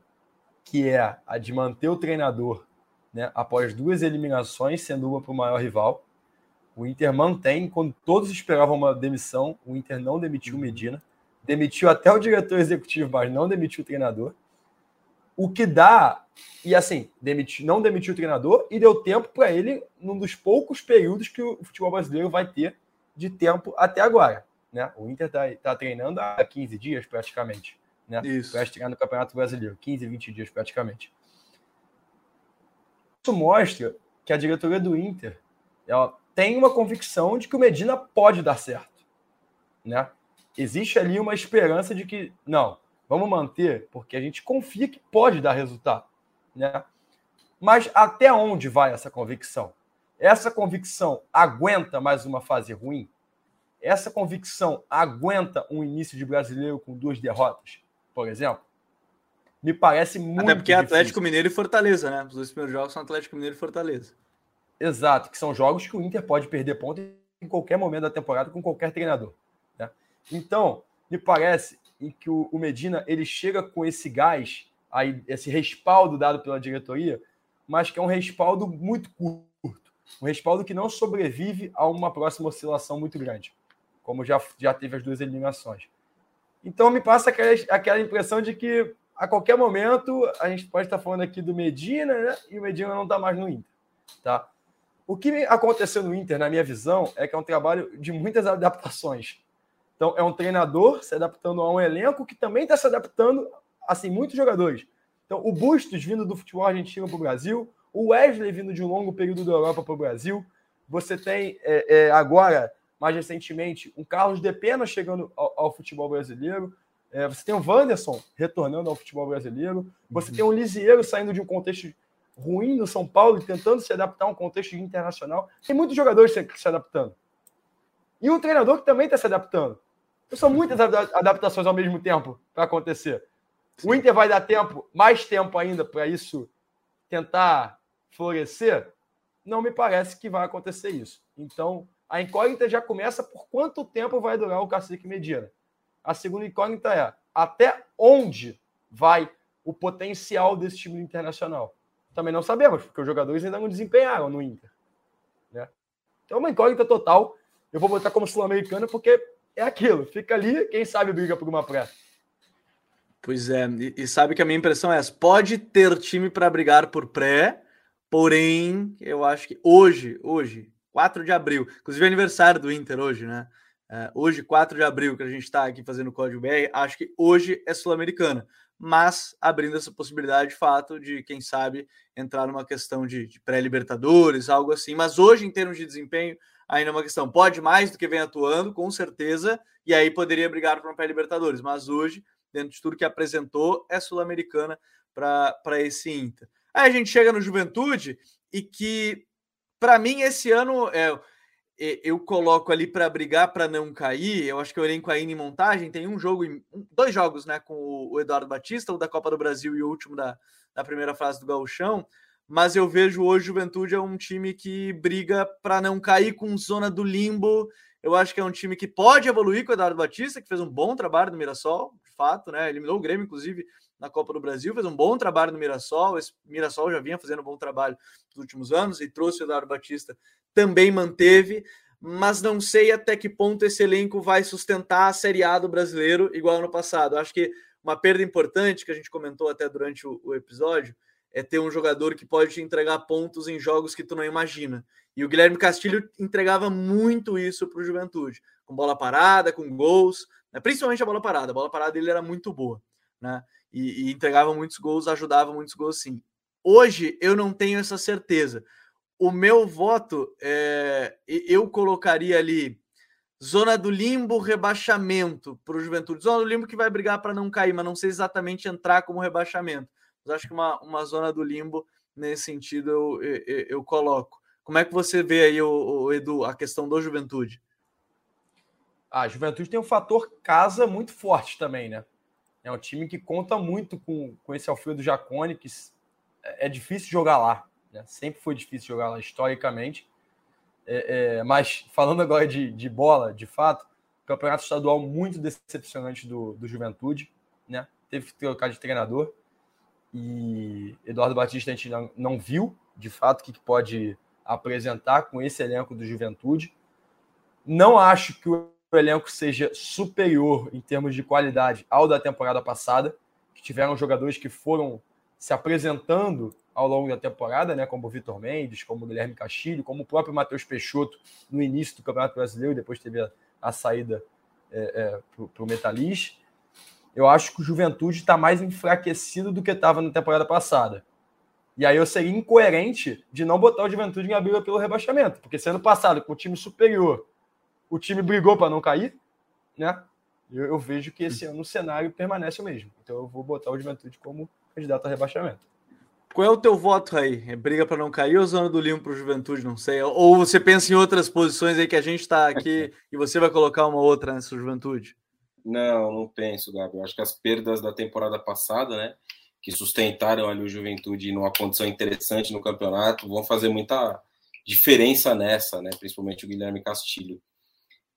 que é a de manter o treinador né, após duas eliminações, sendo uma para o maior rival. O Inter mantém, quando todos esperavam uma demissão, o Inter não demitiu o Medina, demitiu até o diretor executivo, mas não demitiu o treinador. O que dá, e assim, demitiu, não demitiu o treinador e deu tempo para ele num dos poucos períodos que o futebol brasileiro vai ter de tempo até agora. Né? O Inter está tá treinando há 15 dias praticamente. Né? Isso. Para estrear no Campeonato Brasileiro, 15, 20 dias praticamente. Isso mostra que a diretoria do Inter ela tem uma convicção de que o Medina pode dar certo. Né? Existe ali uma esperança de que, não, vamos manter, porque a gente confia que pode dar resultado. Né? Mas até onde vai essa convicção? Essa convicção aguenta mais uma fase ruim? Essa convicção aguenta um início de brasileiro com duas derrotas, por exemplo? Me parece muito. Até porque é. Atlético Mineiro e Fortaleza, né? Os dois primeiros jogos são Atlético Mineiro e Fortaleza. Exato, que são jogos que o Inter pode perder ponto em qualquer momento da temporada com qualquer treinador. Né? Então, me parece que o Medina ele chega com esse gás, aí, esse respaldo dado pela diretoria, mas que é um respaldo muito curto. Um respaldo que não sobrevive a uma próxima oscilação muito grande, como já, já teve as duas eliminações. Então, me passa aquela, aquela impressão de que a qualquer momento a gente pode estar falando aqui do Medina, né? E o Medina não está mais no Inter. Tá? O que aconteceu no Inter, na minha visão, é que é um trabalho de muitas adaptações. Então, é um treinador se adaptando a um elenco que também está se adaptando assim, muitos jogadores. Então, o Bustos vindo do futebol argentino para o Brasil, o Wesley vindo de um longo período da Europa para o Brasil. Você tem é, é, agora, mais recentemente, um Carlos De Pena chegando ao, ao futebol brasileiro. É, você tem o Wanderson retornando ao futebol brasileiro. Você uhum. tem o Lisieiro saindo de um contexto ruim no São Paulo e tentando se adaptar a um contexto internacional. Tem muitos jogadores se, se adaptando. E um treinador que também está se adaptando. Então, são muitas adaptações ao mesmo tempo para acontecer. O Inter vai dar tempo, mais tempo ainda, para isso tentar florescer? Não me parece que vai acontecer isso. Então, a incógnita já começa por quanto tempo vai durar o Cacique Medina. A segunda incógnita é até onde vai o potencial desse time internacional. Também não sabemos, porque os jogadores ainda não desempenharam no Inter. Né? Então, uma incógnita total. Eu vou botar como sul-americana porque é aquilo. Fica ali, quem sabe briga por uma pré. Pois é, e, e, sabe que a minha impressão é essa: pode ter time para brigar por pré, porém, eu acho que hoje, hoje, 4 de abril, inclusive é aniversário do Inter hoje, né? É, hoje, 4 de abril, que a gente está aqui fazendo o código BR, acho que hoje é Sul-Americana, mas abrindo essa possibilidade de fato de, quem sabe, entrar numa questão de, de pré-Libertadores, algo assim. Mas hoje, em termos de desempenho, ainda é uma questão. Pode mais do que vem atuando, com certeza, e aí poderia brigar para uma pré-Libertadores, mas hoje dentro de tudo que apresentou, é sul-americana para esse Inter. Aí a gente chega no Juventude e que, para mim, esse ano é, eu coloco ali para brigar para não cair. Eu acho que o elenco ainda em montagem tem um jogo, dois jogos, né, com o Eduardo Batista, o da Copa do Brasil e o último da, da primeira fase do Gauchão. mas eu vejo hoje Juventude é um time que briga para não cair com zona do limbo. Eu acho que é um time que pode evoluir com o Eduardo Batista, que fez um bom trabalho no Mirassol, de fato, né? Eliminou o Grêmio, inclusive, na Copa do Brasil, fez um bom trabalho no Mirassol. Esse Mirassol já vinha fazendo um bom trabalho nos últimos anos e trouxe o Eduardo Batista, também manteve, mas não sei até que ponto esse elenco vai sustentar a Série A do brasileiro igual ano passado. Acho que uma perda importante que a gente comentou até durante o, o episódio é ter um jogador que pode te entregar pontos em jogos que tu não imagina. E o Guilherme Castilho entregava muito isso para o Juventude, com bola parada, com gols, né? principalmente a bola parada. A bola parada dele era muito boa, né? E, e, entregava muitos gols, ajudava muitos gols, sim. Hoje eu não tenho essa certeza. O meu voto, é, eu colocaria ali zona do limbo, rebaixamento para o Juventude. Zona do limbo que vai brigar para não cair, mas não sei exatamente entrar como rebaixamento. Mas acho que uma, uma zona do limbo, nesse sentido, eu, eu, eu coloco. Como é que você vê aí, o, o Edu, a questão do Juventude? A Juventude tem um fator casa muito forte também, né? É um time que conta muito com, com esse Alfredo Jacone, que é, é difícil jogar lá. Né? Sempre foi difícil jogar lá, historicamente. É, é, mas falando agora de, de bola, de fato, campeonato estadual muito decepcionante do, do Juventude. Né? Teve que trocar de treinador e Eduardo Batista a gente não, não viu, de fato, o que, que pode apresentar com esse elenco do Juventude. Não acho que o elenco seja superior em termos de qualidade ao da temporada passada, que tiveram jogadores que foram se apresentando ao longo da temporada, né, como o Vitor Mendes, como o Guilherme Castilho, como o próprio Matheus Peixoto no início do Campeonato Brasileiro, depois teve a, a saída é, é, para o Metalist eu acho que o Juventude está mais enfraquecido do que estava na temporada passada. E aí eu seria incoerente de não botar o Juventude em briga pelo rebaixamento, porque sendo passado com o time superior, o time brigou para não cair, né? Eu, eu, vejo que esse ano o cenário permanece o mesmo. Então eu vou botar o Juventude como candidato a rebaixamento. Qual é o teu voto aí? É briga para não cair ou zona do limpo para o Juventude? Não sei. Ou você pensa em outras posições aí que a gente está aqui e você vai colocar uma outra nessa Juventude? Não, não penso, Gabi. Eu acho que as perdas da temporada passada, né, que sustentaram ali o Juventude numa condição interessante no campeonato, vão fazer muita diferença nessa, né, principalmente o Guilherme Castilho.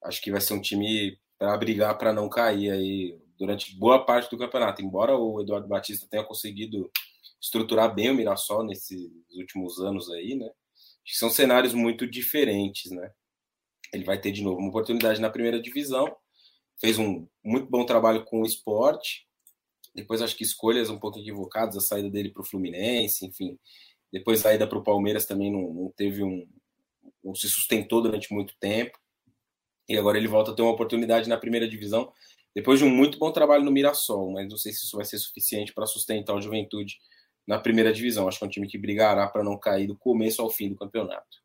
Acho que vai ser um time para brigar para não cair aí durante boa parte do campeonato. Embora o Eduardo Batista tenha conseguido estruturar bem o Mirassol nesses últimos anos aí, né? Acho que são cenários muito diferentes, né? Ele vai ter de novo uma oportunidade na primeira divisão fez um muito bom trabalho com o esporte. Depois acho que escolhas um pouco equivocadas, a saída dele para o Fluminense, enfim. Depois a ida para o Palmeiras também não, não teve um. não se sustentou durante muito tempo. E agora ele volta a ter uma oportunidade na primeira divisão, depois de um muito bom trabalho no Mirassol, mas não sei se isso vai ser suficiente para sustentar o Juventude na primeira divisão. Acho que é um time que brigará para não cair do começo ao fim do campeonato.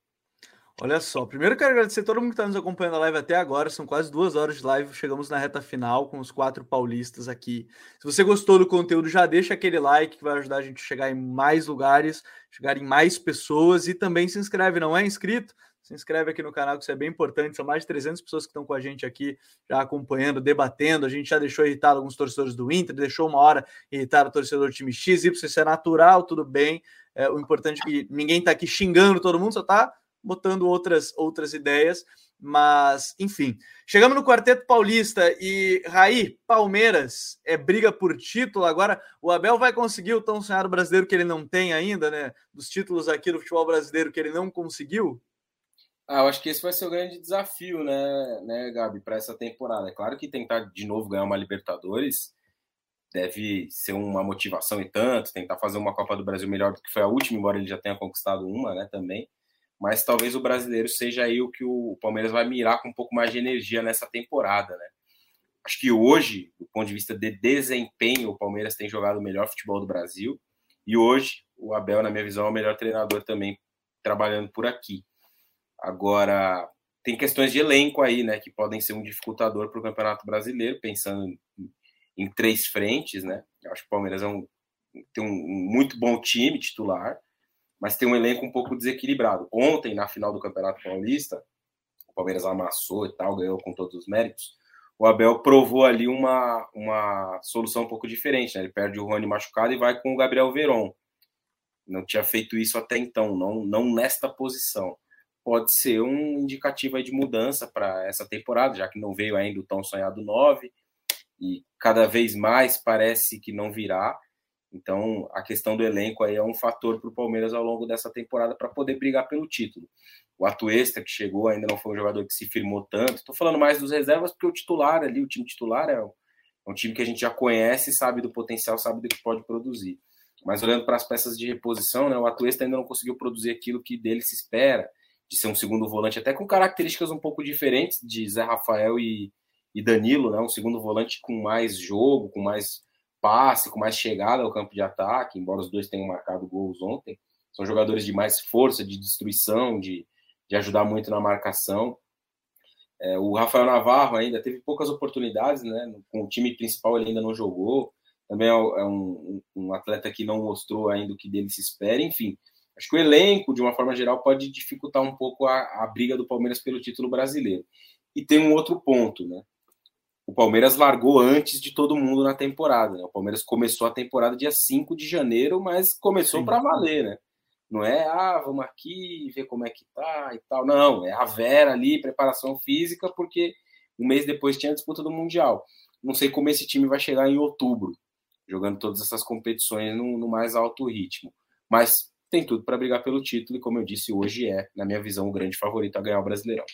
Olha só, primeiro quero agradecer a todo mundo que está nos acompanhando a live até agora. São quase duas horas de live. Chegamos na reta final com os quatro paulistas aqui. Se você gostou do conteúdo, já deixa aquele like que vai ajudar a gente a chegar em mais lugares, chegar em mais pessoas e também se inscreve. Não é inscrito? Se inscreve aqui no canal, que isso é bem importante. São mais de 300 pessoas que estão com a gente aqui, já acompanhando, debatendo. A gente já deixou irritado alguns torcedores do Inter, deixou uma hora irritado o torcedor do time X. Isso é natural, tudo bem. É, o importante é que ninguém está aqui xingando todo mundo, só está botando outras, outras ideias, mas enfim. Chegamos no Quarteto Paulista e Raí, Palmeiras é briga por título. Agora o Abel vai conseguir o tão sonhado brasileiro que ele não tem ainda, né? Dos títulos aqui do futebol brasileiro que ele não conseguiu. Ah, eu acho que esse vai ser o grande desafio, né, né Gabi, para essa temporada. É claro que tentar de novo ganhar uma Libertadores deve ser uma motivação e tanto, tentar fazer uma Copa do Brasil melhor do que foi a última, embora ele já tenha conquistado uma, né, também mas talvez o brasileiro seja aí o que o Palmeiras vai mirar com um pouco mais de energia nessa temporada, né? Acho que hoje, do ponto de vista de desempenho, o Palmeiras tem jogado o melhor futebol do Brasil e hoje o Abel, na minha visão, é o melhor treinador também trabalhando por aqui. Agora, tem questões de elenco aí, né, que podem ser um dificultador para o Campeonato Brasileiro, pensando em, três frentes, né? Eu acho que o Palmeiras é um, tem um, um muito bom time titular, mas tem um elenco um pouco desequilibrado. Ontem, na final do Campeonato Paulista, o Palmeiras amassou e tal, ganhou com todos os méritos. O Abel provou ali uma, uma solução um pouco diferente. Né? Ele perde o Rony machucado e vai com o Gabriel Veron. Não tinha feito isso até então, não, não nesta posição. Pode ser um indicativo de mudança para essa temporada, já que não veio ainda o tão sonhado 9, e cada vez mais parece que não virá. Então, a questão do elenco aí é um fator para o Palmeiras ao longo dessa temporada para poder brigar pelo título. O Atuesta, que chegou, ainda não foi um jogador que se firmou tanto. Estou falando mais dos reservas, porque o titular ali, o time titular, é um, é um time que a gente já conhece, sabe do potencial, sabe do que pode produzir. Mas olhando para as peças de reposição, né, o Atuesta ainda não conseguiu produzir aquilo que dele se espera, de ser um segundo volante, até com características um pouco diferentes de Zé Rafael e, e Danilo, né? Um segundo volante com mais jogo, com mais passe, com mais chegada ao campo de ataque, embora os dois tenham marcado gols ontem. São jogadores de mais força, de destruição, de, de ajudar muito na marcação. É, o Rafael Navarro ainda teve poucas oportunidades, né? Com o time principal ele ainda não jogou. Também é, um, um atleta que não mostrou ainda o que dele se espera. Enfim, acho que o elenco, de uma forma geral, pode dificultar um pouco a, a briga do Palmeiras pelo título brasileiro. E tem um outro ponto, né? o Palmeiras largou antes de todo mundo na temporada. Né? O Palmeiras começou a temporada dia 5 de janeiro, mas começou para valer, né? Não é, ah, vamos aqui ver como é que tá e tal. Não, é a Vera ali, preparação física, porque um mês depois tinha a disputa do Mundial. Não sei como esse time vai chegar em outubro, jogando todas essas competições no, no mais alto ritmo. Mas tem tudo para brigar pelo título, e como eu disse, hoje é, na minha visão, o grande favorito a ganhar o Brasileirão.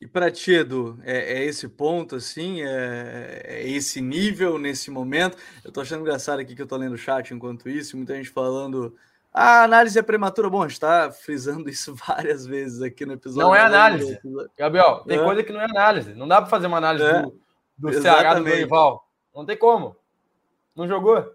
E para ti, Edu, é, é, esse ponto, assim, é, é, esse nível nesse momento? Eu tô achando engraçado aqui que eu tô lendo o chat enquanto isso, muita gente falando. Ah, a análise é prematura. Bom, a gente tá frisando isso várias vezes aqui no episódio. Não é análise. Gabriel, tem é. coisa que não é análise. Não dá para fazer uma análise é. do, do Ceará do rival. Não tem como. Não jogou.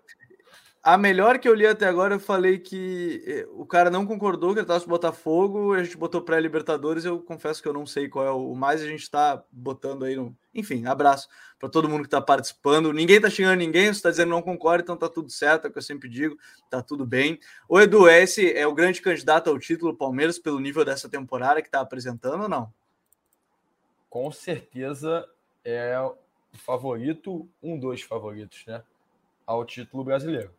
A melhor que eu li até agora, eu falei que eh, o cara não concordou que ele estava com o Botafogo, a gente botou pré-Libertadores, eu confesso que eu não sei qual é o mais, a gente está botando aí no. Enfim, abraço para todo mundo que está participando. Ninguém está xingando ninguém, você está dizendo não concorda, então tá tudo certo, é o que eu sempre digo, tá tudo bem. O Edu, esse é o grande candidato ao título Palmeiras pelo nível dessa temporada que está apresentando ou não? Com certeza é o favorito, um dos favoritos, né? Ao título brasileiro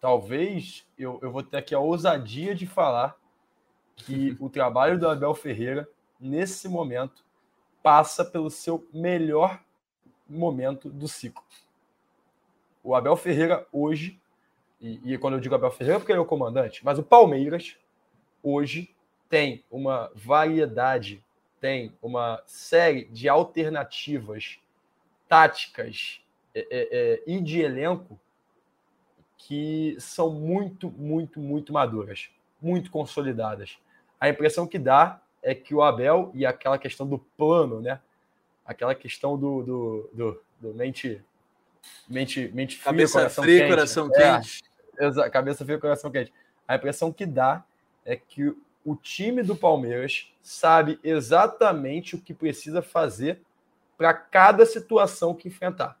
talvez eu, eu vou ter aqui a ousadia de falar que o trabalho do Abel Ferreira, nesse momento, passa pelo seu melhor momento do ciclo. O Abel Ferreira hoje, e, e quando eu digo Abel Ferreira, é porque ele é o comandante, mas o Palmeiras hoje tem uma variedade, tem uma série de alternativas táticas é, é, é, e de elenco que são muito, muito, muito maduras, muito consolidadas. A impressão que dá é que o Abel e aquela questão do plano, né? Aquela questão do, do, do, do mente, mente, mente fria, cabeça coração fria, quente. Coração é, quente. É, cabeça fria, coração quente. A impressão que dá é que o time do Palmeiras sabe exatamente o que precisa fazer para cada situação que enfrentar.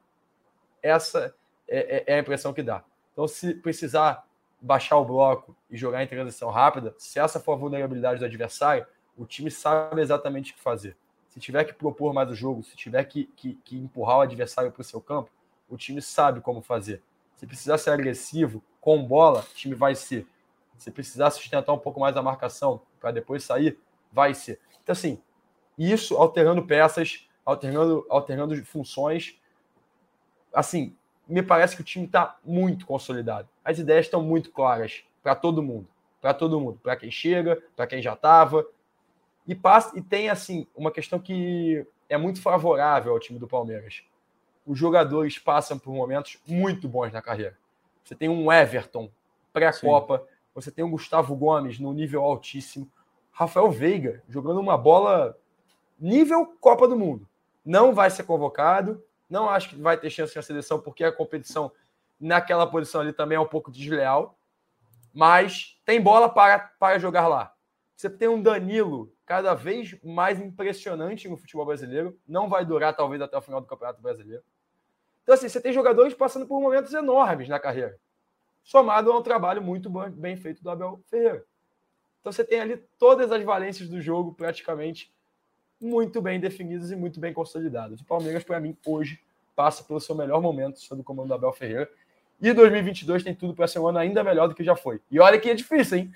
Essa é, é, é a impressão que dá. Então, se precisar baixar o bloco e jogar em transição rápida, se essa for a vulnerabilidade do adversário, o time sabe exatamente o que fazer. Se tiver que propor mais o jogo, se tiver que, que, que empurrar o adversário para o seu campo, o time sabe como fazer. Se precisar ser agressivo com bola, o time vai ser. Se precisar sustentar um pouco mais a marcação para depois sair, vai ser. Então, assim, isso alternando peças, alternando, alternando funções. Assim, me parece que o time está muito consolidado. As ideias estão muito claras para todo mundo. Para todo mundo. Para quem chega, para quem já estava. E, passa, e tem, assim, uma questão que é muito favorável ao time do Palmeiras. Os jogadores passam por momentos muito bons na carreira. Você tem um Everton pré-Copa, você tem um Gustavo Gomes no nível altíssimo, Rafael Veiga jogando uma bola nível Copa do Mundo. Não vai ser convocado, não acho que vai ter chance na seleção, porque a competição naquela posição ali também é um pouco desleal. Mas tem bola para, para jogar lá. Você tem um Danilo cada vez mais impressionante no futebol brasileiro. Não vai durar, talvez, até o final do Campeonato Brasileiro. Então, assim, você tem jogadores passando por momentos enormes na carreira, somado a um trabalho muito bem feito do Abel Ferreira. Então, você tem ali todas as valências do jogo, praticamente, muito bem definidos e muito bem consolidados. O Palmeiras, para mim, hoje, passa pelo seu melhor momento sob o comando do Abel Ferreira. E 2022 tem tudo para ser um ano ainda melhor do que já foi. E olha que é difícil, hein?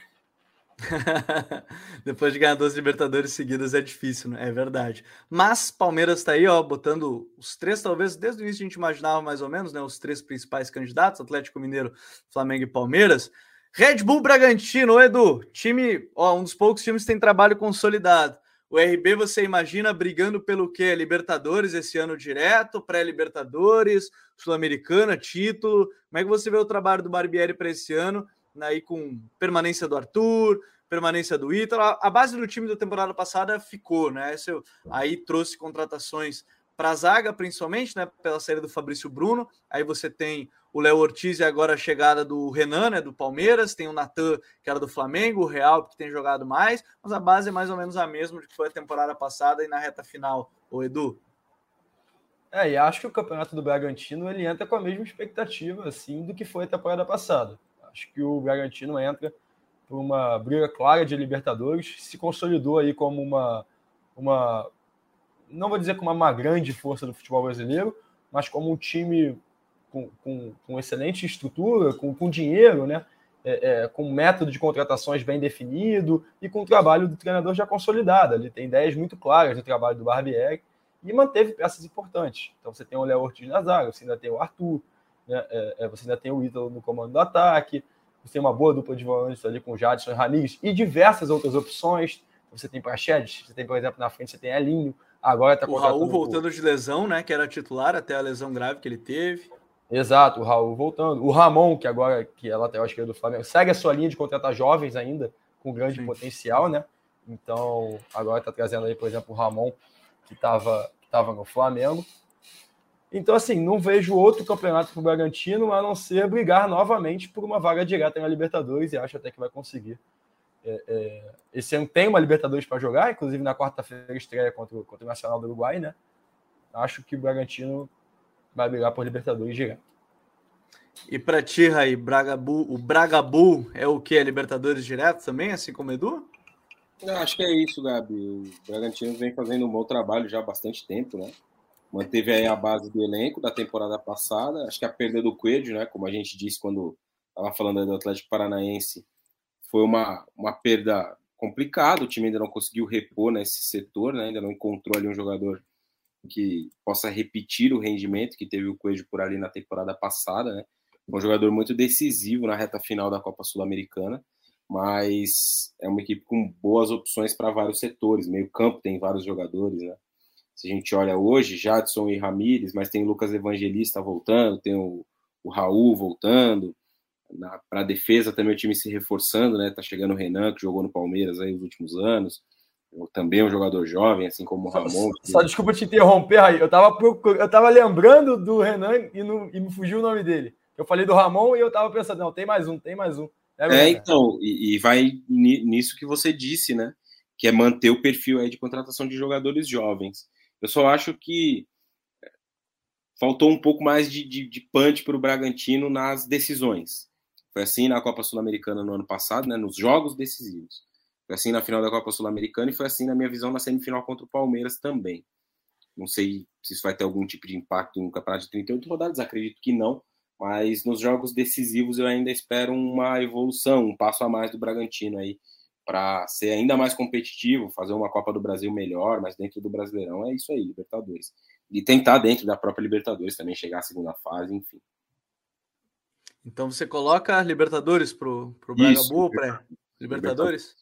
Depois de ganhar duas Libertadores seguidas é difícil, né? É verdade. Mas Palmeiras está aí, ó, botando os três, talvez desde o início a gente imaginava mais ou menos, né? Os três principais candidatos: Atlético Mineiro, Flamengo e Palmeiras. Red Bull Bragantino, Edu, time, ó, um dos poucos times que tem trabalho consolidado. O RB você imagina brigando pelo quê? Libertadores esse ano direto, pré-Libertadores, Sul-Americana, título. Como é que você vê o trabalho do Barbieri para esse ano? aí com permanência do Arthur, permanência do Ítalo. A base do time da temporada passada ficou, né? Esse, aí trouxe contratações para a zaga, principalmente, né? Pela saída do Fabrício Bruno. Aí você tem o Léo Ortiz e agora a chegada do Renan, né? Do Palmeiras. Tem o Natan, que era do Flamengo, o Real, que tem jogado mais. Mas a base é mais ou menos a mesma de que foi a temporada passada e na reta final, o Edu. É, e acho que o campeonato do Bragantino ele entra com a mesma expectativa assim do que foi a temporada passada. Acho que o Bragantino entra por uma briga clara de Libertadores, se consolidou aí como uma, uma não vou dizer como uma grande força do futebol brasileiro, mas como um time com, com, com excelente estrutura, com, com dinheiro, né? É, é, com método de contratações bem definido e com o trabalho do treinador já consolidado. Ele tem ideias muito claras do trabalho do Barbieri e manteve peças importantes. Então você tem o Léo Ortiz na zaga, você ainda tem o Arthur, né? É, é, você ainda tem o Ítalo no comando do ataque, você tem uma boa dupla de volantes ali com o Jadson e Ramires e diversas outras opções. Você tem Prachedes, você tem, por exemplo, na frente você tem Elinho, agora está O Raul voltando de lesão, né? Que era titular até a lesão grave que ele teve. Exato, o Raul voltando. O Ramon, que agora que é lateral esquerdo do Flamengo, segue a sua linha de contratar jovens ainda, com grande Sim. potencial, né? Então, agora está trazendo aí, por exemplo, o Ramon, que estava que tava no Flamengo. Então, assim, não vejo outro campeonato para o Bragantino a não ser brigar novamente por uma vaga direta na Libertadores e acho até que vai conseguir. É, é, esse ano tem uma Libertadores para jogar, inclusive na quarta-feira estreia contra, contra o Nacional do Uruguai, né? Acho que o Bragantino vai brigar por Libertadores direto. E para ti, Raí, Bragabu, o Bragabu é o que? É Libertadores direto também, assim como o Edu? Eu acho que é isso, Gabi. O Bragantino vem fazendo um bom trabalho já há bastante tempo, né? manteve aí a base do elenco da temporada passada. Acho que a perda do Coelho, né, como a gente disse quando estava falando do Atlético Paranaense, foi uma, uma perda complicada. O time ainda não conseguiu repor nesse setor, né, ainda não encontrou ali um jogador que possa repetir o rendimento que teve o Coelho por ali na temporada passada. Né. Um jogador muito decisivo na reta final da Copa Sul-Americana, mas é uma equipe com boas opções para vários setores. Meio campo tem vários jogadores, né? Se a gente olha hoje, Jadson e Ramires, mas tem o Lucas Evangelista voltando, tem o, o Raul voltando. Para a defesa também o time se reforçando, né? Tá chegando o Renan, que jogou no Palmeiras aí nos últimos anos. Também um jogador jovem, assim como o Ramon. Só, que... só desculpa te interromper aí. Eu tava, eu tava lembrando do Renan e, no, e me fugiu o nome dele. Eu falei do Ramon e eu tava pensando, não, tem mais um, tem mais um. É, é então, e, e, vai nisso que você disse, né? Que é manter o perfil aí de contratação de jogadores jovens. Eu só acho que é, faltou um pouco mais de, de, de punch para o Bragantino nas decisões. Foi assim na Copa Sul-Americana no ano passado, né, nos jogos decisivos. Foi assim na final da Copa Sul-Americana e foi assim, na minha visão, na semifinal contra o Palmeiras também. Não sei se isso vai ter algum tipo de impacto no campeonato de 38 rodadas, acredito que não, mas nos jogos decisivos eu ainda espero uma evolução, um passo a mais do Bragantino aí para ser ainda mais competitivo, fazer uma Copa do Brasil melhor, mas dentro do Brasileirão é isso aí, Libertadores. E tentar dentro da própria Libertadores também chegar à segunda fase, enfim. Então você coloca Libertadores pro, pro Braga Bull, pré Libertadores?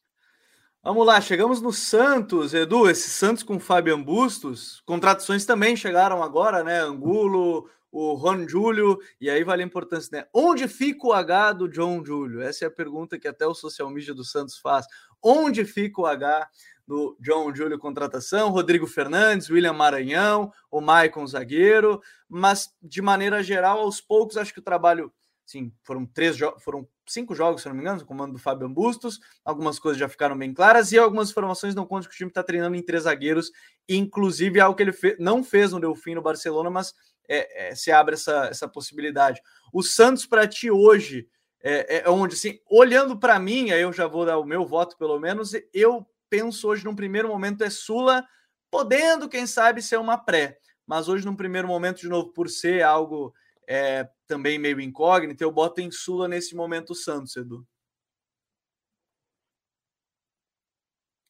Vamos lá, chegamos no Santos, Edu, esse Santos com Fabian Bustos, contratações também chegaram agora, né? Angulo, o Ron Júlio, e aí vale a importância, né? Onde fica o H do John Júlio? Essa é a pergunta que até o social media do Santos faz. Onde fica o H do John Júlio contratação? Rodrigo Fernandes, William Maranhão, o Maicon zagueiro, mas de maneira geral, aos poucos, acho que o trabalho, sim, foram três foram cinco jogos, se não me engano, no comando do Fábio Bustos, algumas coisas já ficaram bem claras e algumas informações não contam que o time está treinando em três zagueiros, inclusive algo que ele fe não fez no Delfim no Barcelona, mas é, é, se abre essa, essa possibilidade. O Santos, para ti, hoje, é, é, onde, assim, olhando para mim, aí eu já vou dar o meu voto, pelo menos, eu penso hoje, num primeiro momento, é Sula, podendo, quem sabe, ser uma pré. Mas hoje, num primeiro momento, de novo, por ser algo é também meio incógnita, eu boto em Sula nesse momento o Santos, Edu.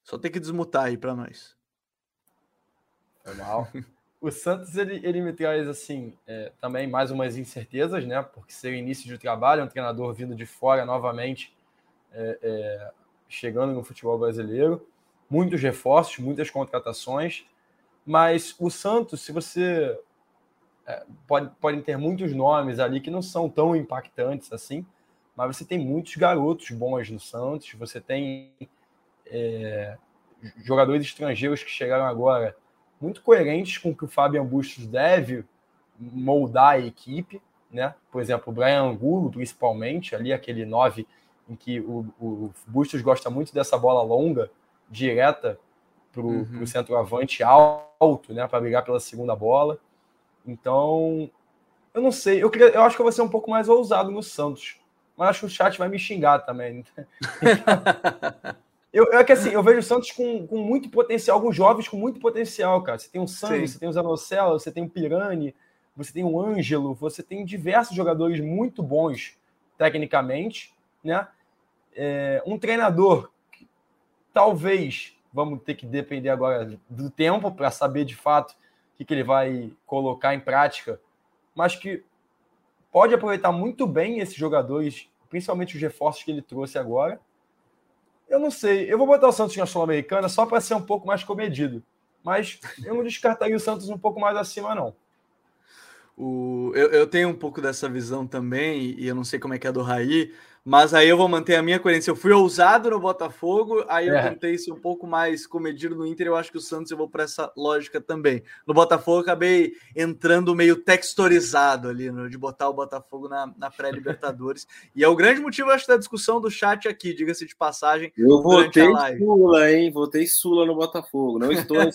Só tem que desmutar aí para nós. Normal. o Santos ele, ele me traz assim é, também mais umas incertezas, né? Porque ser início de trabalho, um treinador vindo de fora novamente, é, é, chegando no futebol brasileiro, muitos reforços, muitas contratações, mas o Santos, se você é, pode, podem ter muitos nomes ali que não são tão impactantes assim, mas você tem muitos garotos bons no Santos, você tem é, jogadores estrangeiros que chegaram agora muito coerentes com o que o Fabian Bustos deve moldar a equipe, né? Por exemplo, o Brian Angulo, principalmente, ali aquele 9 em que o, o Bustos gosta muito dessa bola longa, direta para o uhum. centroavante alto, né? Para brigar pela segunda bola. Então, eu não sei. Eu, queria, eu acho que eu vou ser um pouco mais ousado no Santos. Mas acho que o chat vai me xingar também. eu, é que assim, eu vejo o Santos com, com muito potencial, alguns jovens com muito potencial, cara. Você tem o Santos, você tem o Zanocelo, você tem o Pirani, você tem o Ângelo, você tem diversos jogadores muito bons tecnicamente, né? É, um treinador que, talvez vamos ter que depender agora do tempo para saber de fato que, que ele vai colocar em prática, mas que pode aproveitar muito bem esses jogadores, principalmente os reforços que ele trouxe agora. Eu não sei, eu vou botar o Santos na Sul-Americana só para ser um pouco mais comedido, mas eu não descartaria o Santos um pouco mais acima, não. O, eu, eu tenho um pouco dessa visão também, e eu não sei como é que é do Raí, mas aí eu vou manter a minha coerência. Eu fui ousado no Botafogo, aí eu é. tentei ser um pouco mais comedido no Inter. Eu acho que o Santos eu vou para essa lógica também. No Botafogo, eu acabei entrando meio textorizado ali, no, de botar o Botafogo na, na pré-Libertadores. e é o grande motivo, acho, da discussão do chat aqui, diga-se de passagem. Eu votei Sula, hein? Votei Sula no Botafogo. Não estou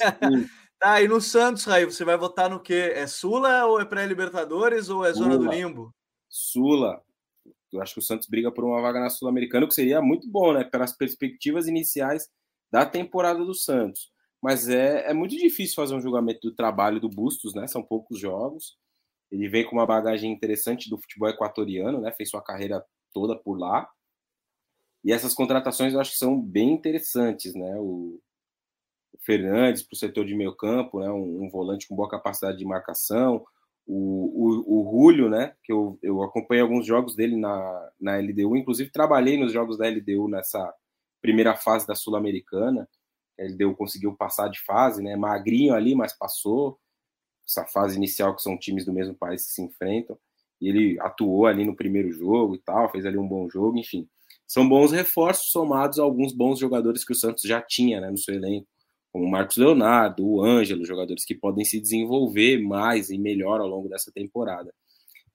Tá, e no Santos, Raí, você vai votar no quê? É Sula ou é pré-Libertadores ou é Zona Sula. do Limbo? Sula. Eu acho que o Santos briga por uma vaga na Sul-Americana, o que seria muito bom, né? Pelas perspectivas iniciais da temporada do Santos. Mas é, é muito difícil fazer um julgamento do trabalho do Bustos, né? São poucos jogos. Ele vem com uma bagagem interessante do futebol equatoriano, né? Fez sua carreira toda por lá. E essas contratações eu acho que são bem interessantes, né? O, Fernandes para o setor de meio campo, né? Um, um volante com boa capacidade de marcação o, o, o Julio, né? Que eu, eu acompanhei alguns jogos dele na, na LDU, inclusive trabalhei nos jogos da LDU nessa primeira fase da Sul-Americana. A LDU conseguiu passar de fase, né? Magrinho ali, mas passou. Essa fase inicial que são times do mesmo país que se enfrentam. E ele atuou ali no primeiro jogo e tal, fez ali um bom jogo, enfim. São bons reforços somados a alguns bons jogadores que o Santos já tinha né, no seu elenco como o Marcos Leonardo, o Ângelo, jogadores que podem se desenvolver mais e melhor ao longo dessa temporada.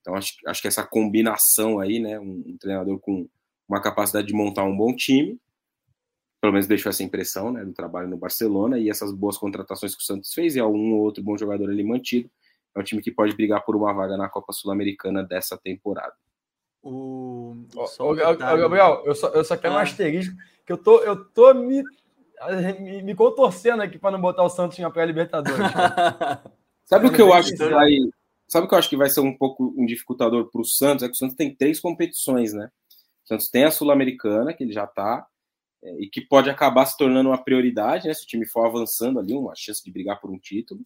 Então, acho, acho que essa combinação aí, né, um, um, treinador com uma capacidade de montar um bom time, pelo menos deixou essa impressão, né, do trabalho no Barcelona, e essas boas contratações que o Santos fez, e algum ou outro bom jogador ali mantido, é um time que pode brigar por uma vaga na Copa Sul-Americana dessa temporada. O... Ô, Gabriel, eu só, eu só quero ah. um asterisco, que eu tô, eu tô me me, me contorcendo aqui para não botar o Santos na pré-Libertadores. Sabe o que eu acho que vai. Sabe o que eu acho que vai ser um pouco um dificultador para o Santos? É que o Santos tem três competições, né? O Santos tem a Sul-Americana, que ele já está, é, e que pode acabar se tornando uma prioridade, né? Se o time for avançando ali, uma chance de brigar por um título.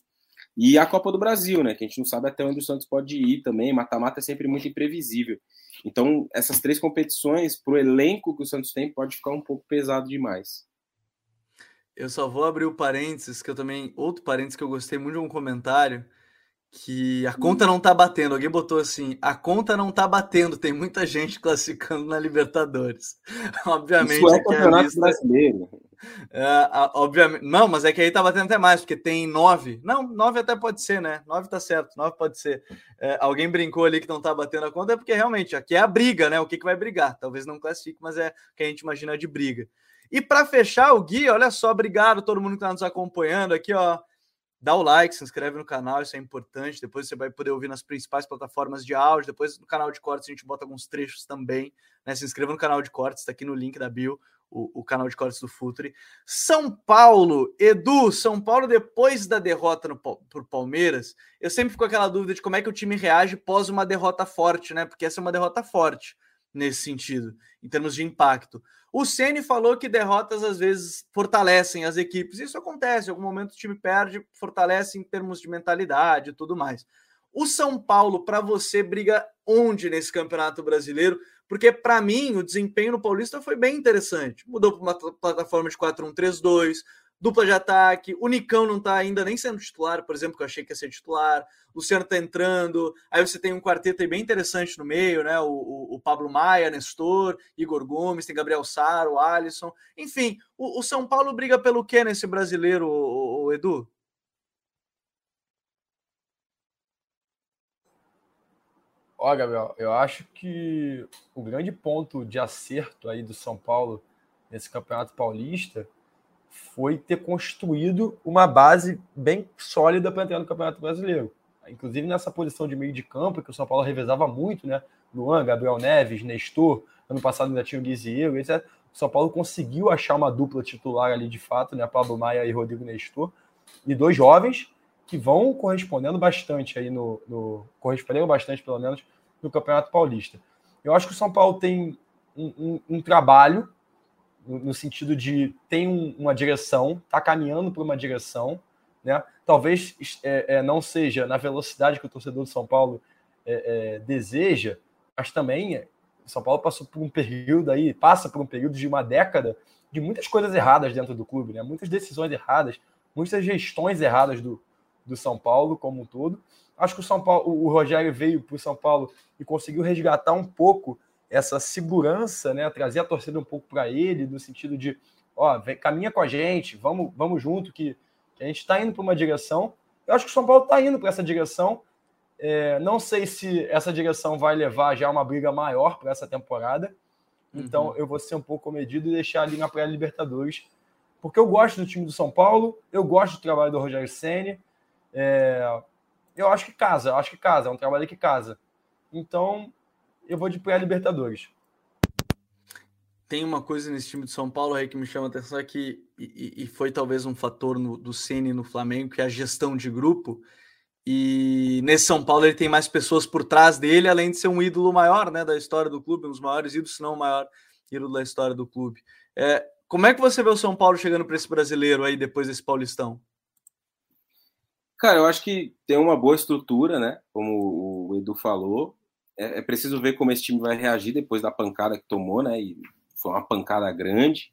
E a Copa do Brasil, né? Que a gente não sabe até onde o Santos pode ir também. Mata-mata é sempre muito imprevisível. Então, essas três competições, para o elenco que o Santos tem, pode ficar um pouco pesado demais. Eu só vou abrir o parênteses, que eu também. Outro parênteses que eu gostei muito de um comentário. Que a conta não tá batendo. Alguém botou assim: a conta não tá batendo, tem muita gente classificando na Libertadores. obviamente. Isso é campeonato lista... brasileiro. É, obviamente. Não, mas é que aí tá batendo até mais, porque tem nove. Não, nove até pode ser, né? Nove tá certo, nove pode ser. É, alguém brincou ali que não tá batendo a conta, é porque realmente aqui é a briga, né? O que, que vai brigar? Talvez não classifique, mas é o que a gente imagina de briga. E para fechar o guia, olha só, obrigado a todo mundo que está nos acompanhando aqui, ó. Dá o like, se inscreve no canal, isso é importante. Depois você vai poder ouvir nas principais plataformas de áudio. Depois no canal de cortes a gente bota alguns trechos também. Né? Se inscreva no canal de cortes, está aqui no link da bio. o, o, canal de cortes do Futre. São Paulo, Edu, São Paulo, depois da derrota no, por Palmeiras, eu sempre fico com aquela dúvida de como é que o time reage pós uma derrota forte, né? Porque essa é uma derrota forte nesse sentido, em termos de impacto. O Ceni falou que derrotas às vezes fortalecem as equipes. Isso acontece, em algum momento o time perde, fortalece em termos de mentalidade e tudo mais. O São Paulo, para você, briga onde nesse Campeonato Brasileiro? Porque, para mim, o desempenho no Paulista foi bem interessante. Mudou para uma plataforma de 4-1-3-2, dupla de ataque. O Nicão não está ainda nem sendo titular, por exemplo, que eu achei que ia ser titular. O Luciano está entrando. Aí você tem um quarteto bem interessante no meio, né? O, o, o, Pablo Maia, Nestor, Igor Gomes, tem Gabriel Saro, Alisson. Enfim, o, o São Paulo briga pelo quê nesse brasileiro, o, Edu? Ó, Gabriel, eu acho que o grande ponto de acerto aí do São Paulo nesse Campeonato Paulista foi ter construído uma base bem sólida para entrar no Campeonato Brasileiro. Inclusive nessa posição de meio de campo, que o São Paulo revezava muito, né? Luan, Gabriel Neves, Nestor, ano passado ainda tinha o Guizieiro, etc. O São Paulo conseguiu achar uma dupla titular ali de fato, né? Pablo Maia e Rodrigo Nestor, e dois jovens que vão correspondendo bastante aí no, no corresponderam bastante, pelo menos, no Campeonato Paulista. Eu acho que o São Paulo tem um, um, um trabalho no, sentido de tem um, uma direção, está caminhando para uma direção, né? Talvez é, é, não seja na velocidade que o torcedor de São Paulo é, é deseja, mas também São Paulo passou por um período aí, passa por um período de uma década de muitas coisas erradas dentro do clube, né? Muitas decisões erradas, muitas gestões erradas do, do São Paulo como um todo. Acho que o São Paulo, o Rogério veio para o São Paulo e conseguiu resgatar um pouco essa segurança, né? Trazer a torcida um pouco para ele, no sentido de, ó, vem, caminha com a gente, vamos, vamos junto, que, que a gente está indo para uma direção. Eu acho que o São Paulo está indo para essa direção. É, não sei se essa direção vai levar já uma briga maior para essa temporada. Então uhum. eu vou ser um pouco comedido e deixar ali na pré-Libertadores. Porque eu gosto do time do São Paulo, eu gosto do trabalho do Rogério Senni. É, eu acho que casa, eu acho que casa, é um trabalho que casa. Então, eu vou de pré-Libertadores. Tem uma coisa nesse time de São Paulo aí que me chama a atenção, é que, e, e foi talvez um fator no, do Ceni no Flamengo, que é a gestão de grupo. E nesse São Paulo ele tem mais pessoas por trás dele, além de ser um ídolo maior né, da história do clube, um dos maiores ídolos, se não o maior ídolo da história do clube. É, como é que você vê o São Paulo chegando para esse brasileiro aí depois desse Paulistão? Cara, eu acho que tem uma boa estrutura, né? Como o Edu falou. É, é, preciso ver como esse time vai reagir depois da pancada que tomou, né? E foi uma pancada grande.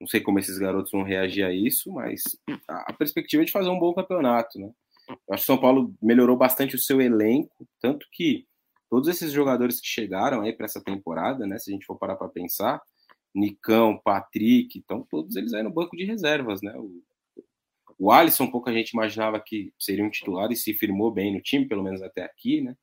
Não sei como esses garotos vão reagir a isso, mas a, a perspectiva é de fazer um bom campeonato, né? Eu acho que o São Paulo melhorou bastante o seu elenco, tanto que todos esses jogadores que chegaram aí para essa temporada, né? Se a gente for parar para pensar, Nicão, Patrick, então todos eles aí no banco de reservas, né? O, o Alisson, pouca gente imaginava que seria um titular e se firmou bem no time, pelo menos até aqui, né?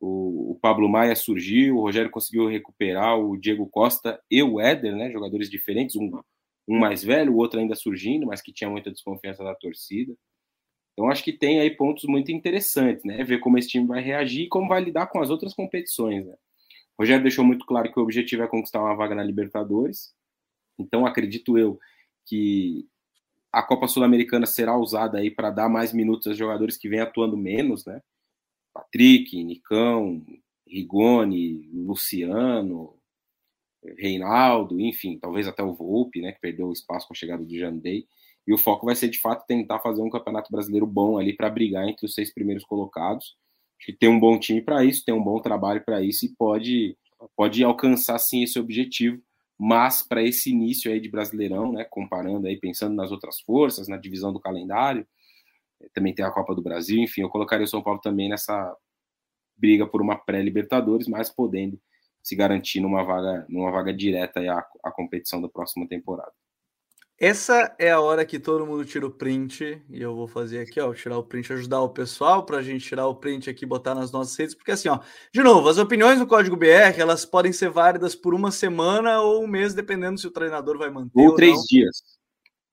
O, o Pablo Maia surgiu, o Rogério conseguiu recuperar o Diego Costa e o Éder, né? Jogadores diferentes, um, um mais velho, o outro ainda surgindo, mas que tinha muita desconfiança da torcida. Então acho que tem aí pontos muito interessantes, né? Ver como esse time vai reagir e como vai lidar com as outras competições. Né? O Rogério deixou muito claro que o objetivo é conquistar uma vaga na Libertadores. Então acredito eu que a Copa Sul-Americana será usada aí para dar mais minutos aos jogadores que vêm atuando menos, né? Patrick, Nicão, Rigoni, Luciano, Reinaldo, enfim, talvez até o Volpe, né, que perdeu o espaço com a chegada do Jandei. E o foco vai ser de fato tentar fazer um campeonato brasileiro bom ali para brigar entre os seis primeiros colocados. Acho que tem um bom time para isso, tem um bom trabalho para isso e pode pode alcançar sim esse objetivo mas para esse início aí de Brasileirão, né, comparando aí, pensando nas outras forças, na divisão do calendário, também tem a Copa do Brasil, enfim, eu colocaria o São Paulo também nessa briga por uma pré-Libertadores, mas podendo se garantir numa vaga, numa vaga direta à, à competição da próxima temporada. Essa é a hora que todo mundo tira o print, e eu vou fazer aqui, ó, tirar o print, ajudar o pessoal para a gente tirar o print aqui, botar nas nossas redes, porque assim, ó, de novo, as opiniões do Código BR, elas podem ser válidas por uma semana ou um mês, dependendo se o treinador vai manter ou, ou três não. dias.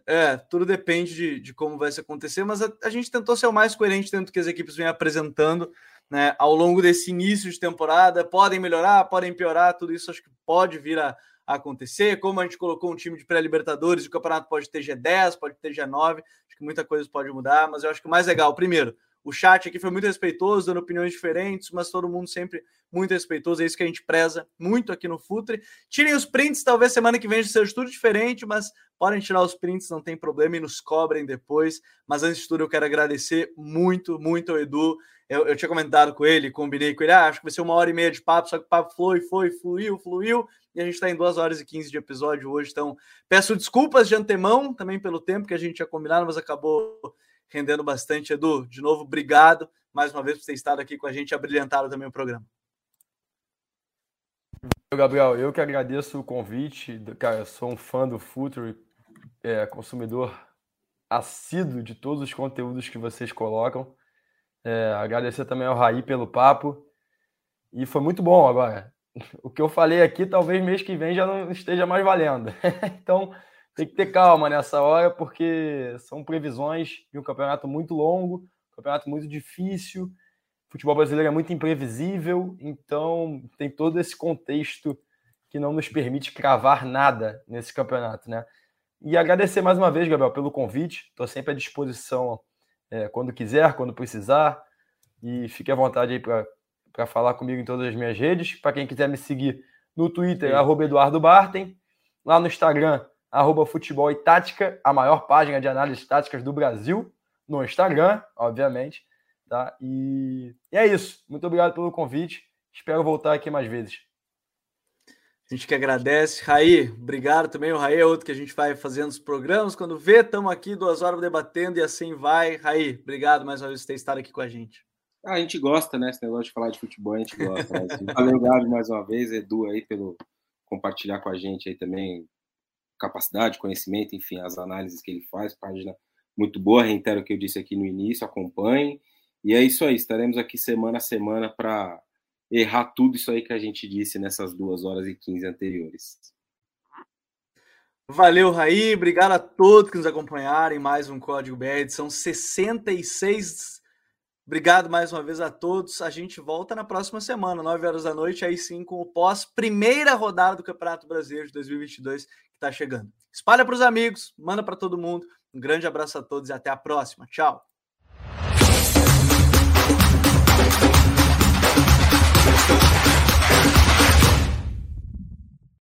É, tudo depende de, de como vai se acontecer, mas a, a, gente tentou ser o mais coerente dentro do que as equipes vêm apresentando, né, ao longo desse início de temporada, podem melhorar, podem piorar, tudo isso acho que pode vir a acontecer, como a gente colocou um time de pré-libertadores, o campeonato pode ter G10, pode ter G9, acho que muita coisa pode mudar, mas eu acho que o mais legal, primeiro, o chat aqui foi muito respeitoso, dando opiniões diferentes, mas todo mundo sempre muito respeitoso. É isso que a gente preza muito aqui no Futre. Tirem os prints, talvez semana que vem seja tudo diferente, mas podem tirar os prints, não tem problema, e nos cobrem depois. Mas antes de tudo, eu quero agradecer muito, muito ao Edu. Eu, eu tinha comentado com ele, combinei com ele, ah, acho que vai ser uma hora e meia de papo, só que o papo foi, foi, fluiu, fluiu, e a gente está em duas horas e quinze de episódio hoje. Então, peço desculpas de antemão também pelo tempo que a gente tinha combinado, mas acabou rendendo bastante. Edu, de novo, obrigado mais uma vez por ter estado aqui com a gente abrilhantado também o programa. Gabriel, eu que agradeço o convite. Cara, sou um fã do Futuro, é, consumidor assíduo de todos os conteúdos que vocês colocam. É, agradecer também ao Raí pelo papo. E foi muito bom agora. O que eu falei aqui, talvez mês que vem já não esteja mais valendo. então, tem que ter calma nessa hora, porque são previsões de um campeonato muito longo, um campeonato muito difícil. O futebol brasileiro é muito imprevisível, então tem todo esse contexto que não nos permite cravar nada nesse campeonato, né? E agradecer mais uma vez, Gabriel, pelo convite. Estou sempre à disposição é, quando quiser, quando precisar. E fique à vontade aí para falar comigo em todas as minhas redes. Para quem quiser me seguir no Twitter, arroba Eduardo Bartem. Lá no Instagram, arroba Futebol e Tática, a maior página de análises táticas do Brasil, no Instagram, obviamente. Tá? E, e é isso. Muito obrigado pelo convite. Espero voltar aqui mais vezes. A gente que agradece. Raí, obrigado também. O Raí é outro que a gente vai fazendo os programas. Quando vê, estamos aqui duas horas debatendo e assim vai. Raí, obrigado mais uma vez por ter estado aqui com a gente. Ah, a gente gosta, né? Esse negócio de falar de futebol, a gente gosta. Né? Valeu, Gabi, mais uma vez. Edu aí pelo compartilhar com a gente aí também capacidade, conhecimento, enfim, as análises que ele faz, página muito boa, reitero o que eu disse aqui no início, acompanhe. E é isso aí, estaremos aqui semana a semana para errar tudo isso aí que a gente disse nessas duas horas e quinze anteriores. Valeu, Raí. Obrigado a todos que nos acompanharam em mais um Código BR, são 66. Obrigado mais uma vez a todos. A gente volta na próxima semana, 9 horas da noite, aí sim com o pós primeira rodada do Campeonato Brasileiro de 2022, está chegando. Espalha para os amigos, manda para todo mundo. Um grande abraço a todos e até a próxima. Tchau.